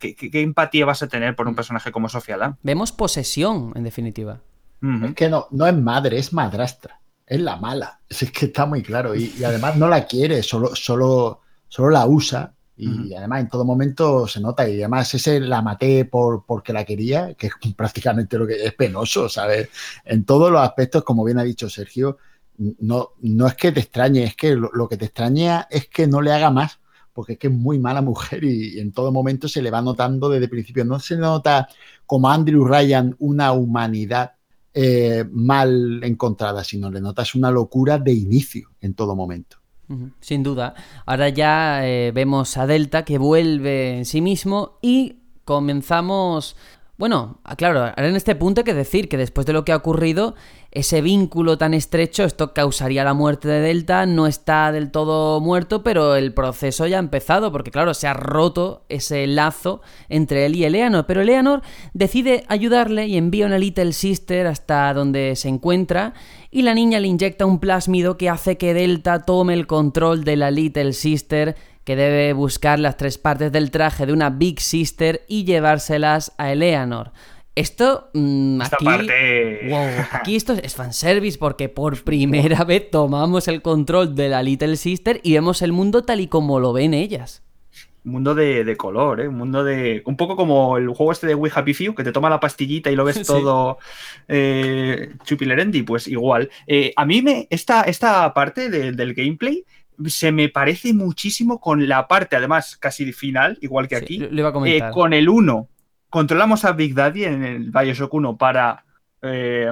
¿qué, qué- qué empatía vas a tener por un personaje como Sofía Lam? Vemos posesión, en definitiva. Es que no, no es madre, es madrastra. Es la mala. Si Es que está muy claro. Y, y además no la quiere, solo, solo, solo la usa. Y además en todo momento se nota. Y además ese la maté por, porque la quería, que es prácticamente lo que es penoso, ¿sabes? En todos los aspectos, como bien ha dicho Sergio, no, no es que te extrañe, es que lo, lo que te extraña es que no le haga más. Porque es que es muy mala mujer y, en todo momento se le va notando desde el principio. No se nota como Andrew Ryan una humanidad eh, mal encontrada, sino le notas una locura de inicio en todo momento. Sin duda. Ahora ya eh, vemos a Delta que vuelve en sí mismo y comenzamos... Bueno, ah, claro, ahora en este punto hay que decir que después de lo que ha ocurrido, ese vínculo tan estrecho, esto causaría la muerte de Delta, no está del todo muerto, pero el proceso ya ha empezado, porque claro, se ha roto ese lazo entre él y Eleanor, pero Eleanor decide ayudarle y envía una Little Sister hasta donde se encuentra, y la niña le inyecta un plásmido que hace que Delta tome el control de la Little Sister, que debe buscar las tres partes del traje de una Big Sister y llevárselas a Eleanor. Esto, mm, Esta aquí, parte- wow, aquí esto es fanservice porque por primera vez tomamos el control de la Little Sister y vemos el mundo tal y como lo ven ellas. Un mundo de, de color, ¿eh? Un mundo de. Un poco como el juego este de We Happy Few, que te toma la pastillita y lo ves Sí. todo eh, chupilerendi, pues igual. Eh, a mí me. Esta, esta parte de- del gameplay se me parece muchísimo con la parte, además, casi final, igual que aquí. lo iba a comentar. Eh, con el 1. Controlamos a Big Daddy en el Bioshock 1 para. eh,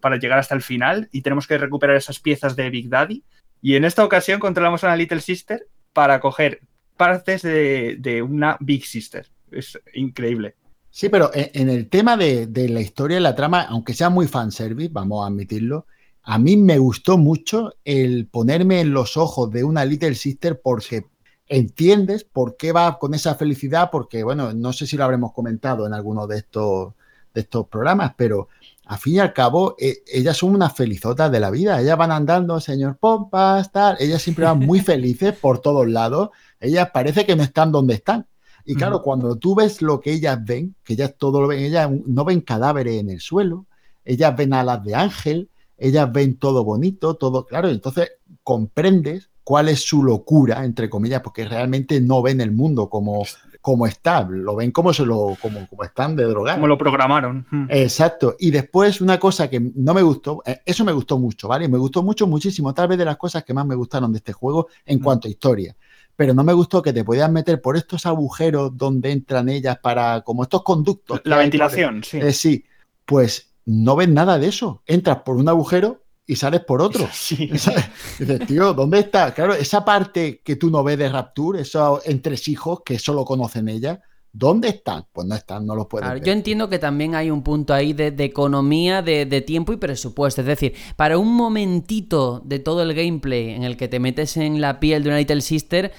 para llegar hasta el final y tenemos que recuperar esas piezas de Big Daddy. Y en esta ocasión controlamos a una Little Sister para coger partes de, de una Big Sister. Es increíble. Sí, pero en, en el tema de, de la historia y la trama, aunque sea muy fanservice, vamos a admitirlo, a mí me gustó mucho el ponerme en los ojos de una Little Sister porque entiendes por qué va con esa felicidad, porque, bueno, no sé si lo habremos comentado en alguno de estos, de estos programas, pero a fin y al cabo, eh, ellas son unas felizotas de la vida. Ellas van andando, señor Pompas, tal. Ellas siempre van muy felices por todos lados. Ellas parece que no están donde están. Y claro, cuando tú ves lo que ellas ven, que ellas todo lo ven, ellas no ven cadáveres en el suelo, ellas ven alas de ángel, ellas ven todo bonito, todo claro, y entonces comprendes cuál es su locura, entre comillas, porque realmente no ven el mundo como, como está, lo ven como, se lo, como, como están de drogar. Como lo programaron. Mm. Exacto. Y después una cosa que no me gustó, eh, eso me gustó mucho, ¿vale? Me gustó mucho, muchísimo, tal vez de las cosas que más me gustaron de este juego en cuanto a historia. Pero no me gustó que te podías meter por estos agujeros donde entran ellas para, como estos conductos. La hay ventilación, sí. Eh, sí, pues no ves nada de eso. Entras por un agujero y sales por otro. Sí. Dices, tío, ¿dónde está? Claro, esa parte que tú no ves de Rapture, esos entresijos que solo conocen ellas, ¿dónde están? Pues no están, no los puedes Claro, ver. yo entiendo que también hay un punto ahí de, de economía, de, de tiempo y presupuesto. Es decir, para un momentito de todo el gameplay en el que te metes en la piel de una Little Sister,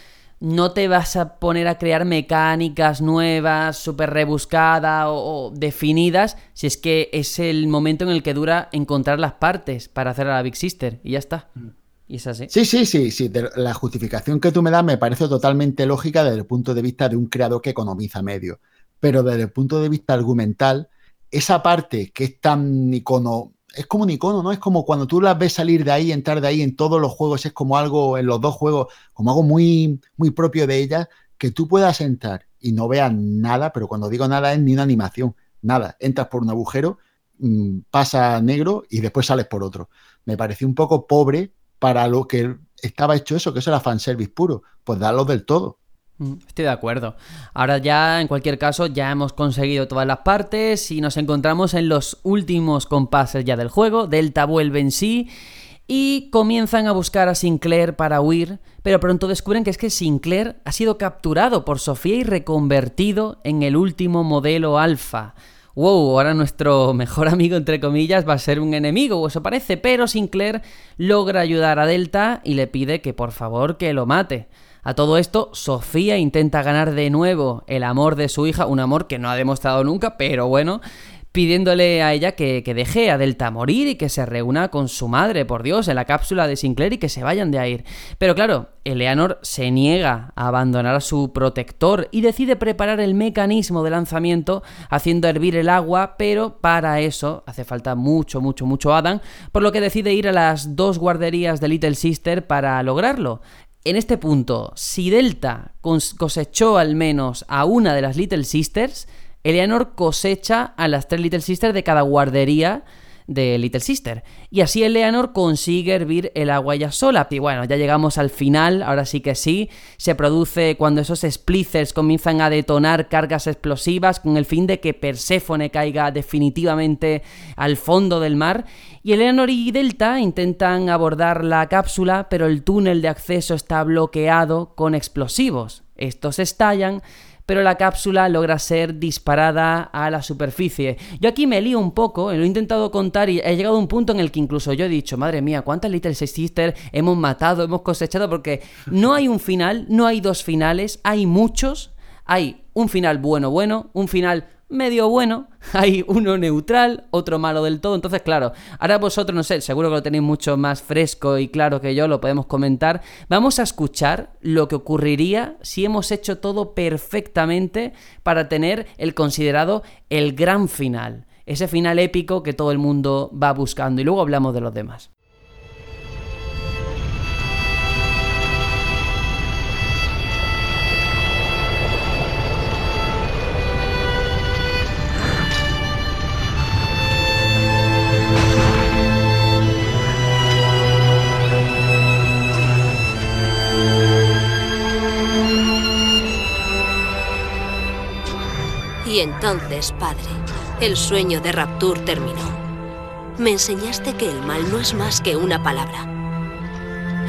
no te vas a poner a crear mecánicas nuevas, súper rebuscadas o, o definidas, si es que es el momento en el que dura encontrar las partes para hacer a la Big Sister. Y ya está. Y es así. Sí, sí, sí, sí. La justificación que tú me das me parece totalmente lógica desde el punto de vista de un creador que economiza medios. Pero desde el punto de vista argumental, esa parte que es tan icono, es como un icono, ¿no? Es como cuando tú las ves salir de ahí, entrar de ahí en todos los juegos, es como algo, en los dos juegos, como algo muy, muy propio de ellas, que tú puedas entrar y no veas nada, pero cuando digo nada es ni una animación, nada. Entras por un agujero, mm, pasa negro y después sales por otro. Me pareció un poco pobre para lo que estaba hecho eso, que eso era fanservice puro. Pues darlo del todo. Mm, Estoy de acuerdo. Ahora ya, en cualquier caso, ya hemos conseguido todas las partes y nos encontramos en los últimos compases ya del juego. Delta vuelve en sí y comienzan a buscar a Sinclair para huir, pero pronto descubren que es que Sinclair ha sido capturado por Sofía y reconvertido en el último modelo alfa. wow, ahora nuestro mejor amigo, entre comillas, va a ser un enemigo, o eso parece, pero Sinclair logra ayudar a Delta y le pide que por favor que lo mate. A todo esto, Sofía intenta ganar de nuevo el amor de su hija, un amor que no ha demostrado nunca, pero bueno, pidiéndole a ella que, deje a Delta morir y que se reúna con su madre, por Dios, en la cápsula de Sinclair y que se vayan de ahí. Pero claro, Eleanor se niega a abandonar a su protector y decide preparar el mecanismo de lanzamiento haciendo hervir el agua, pero para eso hace falta mucho, mucho, mucho Adam, por lo que decide ir a las dos guarderías de Little Sister para lograrlo. En este punto, si Delta cosechó al menos a una de las Little Sisters, Eleanor cosecha a las tres Little Sisters de cada guardería de Little Sister. Y así Eleanor consigue hervir el agua ya sola. Y bueno, ya llegamos al final, ahora sí que sí. Se produce cuando esos splicers comienzan a detonar cargas explosivas con el fin de que Perséfone caiga definitivamente al fondo del mar. Y Eleanor y Delta intentan abordar la cápsula, pero el túnel de acceso está bloqueado con explosivos. Estos estallan pero la cápsula logra ser disparada a la superficie. Yo aquí me lío un poco, lo he intentado contar y he llegado a un punto en el que incluso yo he dicho, madre mía, ¿cuántas Little Sisters hemos matado, hemos cosechado? Porque no hay un final, no hay dos finales, hay muchos. Hay un final bueno, bueno, un final medio bueno, hay uno neutral, otro malo del todo. Entonces, claro, ahora vosotros, no sé, seguro que lo tenéis mucho más fresco y claro que yo, lo podemos comentar. Vamos a escuchar lo que ocurriría si hemos hecho todo perfectamente para tener el considerado el gran final. Ese final épico que todo el mundo va buscando. Y luego hablamos de los demás. Y entonces, padre, el sueño de Rapture terminó. Me enseñaste que el mal no es más que una palabra.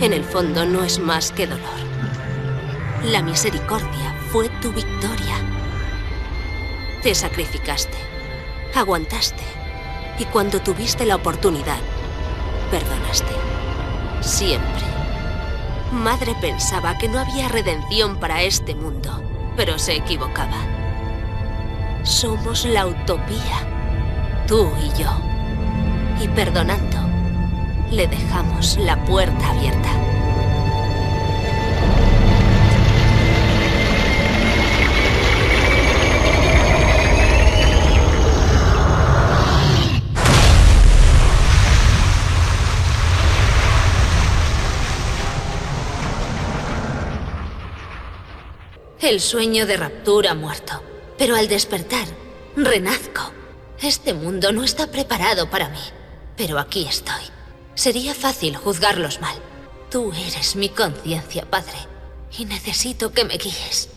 En el fondo no es más que dolor. La misericordia fue tu victoria. Te sacrificaste, aguantaste y cuando tuviste la oportunidad, perdonaste. Siempre. Madre pensaba que no había redención para este mundo, pero se equivocaba. Somos la utopía, tú y yo. Y perdonando, le dejamos la puerta abierta. El sueño de raptura muerto. Pero al despertar, renazco. Este mundo no está preparado para mí, pero aquí estoy. Sería fácil juzgarlos mal. Tú eres mi conciencia, Padre, y necesito que me guíes.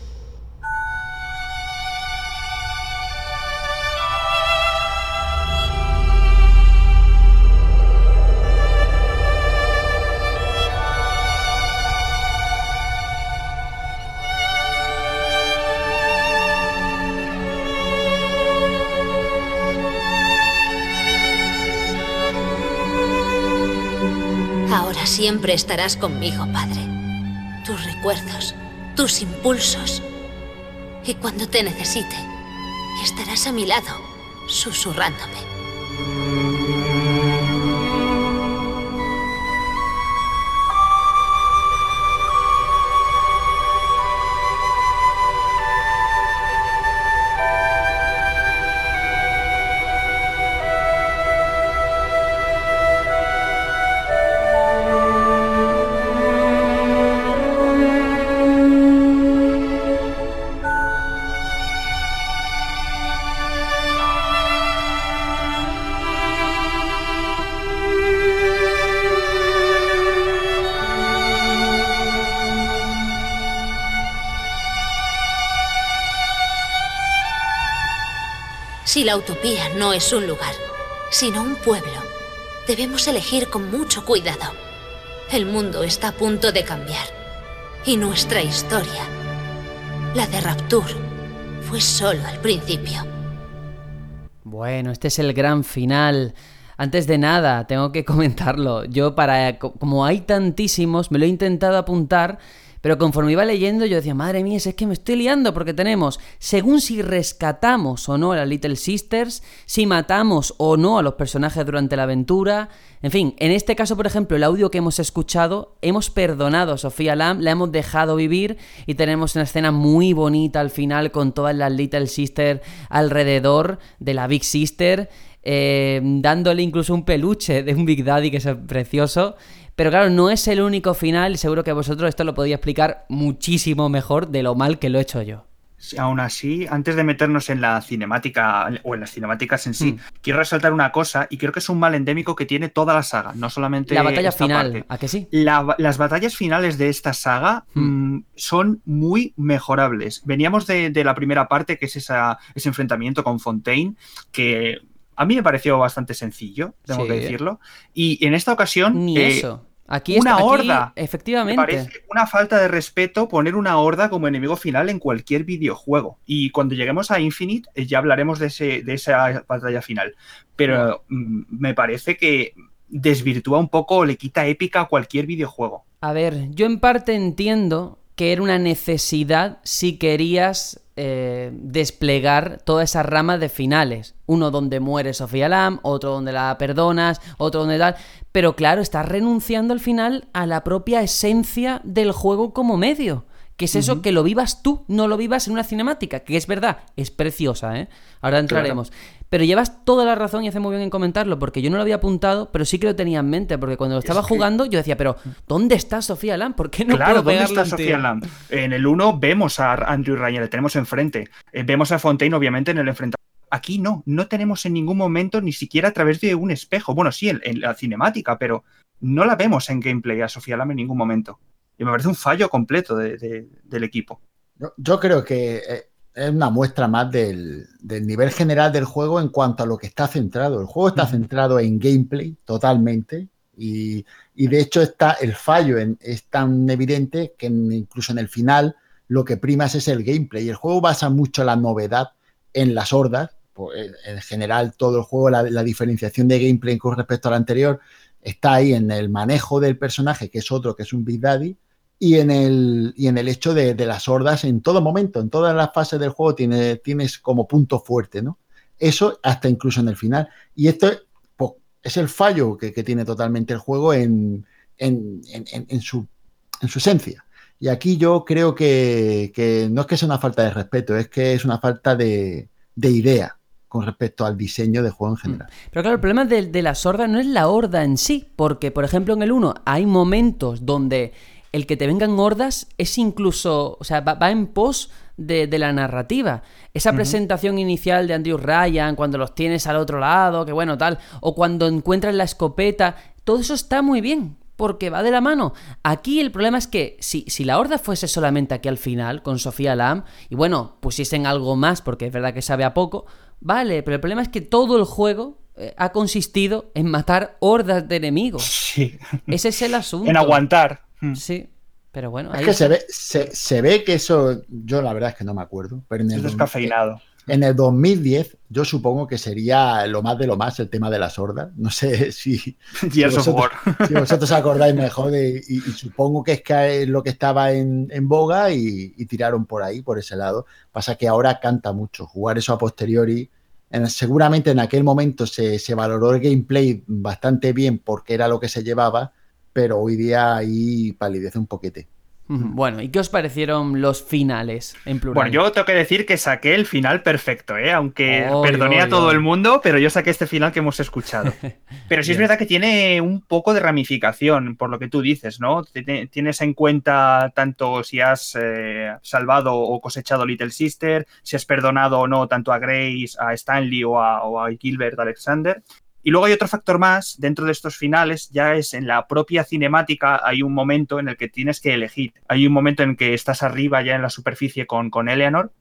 Siempre estarás conmigo, Padre. Tus recuerdos, tus impulsos. Y cuando te necesite, estarás a mi lado, susurrándome. Utopía no es un lugar, sino un pueblo, debemos elegir con mucho cuidado. El mundo está a punto de cambiar. Y nuestra historia, la de Rapture, fue solo al principio. Bueno, este es el gran final. Antes de nada, tengo que comentarlo. Yo para como hay tantísimos, me lo he intentado apuntar, pero conforme iba leyendo yo decía, madre mía, es que me estoy liando porque tenemos, según si rescatamos o no a las Little Sisters, si matamos o no a los personajes durante la aventura, en fin, en este caso, por ejemplo, el audio que hemos escuchado, hemos perdonado a Sofía Lamb, la hemos dejado vivir y tenemos una escena muy bonita al final con todas las Little Sisters alrededor de la Big Sister. Eh, dándole incluso un peluche de un Big Daddy que es precioso. Pero claro, no es el único final y seguro que vosotros esto lo podía explicar muchísimo mejor de lo mal que lo he hecho yo. Aún así, antes de meternos en la cinemática o en las cinemáticas en sí, Mm. quiero resaltar una cosa y creo que es un mal endémico que tiene toda la saga, no solamente La batalla esta final, parte. ¿a que sí? La- las batallas finales de esta saga mm, son muy mejorables. Veníamos de, de la primera parte, que es esa, ese enfrentamiento con Fontaine, que a mí me pareció bastante sencillo, tengo Sí. que decirlo. Y en esta ocasión. Ni eh, eso. Aquí una aquí, horda. Efectivamente. Me parece una falta de respeto poner una horda como enemigo final en cualquier videojuego. Y cuando lleguemos a Infinite eh, ya hablaremos de, ese, de esa batalla final. Pero mm, me parece que desvirtúa un poco o le quita épica a cualquier videojuego. A ver, yo en parte entiendo que era una necesidad si querías eh, desplegar toda esa rama de finales. Uno donde muere Sofía Lam, otro donde la perdonas, otro donde tal. Pero claro, estás renunciando al final a la propia esencia del juego como medio. Que es eso, que lo vivas tú, no lo vivas en una cinemática. Que es verdad, es preciosa, ¿eh? Ahora entraremos. Pero llevas toda la razón y hace muy bien en comentarlo, porque yo no lo había apuntado, pero sí que lo tenía en mente, porque cuando lo estaba jugando yo decía, pero ¿dónde está Sofía Lam? ¿Por qué no claro, puedo ¿dónde está Sofía Lamb? En el 1 vemos a Andrew Ryan, le tenemos enfrente. Eh, vemos a Fontaine, obviamente, en el enfrentamiento. Aquí no, no tenemos en ningún momento, ni siquiera a través de un espejo. Bueno, sí, en, en la cinemática, pero no la vemos en gameplay a Sofía Lam en ningún momento. Y me parece un fallo completo de- de- del equipo. Yo, yo creo que eh, es una muestra más del, del nivel general del juego en cuanto a lo que está centrado. El juego está centrado en gameplay totalmente y, y de hecho está, el fallo en- es tan evidente que en- incluso en el final lo que primas es el gameplay. El juego basa mucho la novedad en las hordas. pues, en- en general todo el juego, la, la diferenciación de gameplay con respecto al anterior está ahí en el manejo del personaje, que es otro, que es un Big Daddy, y en el, y en el hecho de, de las hordas en todo momento, en todas las fases del juego tiene, tienes como punto fuerte, ¿no? Eso hasta incluso en el final. Y esto pues, es el fallo que, que tiene totalmente el juego en, en- en- su, en su esencia. Y aquí yo creo que, que no es que sea una falta de respeto, es que es una falta de, de idea con respecto al diseño del juego en general. Pero claro, el problema de, de las hordas no es la horda en sí, porque por ejemplo en el 1 hay momentos donde el que te vengan hordas es incluso, o sea, va, va en pos de, de la narrativa. Esa presentación inicial de Andrew Ryan, cuando los tienes al otro lado, que bueno, tal, o cuando encuentras la escopeta, todo eso está muy bien. Porque va de la mano. Aquí el problema es que si, si la horda fuese solamente aquí al final, con Sofía Lam, y bueno, pusiesen algo más, porque es verdad que sabe a poco, vale, pero el problema es que todo el juego eh, ha consistido en matar hordas de enemigos. Sí. Ese es el asunto. En aguantar. Sí, pero bueno, Es ahí que está. se ve, se, se ve que eso, yo la verdad es que no me acuerdo, pero en el, Es dos- descafeinado. en el 2010 yo supongo que sería lo más de lo más el tema de las hordas. No sé si, si, vosotros, si vosotros acordáis mejor de- y, y supongo que es que es lo que estaba en, en boga y, y tiraron por ahí, por ese lado. Pasa que ahora canta mucho, jugar eso a posteriori. en- seguramente en aquel momento se, se valoró el gameplay bastante bien porque era lo que se llevaba, pero hoy día ahí palidece un poquete. Ujú, Bueno, ¿y qué os parecieron los finales en plural? Bueno, yo tengo que decir que saqué el final perfecto, ¿eh? aunque Oy, perdoné a todo oy. el mundo, pero yo saqué este final que hemos escuchado. Pero sí es verdad que tiene un poco de ramificación, por lo que tú dices, ¿no? Tiene- Tienes en cuenta tanto si has eh, salvado o cosechado Little Sister, si has perdonado o no tanto a Grace, a Stanley o a, o a Gilbert Alexander. Y luego hay otro factor más dentro de estos finales, ya es en la propia cinemática hay un momento en el que tienes que elegir. Hay un momento en que estás arriba ya en la superficie con, con Eleanor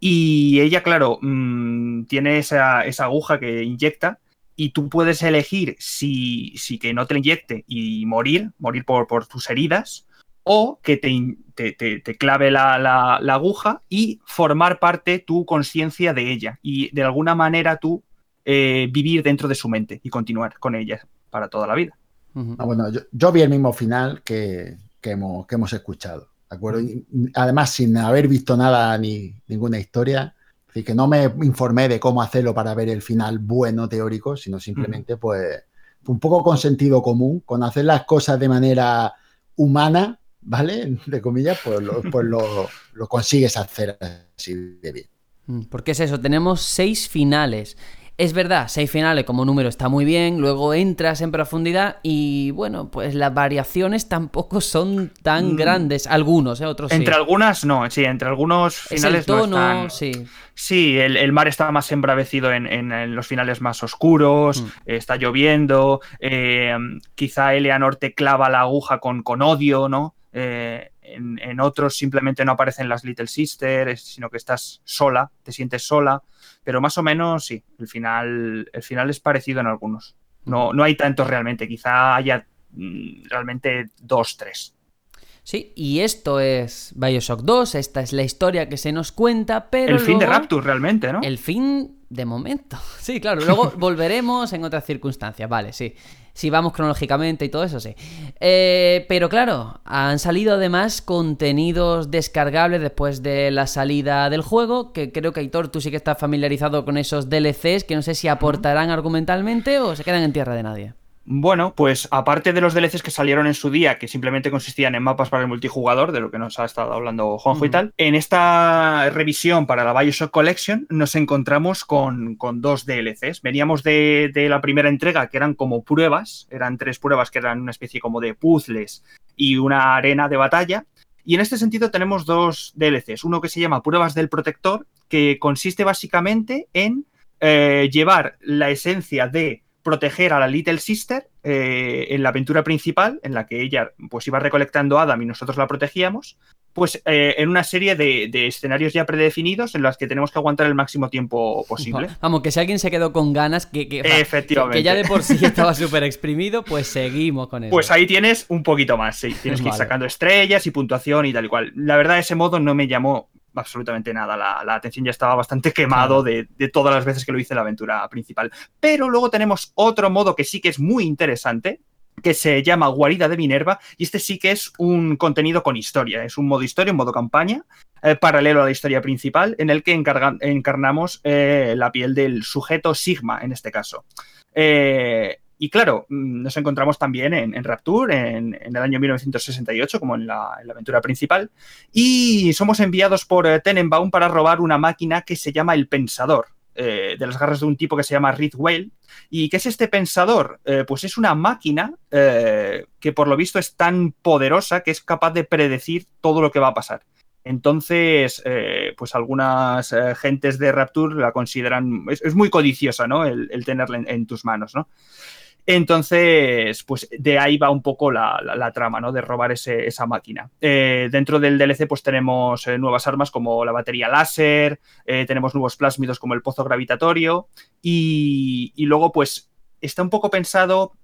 y ella, claro, mm, tiene esa, esa aguja que inyecta y tú puedes elegir si, si que no te inyecte y morir, morir por, por tus heridas, o que te, te- te- te clave la, la- la aguja y formar parte tu conciencia de ella. Y de alguna manera tú eh, vivir dentro de su mente y continuar con ella para toda la vida. Ah, bueno, yo, yo, vi el mismo final que, que, hemos, que hemos, escuchado, ¿de acuerdo? Y, además, sin haber visto nada ni ninguna historia, así que no me informé de cómo hacerlo para ver el final bueno teórico, sino simplemente, pues, un poco con sentido común, con hacer las cosas de manera humana, ¿vale? Entre comillas, pues lo, pues lo, lo consigues hacer así de bien. Porque es eso, tenemos seis finales. Es verdad, seis finales como número está muy bien, luego entras en profundidad y bueno, pues las variaciones tampoco son tan mm. grandes, algunos, ¿eh? otros Entre sí. algunas no, sí, entre algunos finales es el tono, no están... sí. Sí, el, el, mar está más embravecido en, en, en, los finales más oscuros, mm. está lloviendo, eh, quizá Eleanor te clava la aguja con, con odio, ¿no? Eh, en, en, otros simplemente no aparecen las Little Sisters, sino que estás sola, te sientes sola, pero más o menos sí, el final, el final es parecido en algunos. No, no hay tantos realmente, quizá haya mm, realmente dos, tres. Sí, y esto es Bioshock 2, esta es la historia que se nos cuenta, pero... El fin luego, de Rapture realmente, ¿no? El fin de momento. Sí, claro, luego volveremos en otras circunstancias, vale, sí. Si vamos cronológicamente y todo eso, sí. Eh, pero claro, han salido además contenidos descargables después de la salida del juego, que creo que Aitor, tú sí que estás familiarizado con esos DLCs, que no sé si aportarán argumentalmente o se quedan en tierra de nadie. Bueno, pues aparte de los DLCs que salieron en su día, que simplemente consistían en mapas para el multijugador, de lo que nos ha estado hablando Juanjo uh -huh. y tal, en esta revisión para la Bioshock Collection nos encontramos con, con dos DLCs. Veníamos de, de, la primera entrega, que eran como pruebas, eran tres pruebas que eran una especie como de puzzles y una arena de batalla. Y en este sentido tenemos dos DLCs. Uno que se llama Pruebas del Protector, que consiste básicamente en eh, llevar la esencia de proteger a la Little Sister eh, en la aventura principal, en la que ella pues iba recolectando a Adam y nosotros la protegíamos, pues eh, en una serie de, de, escenarios ya predefinidos en los que tenemos que aguantar el máximo tiempo posible. Vamos, que si alguien se quedó con ganas, que, que, Efectivamente. que ya de por sí estaba súper exprimido, pues seguimos con eso. Pues ahí tienes un poquito más, sí. Tienes que ir sacando estrellas y puntuación y tal y cual. La verdad, ese modo no me llamó absolutamente nada. La, la, atención ya estaba bastante quemado de, de, todas las veces que lo hice en la aventura principal. Pero luego tenemos otro modo que sí que es muy interesante, que se llama Guarida de Minerva, y este sí que es un contenido con historia. Es un modo historia, un modo campaña, eh, paralelo a la historia principal, en el que encarga, encarnamos eh, la piel del sujeto Sigma, en este caso. Eh, y claro, mm, nos encontramos también en, Rapture en, el año 1968, como en la, en la, aventura principal, y somos enviados por eh, Tenenbaum para robar una máquina que se llama el Pensador, eh, de las garras de un tipo que se llama Reed Whale. ¿Y qué es este Pensador? Eh, pues es una máquina que por lo visto es tan poderosa que es capaz de predecir todo lo que va a pasar. Entonces, pues algunas gentes de Rapture la consideran, es, muy codiciosa, ¿no? El, el tenerla en, en, tus manos, ¿no? Entonces, pues de ahí va un poco la, trama, ¿no? De robar ese, esa máquina. Eh, dentro del DLC, pues tenemos eh, nuevas armas como la batería láser, eh, tenemos nuevos plásmidos como el pozo gravitatorio y, y luego, pues, está un poco pensado,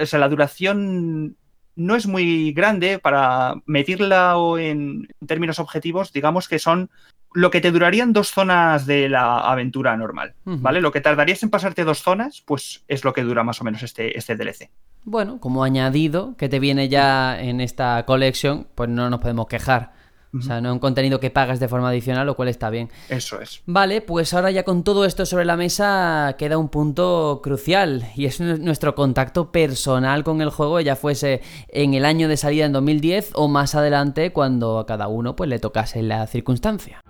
o sea, la duración no es muy grande para medirla en términos objetivos, digamos que son lo que te durarían dos zonas de la aventura normal, uh -huh. ¿vale? Lo que tardarías en pasarte dos zonas, pues es lo que dura más o menos este, este DLC. Bueno, como añadido que te viene ya en esta colección, pues no nos podemos quejar. O sea, no es un contenido que pagas de forma adicional, lo cual está bien. Eso es. Vale, pues ahora ya con todo esto sobre la mesa queda un punto crucial y es nuestro contacto personal con el juego, ya fuese en el año de salida en 2010 o más adelante cuando a cada uno pues le tocase la circunstancia.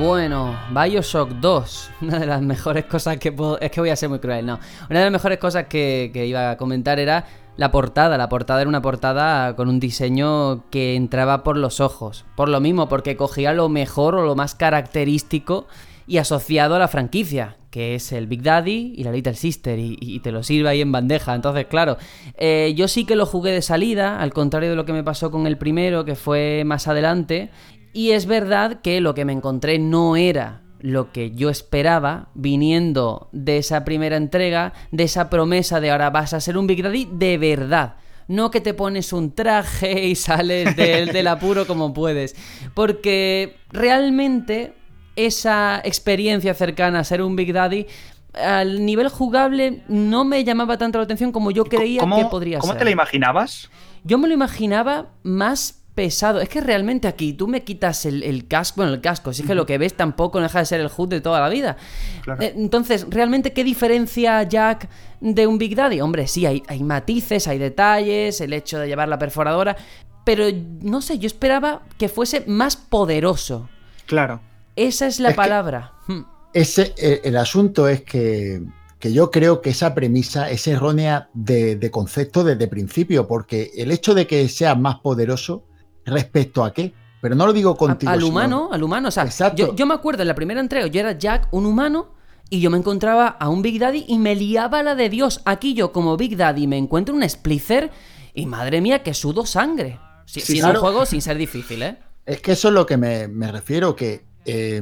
Bueno, Bioshock 2, una de las mejores cosas que puedo... Es que voy a ser muy cruel, no. Una de las mejores cosas que, iba a comentar era la portada. La portada era una portada con un diseño que entraba por los ojos. Por lo mismo, porque cogía lo mejor o lo más característico y asociado a la franquicia, que es el Big Daddy y la Little Sister, y, y te lo sirve ahí en bandeja. Entonces, claro, eh, yo sí que lo jugué de salida, al contrario de lo que me pasó con el primero, que fue más adelante, y es verdad que lo que me encontré no era lo que yo esperaba viniendo de esa primera entrega, de esa promesa de ahora vas a ser un Big Daddy de verdad. No que te pones un traje y sales del, del apuro como puedes. Porque realmente esa experiencia cercana a ser un Big Daddy al nivel jugable no me llamaba tanto la atención como yo creía ¿Cómo, que podría ¿Cómo ser. te la imaginabas? Yo me lo imaginaba más pesado. Es que realmente aquí tú me quitas el, el casco, bueno, el casco, si es que lo que ves tampoco no deja de ser el HUD de toda la vida. Claro. Eh, Entonces, ¿realmente qué diferencia Jack de un Big Daddy? Hombre, sí, hay, hay matices, hay detalles, el hecho de llevar la perforadora, pero no sé, yo esperaba que fuese más poderoso. Claro. Esa es la Es palabra. Hmm. Ese, eh, el asunto es que, que yo creo que esa premisa es errónea de, de concepto desde principio, porque el hecho de que sea más poderoso respecto a qué, pero no lo digo contigo. al sino- humano, al humano. O sea, yo, yo me acuerdo en la primera entrega, yo era Jack, un humano, y yo me encontraba a un Big Daddy y me liaba la de Dios. Aquí yo, como Big Daddy, me encuentro un Splicer y madre mía, que sudo sangre. Si, Sí, si es claro. un juego sin ser difícil, ¿eh? Es que eso es lo que me, me refiero, que eh,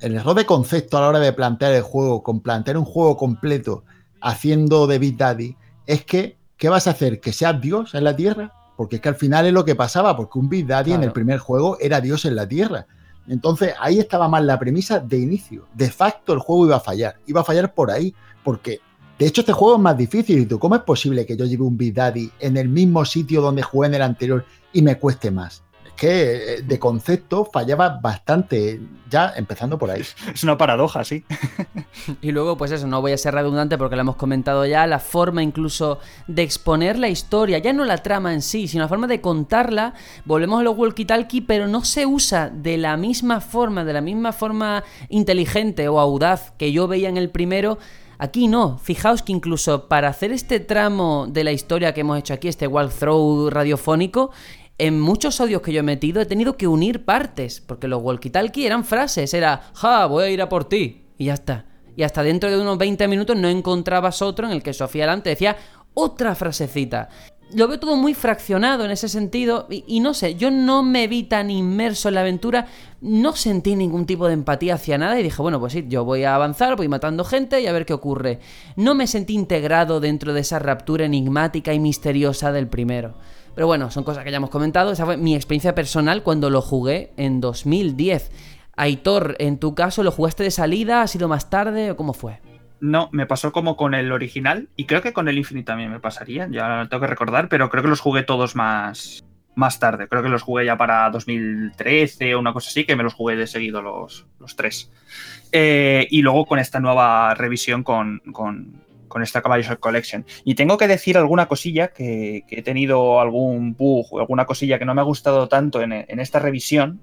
el error de concepto a la hora de plantear el juego, con plantear un juego completo haciendo de Big Daddy, es que, ¿qué vas a hacer? ¿Que seas Dios en la Tierra? Porque es que al final es lo que pasaba, porque un Big Daddy en el primer juego era Dios en la Tierra. Entonces ahí estaba mal la premisa de inicio. De facto el juego iba a fallar. Iba a fallar por ahí, porque de hecho este juego es más difícil. ¿Y tú cómo es posible que yo lleve un Big Daddy en el mismo sitio donde jugué en el anterior y me cueste más? Que eh, de concepto fallaba bastante, ya empezando por ahí. Es una paradoja, sí. Y luego, pues eso, no voy a ser redundante porque lo hemos comentado ya, la forma incluso de exponer la historia, ya no la trama en sí, sino la forma de contarla, volvemos a los walkie-talkie, pero no se usa de la misma forma, de la misma forma inteligente o audaz que yo veía en el primero. Aquí no, fijaos que incluso para hacer este tramo de la historia que hemos hecho aquí, este walkthrough radiofónico, en muchos audios que yo he metido he tenido que unir partes, porque los walkie-talkie eran frases, era, ja, voy a ir a por ti, y ya está. Y hasta dentro de unos 20 minutos no encontrabas otro en el que Sofía Alante decía otra frasecita. Lo veo todo muy fraccionado en ese sentido y, y no sé, yo no me vi tan inmerso en la aventura, no sentí ningún tipo de empatía hacia nada y dije, bueno, pues sí, yo voy a avanzar, voy matando gente y a ver qué ocurre. No me sentí integrado dentro de esa raptura enigmática y misteriosa del primero. Pero bueno, son cosas que ya hemos comentado, esa fue mi experiencia personal cuando lo jugué en 2010. Aitor, en tu caso, ¿lo jugaste de salida? ¿Ha sido más tarde o cómo fue? No, me pasó como con el original y creo que con el Infinite también me pasaría, ya lo tengo que recordar, pero creo que los jugué todos más, más tarde. Creo que los jugué ya para 2013 o una cosa así, que me los jugué de seguido los, los tres. Eh, y luego con esta nueva revisión con, con, con esta Bioshock Collection. Y tengo que decir alguna cosilla que, que he tenido algún bug o alguna cosilla que no me ha gustado tanto en, en esta revisión.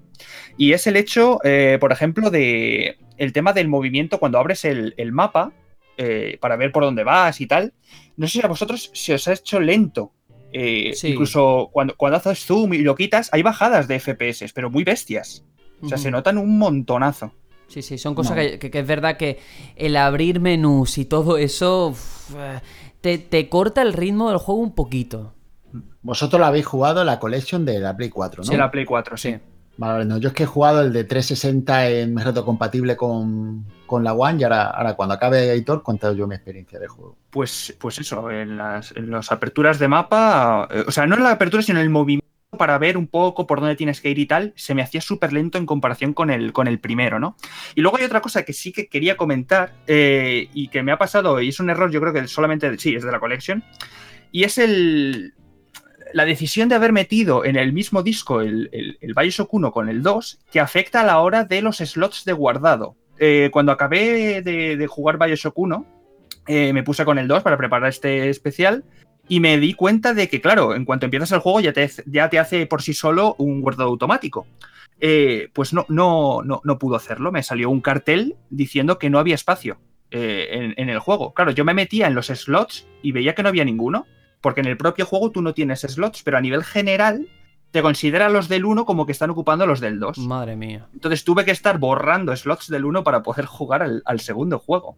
Y es el hecho, eh, por ejemplo, de el tema del movimiento cuando abres el, el mapa eh, para ver por dónde vas y tal. No sé si a vosotros se os ha hecho lento. Eh, Sí. Incluso cuando, cuando haces zoom y lo quitas, hay bajadas de FPS, pero muy bestias. O sea, se notan un montonazo. Sí, sí, son cosas No. que, que- que es verdad que el abrir menús y todo eso uf, eh, te, te corta el ritmo del juego un poquito. Vosotros lo habéis jugado en la collection de la Play 4, ¿no? Sí, la Play 4, sí. Vale, no, yo es que he jugado el de 360 en reto compatible con, con la One y ahora, ahora cuando acabe Aitor contaré yo mi experiencia de juego. Pues, pues eso, en las, en las aperturas de mapa, eh, o sea, no en la apertura, sino en el movimiento para ver un poco por dónde tienes que ir y tal, se me hacía súper lento en comparación con el, con el primero, ¿no? Y luego hay otra cosa que sí que quería comentar eh, y que me ha pasado, y es un error, yo creo que solamente, sí, es de la collection, y es el, la decisión de haber metido en el mismo disco el, el, el Bioshock 1 con el 2, que afecta a la hora de los slots de guardado. Eh, cuando acabé de, de jugar Bioshock 1, eh, me puse con el 2 para preparar este especial y me di cuenta de que, claro, en cuanto empiezas el juego ya te, ya te hace por sí solo un guardado automático. Eh, pues no, no, no, no pudo hacerlo. Me salió un cartel diciendo que no había espacio eh, en, en el juego. Claro, yo me metía en los slots y veía que no había ninguno, porque en el propio juego tú no tienes slots, pero a nivel general te considera los del 1 como que están ocupando los del 2. Madre mía. Entonces tuve que estar borrando slots del 1 para poder jugar al, al segundo juego.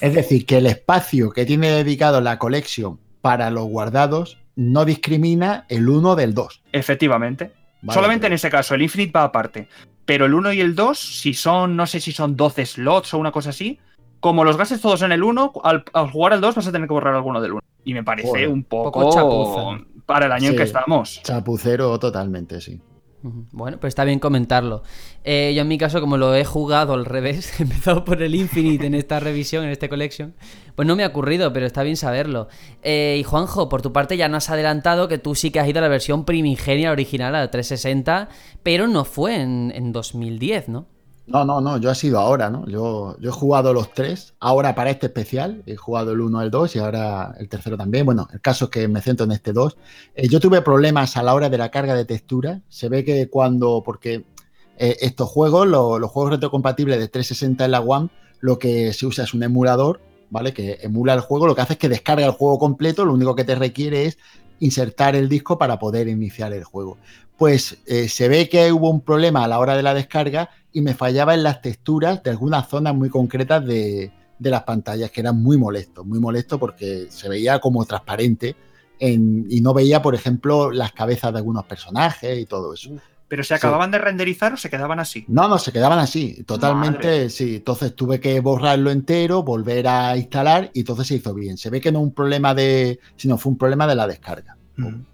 Es decir, que el espacio que tiene dedicado la collection para los guardados no discrimina el 1 del 2. Efectivamente. Vale, Solamente en ese caso, el Infinite va aparte. pero el 1 y el 2, si son, no sé si son 12 slots o una cosa así, como los gastes todos en el 1, al, al jugar al 2 vas a tener que borrar alguno del 1. Y me parece Joder. un poco, Poco chapuza. para el año en Sí. que estamos. Chapucero totalmente, sí. Bueno, pues está bien comentarlo. Eh, yo en mi caso, como lo he jugado al revés, he empezado por el Infinite en esta revisión, en este collection, pues no me ha ocurrido, pero está bien saberlo. Eh, y Juanjo, por tu parte ya nos has adelantado que tú sí que has ido a la versión primigenia original, a la 360, pero no fue en, en 2010, ¿no? No, no, no, yo he sido ahora, ¿no? Yo, he jugado los tres, ahora para este especial, he jugado el 1, el 2 y ahora el tercero también. Bueno, el caso es que me centro en este 2. Eh, yo tuve problemas a la hora de la carga de textura. Se ve que cuando, porque eh, estos juegos, lo- los juegos retrocompatibles de 360 en la One, lo que se usa es un emulador, ¿vale? Que emula el juego, lo que hace es que descarga el juego completo, lo único que te requiere es insertar el disco para poder iniciar el juego. Pues eh, se ve que hubo un problema a la hora de la descarga y me fallaba en las texturas de algunas zonas muy concretas de, de las pantallas, que eran muy molestos, muy molesto porque se veía como transparente en- y no veía, por ejemplo, las cabezas de algunos personajes y todo eso. ¿Pero se acababan de renderizar o se quedaban así? No, no, se quedaban así, totalmente, Madre. sí. Entonces tuve que borrarlo entero, volver a instalar y entonces se hizo bien. Se ve que no un problema de, sino fue un problema de la descarga.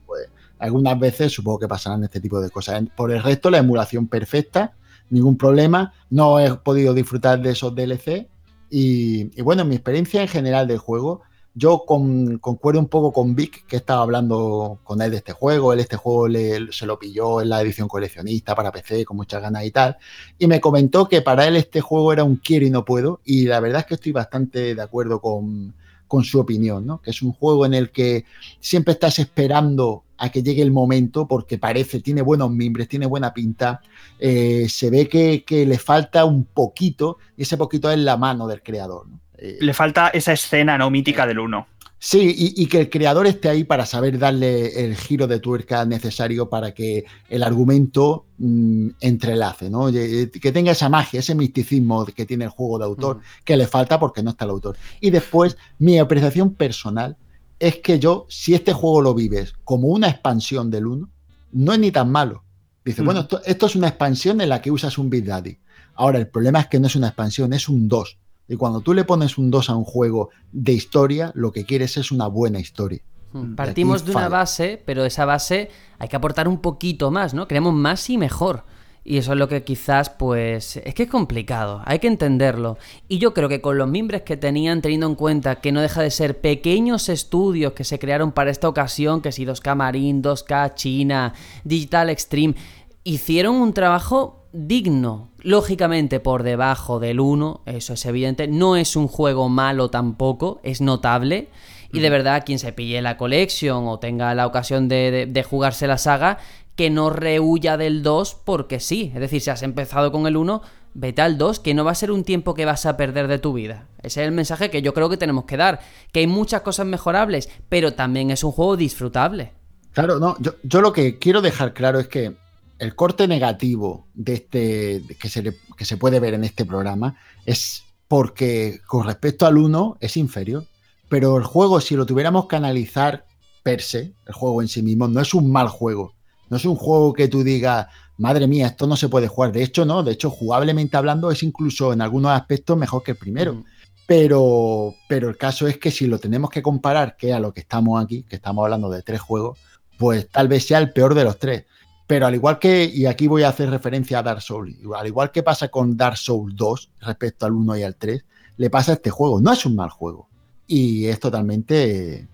Pues algunas veces supongo que pasarán este tipo de cosas. Por el resto, la emulación perfecta, ningún problema. No he podido disfrutar de esos DLC. Y, y bueno, mi experiencia en general del juego, yo con- concuerdo un poco con Vic, que estaba hablando con él de este juego. Él este juego se lo pilló en la edición coleccionista para PC con muchas ganas y tal. Y me comentó que para él este juego era un quiero y no puedo. Y la verdad es que estoy bastante de acuerdo con, con su opinión, ¿no? Que es un juego en el que siempre estás esperando a que llegue el momento porque parece, tiene buenos mimbres, tiene buena pinta, eh, se ve que, que le falta un poquito y ese poquito es la mano del creador. ¿no? Eh, Le falta esa escena no mítica del 1. Sí, y, y que el creador esté ahí para saber darle el giro de tuerca necesario para que el argumento mm, entrelace, ¿no? Y- Que tenga esa magia, ese misticismo que tiene el juego de autor, que le falta porque no está el autor. Y después, mi apreciación personal es que yo, si este juego lo vives como una expansión del 1, no es ni tan malo. Dice, Mm. bueno, esto, esto es una expansión en la que usas un Big Daddy. Ahora, el problema es que no es una expansión, es un 2. Y cuando tú le pones un 2 a un juego de historia, lo que quieres es una buena historia. Hmm. Partimos aquí de una falla. base, pero esa base hay que aportar un poquito más, ¿no? Queremos más y mejor. Y eso es lo que quizás, pues, es que es complicado, hay que entenderlo. Y yo creo que con los mimbres que tenían, teniendo en cuenta que no deja de ser pequeños estudios que se crearon para esta ocasión, que si 2K Marine, 2K China, Digital Extreme, hicieron un trabajo digno, lógicamente por debajo del 1, eso es evidente, no es un juego malo tampoco, es notable. Y de verdad, quien se pille la collection o tenga la ocasión de, de- de jugarse la saga, que no rehuya del 2 porque sí. Es decir, si has empezado con el 1, vete al 2, que no va a ser un tiempo que vas a perder de tu vida. Ese es el mensaje que yo creo que tenemos que dar. Que hay muchas cosas mejorables, pero también es un juego disfrutable. Claro, no, yo, yo lo que quiero dejar claro es que el corte negativo de este que, se le- que se puede ver en este programa es porque con respecto al 1 es inferior. Pero el juego, si lo tuviéramos que analizar per se, el juego en sí mismo, no es un mal juego. No es un juego que tú digas, madre mía, esto no se puede jugar. De hecho, no. De hecho, jugablemente hablando, es incluso en algunos aspectos mejor que el primero. Pero, pero el caso es que si lo tenemos que comparar, que a lo que estamos aquí, que estamos hablando de tres juegos, pues tal vez sea el peor de los tres. Pero al igual que, y aquí voy a hacer referencia a Dark Souls, al igual que pasa con Dark Souls 2 respecto al 1 y al 3, le pasa a este juego. No es un mal juego. Y es totalmente,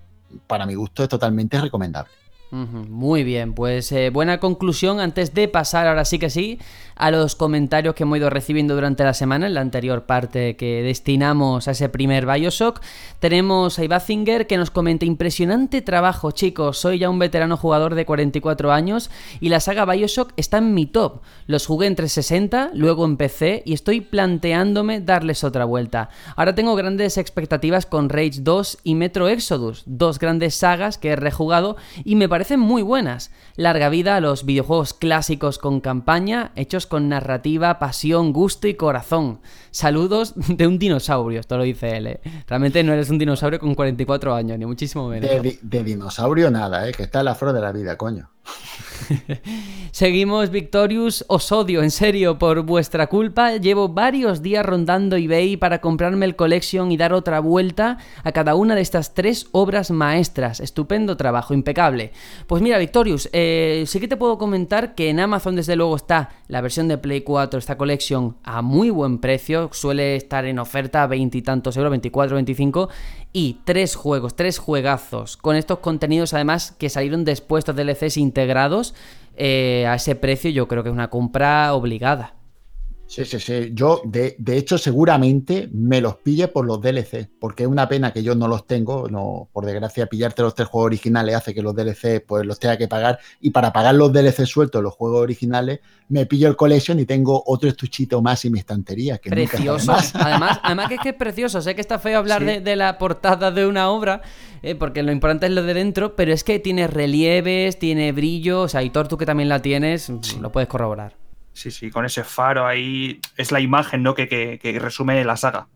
para mi gusto, es totalmente recomendable. Muy bien, pues eh, buena conclusión antes de pasar ahora sí que sí a los comentarios que hemos ido recibiendo durante la semana en la anterior parte que destinamos a ese primer Bioshock. Tenemos a Ibazinger que nos comenta impresionante trabajo chicos, soy ya un veterano jugador de 44 años y la saga Bioshock está en mi top. Los jugué en 360, luego en PC y estoy planteándome darles otra vuelta. Ahora tengo grandes expectativas con Rage 2 y Metro Exodus, dos grandes sagas que he rejugado y me parecen muy buenas. Larga vida a los videojuegos clásicos con campaña, hechos con narrativa, pasión, gusto y corazón. Saludos de un dinosaurio, esto lo dice él. ¿eh? Realmente no eres un dinosaurio con 44 años, ni muchísimo menos. De, di- de dinosaurio nada, ¿eh? que está la flor de la vida, coño. Seguimos, Victorious. Os odio, en serio, por vuestra culpa. Llevo varios días rondando eBay para comprarme el Collection y dar otra vuelta a cada una de estas tres obras maestras. Estupendo trabajo, impecable. Pues mira, Victorious, eh, sí que te puedo comentar que en Amazon, desde luego, está la versión de Play 4, esta Collection, a muy buen precio. Suele estar en oferta a veintitantos euros, 24, 25. Y tres juegos, tres juegazos, con estos contenidos además que salieron después, estos DLCs integrados eh, a ese precio, yo creo que es una compra obligada. Sí, sí, sí. Yo, de, de, hecho, seguramente me los pille por los DLC, porque es una pena que yo no los tengo. No, por desgracia, pillarte los tres juegos originales hace que los DLC pues los tenga que pagar. Y para pagar los DLC sueltos, los juegos originales, me pillo el collection y tengo otro estuchito más en mi estantería. Que precioso. Además, además que es que es precioso. Sé que está feo hablar sí. de, de, la portada de una obra, eh, porque lo importante es lo de dentro, pero es que tiene relieves, tiene brillo. O sea, y tú que también la tienes, sí. lo puedes corroborar. Sí, sí, con ese faro ahí es la imagen ¿no? que, que, que resume la saga.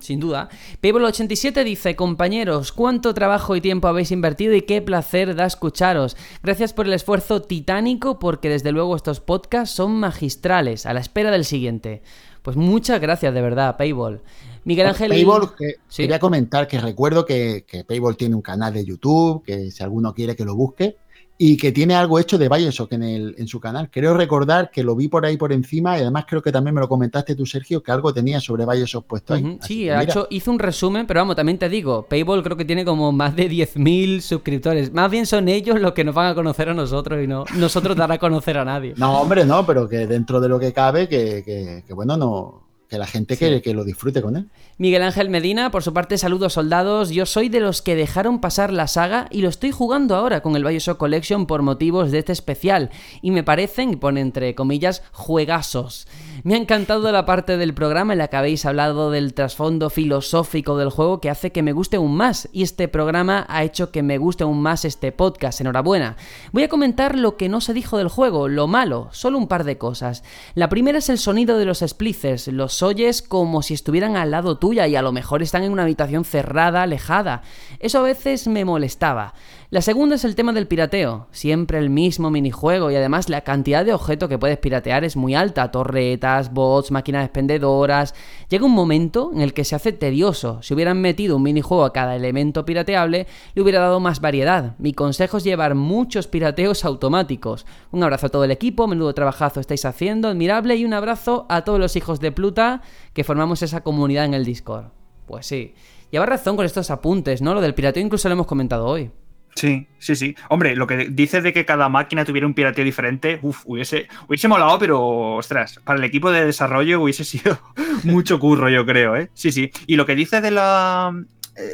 Sin duda. Paypal87 dice, compañeros, cuánto trabajo y tiempo habéis invertido y qué placer da escucharos. Gracias por el esfuerzo titánico porque desde luego estos podcasts son magistrales. A la espera del siguiente. Pues muchas gracias de verdad, Payball. Miguel Ángel. Payball, que sí. quería comentar que recuerdo que, que Payball tiene un canal de YouTube, que si alguno quiere que lo busque y que tiene algo hecho de Bioshock en, el, en su canal. Creo recordar que lo vi por ahí por encima y además creo que también me lo comentaste tú, Sergio, que algo tenía sobre Bioshock puesto ahí. Uh -huh. Sí, ha hecho, hizo un resumen, pero vamos, también te digo, Payball creo que tiene como más de 10.000 suscriptores. Más bien son ellos los que nos van a conocer a nosotros y no nosotros dar a conocer a nadie. No, hombre, no, pero que dentro de lo que cabe, que, que, que bueno, no que la gente sí. que, que, lo disfrute con él. Miguel Ángel Medina, por su parte, saludos soldados. Yo soy de los que dejaron pasar la saga y lo estoy jugando ahora con el Bioshock Collection por motivos de este especial. Y me parecen, y pone entre comillas, juegazos. Me ha encantado la parte del programa en la que habéis hablado del trasfondo filosófico del juego que hace que me guste aún más. Y este programa ha hecho que me guste aún más este podcast. Enhorabuena. Voy a comentar lo que no se dijo del juego, lo malo, solo un par de cosas. La primera es el sonido de los splicers, los oyes como si estuvieran al lado tuya y a lo mejor están en una habitación cerrada, alejada. Eso a veces me molestaba. La segunda es el tema del pirateo, siempre el mismo minijuego y además la cantidad de objetos que puedes piratear es muy alta, torretas, bots, máquinas expendedoras. Llega un momento en el que se hace tedioso. Si hubieran metido un minijuego a cada elemento pirateable, le hubiera dado más variedad. Mi consejo es llevar muchos pirateos automáticos. Un abrazo a todo el equipo, menudo trabajazo estáis haciendo, admirable y un abrazo a todos los hijos de Pluta que formamos esa comunidad en el Discord. Pues sí. Lleva razón con estos apuntes, ¿no? Lo del pirateo incluso lo hemos comentado hoy. Sí, sí, sí. Hombre, lo que dices de que cada máquina tuviera un pirateo diferente, uff, hubiese, hubiese molado, pero ostras, para el equipo de desarrollo hubiese sido mucho curro, yo creo, ¿eh? Sí, sí. Y lo que dice de la.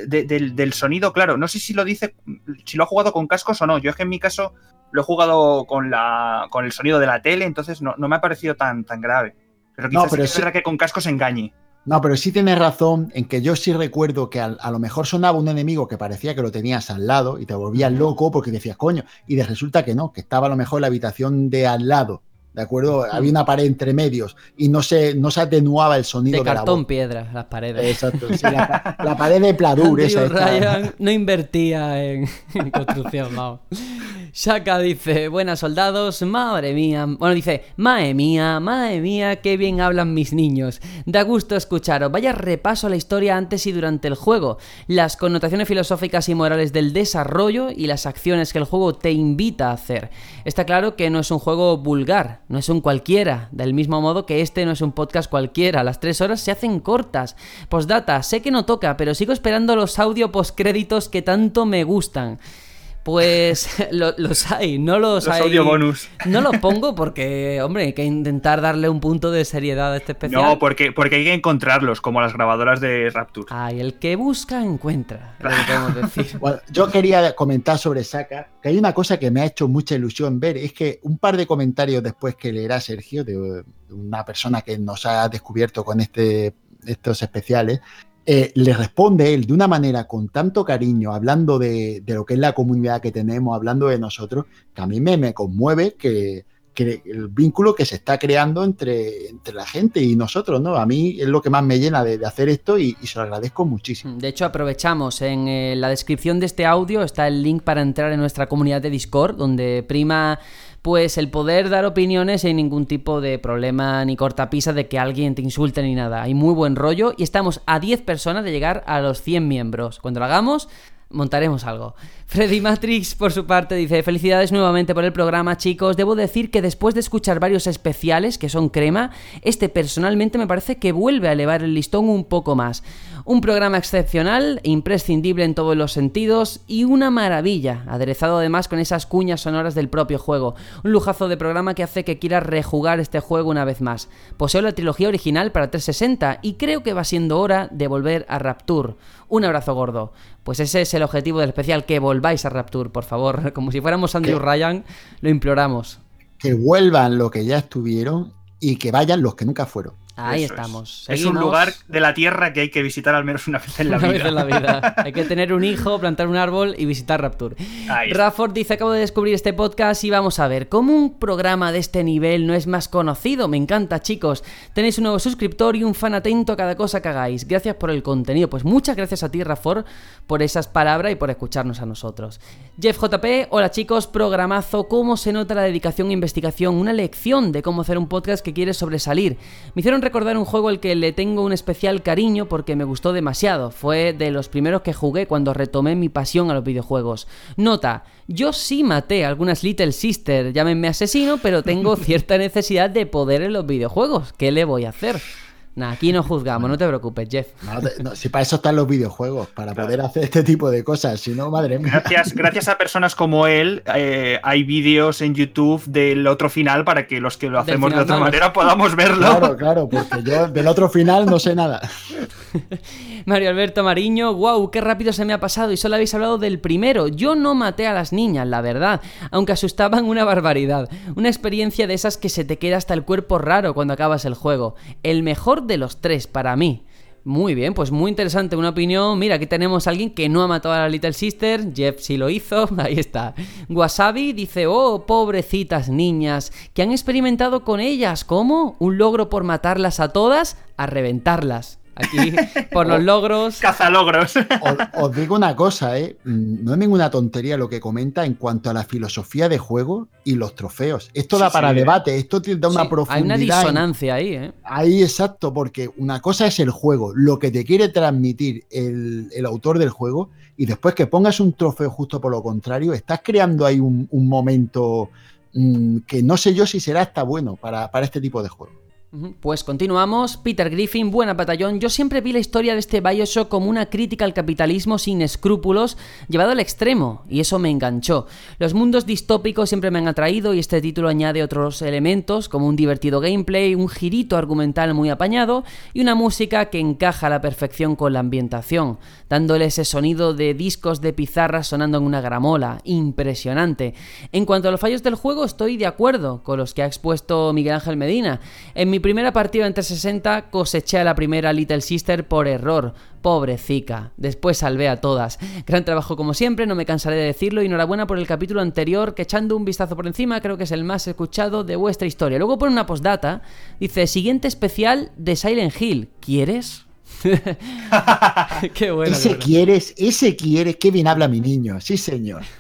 De, del, del, sonido, claro, no sé si lo dice, si lo ha jugado con cascos o no. Yo es que en mi caso lo he jugado con, la, con el sonido de la tele, entonces no, no me ha parecido tan, tan grave. Pero quizás no, pero sí. que con cascos engañe. No, pero sí tienes razón en que yo sí recuerdo que a, a, lo mejor sonaba un enemigo que parecía que lo tenías al lado y te volvías loco porque decías, coño, y de resulta que no, que estaba a lo mejor en la habitación de al lado. ¿De acuerdo? Había una pared entre medios y no se, no se atenuaba el sonido de, de cartón piedra, las paredes. Exacto. Sí, la, la, pared de Pladur. esa Ryan no invertía en, en construcción, vamos. Shaka dice, buenas soldados, madre mía. Bueno, dice, madre mía, madre mía, qué bien hablan mis niños. Da gusto escucharos. Vaya repaso a la historia antes y durante el juego. Las connotaciones filosóficas y morales del desarrollo y las acciones que el juego te invita a hacer. Está claro que no es un juego vulgar, no es un cualquiera. Del mismo modo que este no es un podcast cualquiera. Las tres horas se hacen cortas. Postdata, sé que no toca, pero sigo esperando los audio postcréditos que tanto me gustan. Pues lo, los hay, no los, los hay. audio bonus. No los pongo porque, hombre, hay que intentar darle un punto de seriedad a este especial. No, porque, porque hay que encontrarlos, como las grabadoras de Rapture. Ay, el que busca, encuentra. Lo que decir. Bueno, yo quería comentar sobre Saka, que hay una cosa que me ha hecho mucha ilusión ver, es que un par de comentarios después que leerá Sergio, de una persona que nos ha descubierto con este, estos especiales, eh, le responde él de una manera con tanto cariño, hablando de, lo que es la comunidad que tenemos, hablando de nosotros, que a mí me, me conmueve que, que- el vínculo que se está creando entre, entre la gente y nosotros, ¿no? A mí es lo que más me llena de, de hacer esto y, y se lo agradezco muchísimo. De hecho, aprovechamos. En eh, la descripción de este audio está el link para entrar en nuestra comunidad de Discord, donde prima pues el poder dar opiniones sin ningún tipo de problema ni cortapisa de que alguien te insulte ni nada. Hay muy buen rollo y estamos a 10 personas de llegar a los 100 miembros. Cuando lo hagamos, montaremos algo. Freddy Matrix, por su parte, dice: Felicidades nuevamente por el programa, chicos. Debo decir que después de escuchar varios especiales que son crema, este personalmente me parece que vuelve a elevar el listón un poco más. Un programa excepcional, imprescindible en todos los sentidos y una maravilla, aderezado además con esas cuñas sonoras del propio juego. Un lujazo de programa que hace que quiera rejugar este juego una vez más. Poseo la trilogía original para 360 y creo que va siendo hora de volver a Rapture. Un abrazo gordo. Pues ese es el objetivo del especial, que volváis a Rapture, por favor. Como si fuéramos Andrew ¿Qué? Ryan, lo imploramos. Que vuelvan lo que ya estuvieron y que vayan los que nunca fueron. Ahí Eso estamos. Es un lugar de la Tierra que hay que visitar al menos una vez en la Una vida. vez en la vida. Hay que tener un hijo, plantar un árbol y visitar Rapture. Rafford dice, acabo de descubrir este podcast y vamos a ver, ¿cómo un programa de este nivel no es más conocido? Me encanta, chicos. Tenéis un nuevo suscriptor y un fan atento a cada cosa que hagáis. Gracias por el contenido. Pues muchas gracias a ti, Rafford, por esas palabras y por escucharnos a nosotros. Jeff JP, hola chicos, programazo. ¿Cómo se nota la dedicación e investigación? Una lección de cómo hacer un podcast que quiere sobresalir. Me hicieron recordar un juego al que le tengo un especial cariño porque me gustó demasiado. Fue de los primeros que jugué cuando retomé mi pasión a los videojuegos. Nota, yo sí maté a algunas Little Sister, llámenme asesino, pero tengo cierta necesidad de poder en los videojuegos. ¿Qué le voy a hacer? Nah, aquí no juzgamos, no te preocupes, Jeff. No, te- no, si para eso están los videojuegos, para poder hacer este tipo de cosas. Si no, madre mía. Gracias, gracias a personas como él, eh, hay vídeos en YouTube del otro final para que los que lo hacemos de otra manera podamos verlo. Claro, claro, porque yo del otro final no sé nada. Mario Alberto Mariño, wow, qué rápido se me ha pasado y solo habéis hablado del primero. Yo no maté a las niñas, la verdad, aunque asustaban una barbaridad. Una experiencia de esas que se te queda hasta el cuerpo raro cuando acabas el juego. El mejor de los tres para mí. Muy bien, pues muy interesante, una opinión. Mira, aquí tenemos a alguien que no ha matado a la Little Sister. Jeff sí lo hizo, ahí está. Wasabi dice, oh, pobrecitas niñas, que han experimentado con ellas. ¿Cómo? ¿Un logro por matarlas a todas? A reventarlas. Aquí, por los logros. Cazalogros. Os, os digo una cosa, ¿eh? Mm, no es ninguna tontería lo que comenta en cuanto a la filosofía de juego y los trofeos. Esto da para sí. debate, esto te da una Sí, profundidad. hay una en- disonancia ahí, ¿eh? Ahí exacto, porque una cosa es el juego, lo que te quiere transmitir el, el autor del juego, y después que pongas un trofeo justo por lo contrario, estás creando ahí un, un momento mm, que no sé yo si será hasta bueno para, para este tipo de juego. Pues continuamos. Peter Griffin, buena batallón. Yo siempre vi la historia de este Bioshock como una crítica al capitalismo sin escrúpulos, llevado al extremo, y eso me enganchó. Los mundos distópicos siempre me han atraído y este título añade otros elementos, como un divertido gameplay, un girito argumental muy apañado y una música que encaja a la perfección con la ambientación, dándole ese sonido de discos de pizarra sonando en una gramola. Impresionante. En cuanto a los fallos del juego, estoy de acuerdo con los que ha expuesto Miguel Ángel Medina. En mi primera partida en 360 coseché a la primera Little Sister por error. Pobrecica. Después salvé a todas. Gran trabajo como siempre, no me cansaré de decirlo. y Enhorabuena por el capítulo anterior, que echando un vistazo por encima creo que es el más escuchado de vuestra historia. Luego pone una postdata. Dice, siguiente especial de Silent Hill. ¿Quieres? Qué bueno. ese qué bueno. quieres, ese quieres, qué bien habla mi niño, sí señor.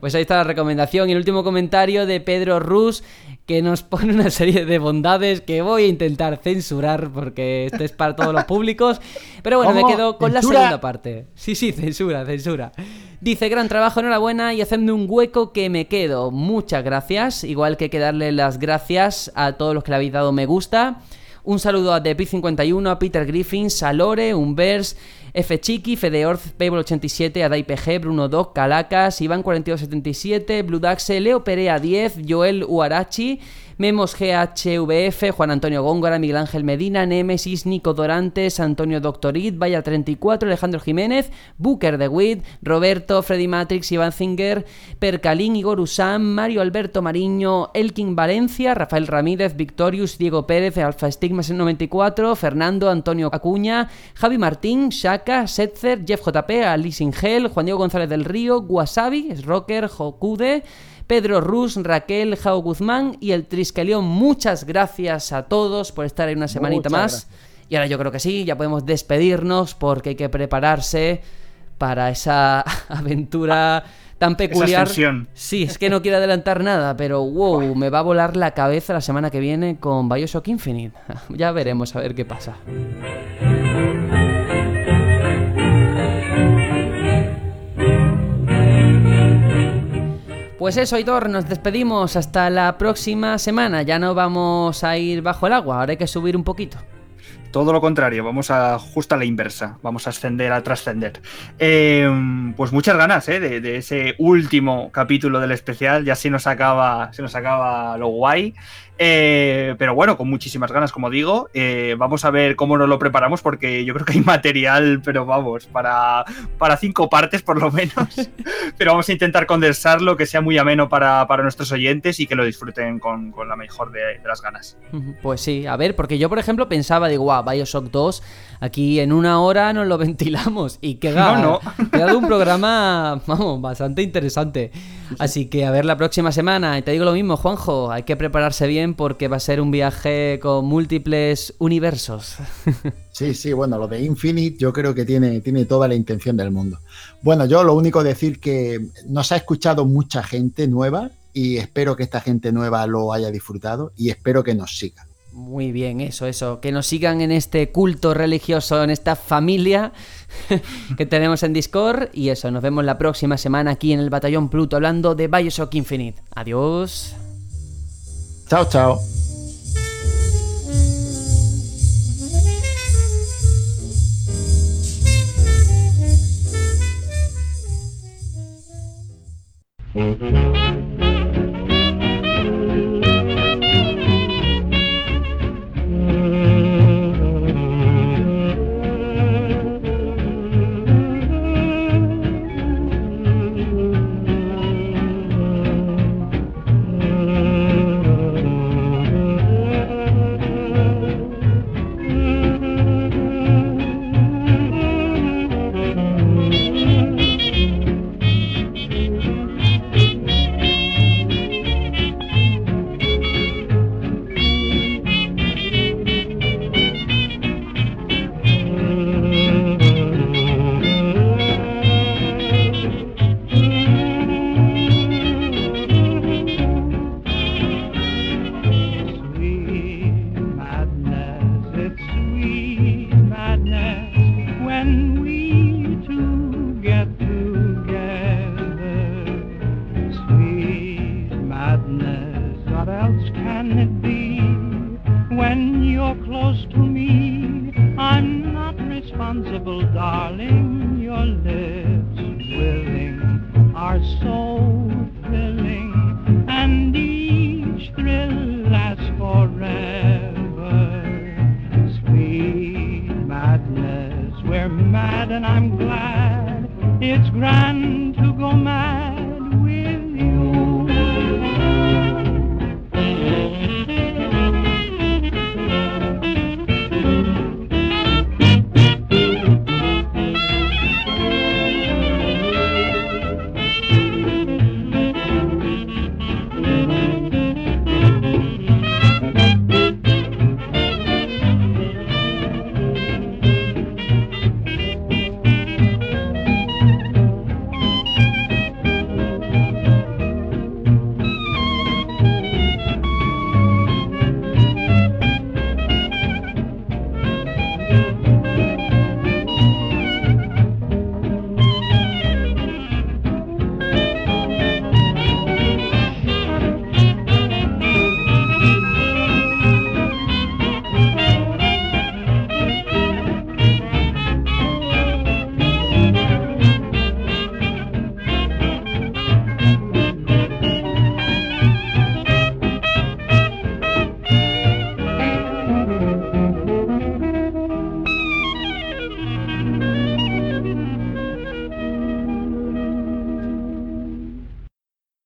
Pues ahí está la recomendación. Y el último comentario de Pedro Rus, que nos pone una serie de bondades que voy a intentar censurar porque esto es para todos los públicos. Pero bueno, me quedo con la segunda parte. Sí, sí, censura, censura. Dice, gran trabajo, enhorabuena y hacedme un hueco que me quedo. Muchas gracias. Igual que hay que darle las gracias a todos los que le habéis dado me gusta. Un saludo a TheP51, a Peter Griffin, Salore, Unvers, F. Chiqui, Fedeorz, Pable87, Adai PG, Bruno Doc, Calacas, Iván4277, Blue Daxe, Leo Perea 10, Joel Uarachi, Memos GHVF, Juan Antonio Góngora, Miguel Ángel Medina, Nemesis, Nico Dorantes, Antonio Doctorit, Vaya 34, Alejandro Jiménez, Booker de Witt, Roberto, Freddy Matrix, Iván Zinger, Percalín, Igor Usam, Mario Alberto Mariño, Elkin Valencia, Rafael Ramírez, Victorius, Diego Pérez, Alfa Stigmas en 94, Fernando, Antonio Acuña, Javi Martín, Shaka, Setzer, Jeff JP, Alice Ingel, Juan Diego González del Río, Wasabi, Rocker, Jokude, Pedro Rus, Raquel, Jao Guzmán y el Trisquelión. Muchas gracias a todos por estar ahí una semanita Muchas más. gracias. Y ahora yo creo que sí, ya podemos despedirnos porque hay que prepararse para esa aventura tan peculiar. Sí, es que no quiero adelantar nada, pero wow, me va a volar la cabeza la semana que viene con Bioshock Infinite. Ya veremos a ver qué pasa. Pues eso, Aitor, nos despedimos hasta la próxima semana. Ya no vamos a ir bajo el agua, ahora hay que subir un poquito. Todo lo contrario, vamos a justo a la inversa, vamos a ascender, a trascender. Eh, pues muchas ganas ¿eh? de, de ese último capítulo del especial, ya se nos acaba, se nos acaba lo guay. Eh, pero bueno, con muchísimas ganas, como digo. Eh, vamos a ver cómo nos lo preparamos, porque yo creo que hay material, pero vamos, para, para cinco partes por lo menos. pero vamos a intentar condensarlo, que sea muy ameno para, para nuestros oyentes y que lo disfruten con, con la mejor de, de las ganas. Pues sí, a ver, porque yo por ejemplo pensaba, digo, guau, Bioshock 2, aquí en una hora nos lo ventilamos y queda, No, queda un programa, vamos, bastante interesante. Así que a ver la próxima semana, y te digo lo mismo, Juanjo, hay que prepararse bien porque va a ser un viaje con múltiples universos. Sí, sí, bueno, lo de Infinite yo creo que tiene, tiene toda la intención del mundo. Bueno, yo lo único decir que nos ha escuchado mucha gente nueva y espero que esta gente nueva lo haya disfrutado y espero que nos siga. Muy bien, eso, eso. Que nos sigan en este culto religioso, en esta familia que tenemos en Discord. Y eso, nos vemos la próxima semana aquí en el Batallón Pluto hablando de Bioshock Infinite. Adiós. Chao, chao.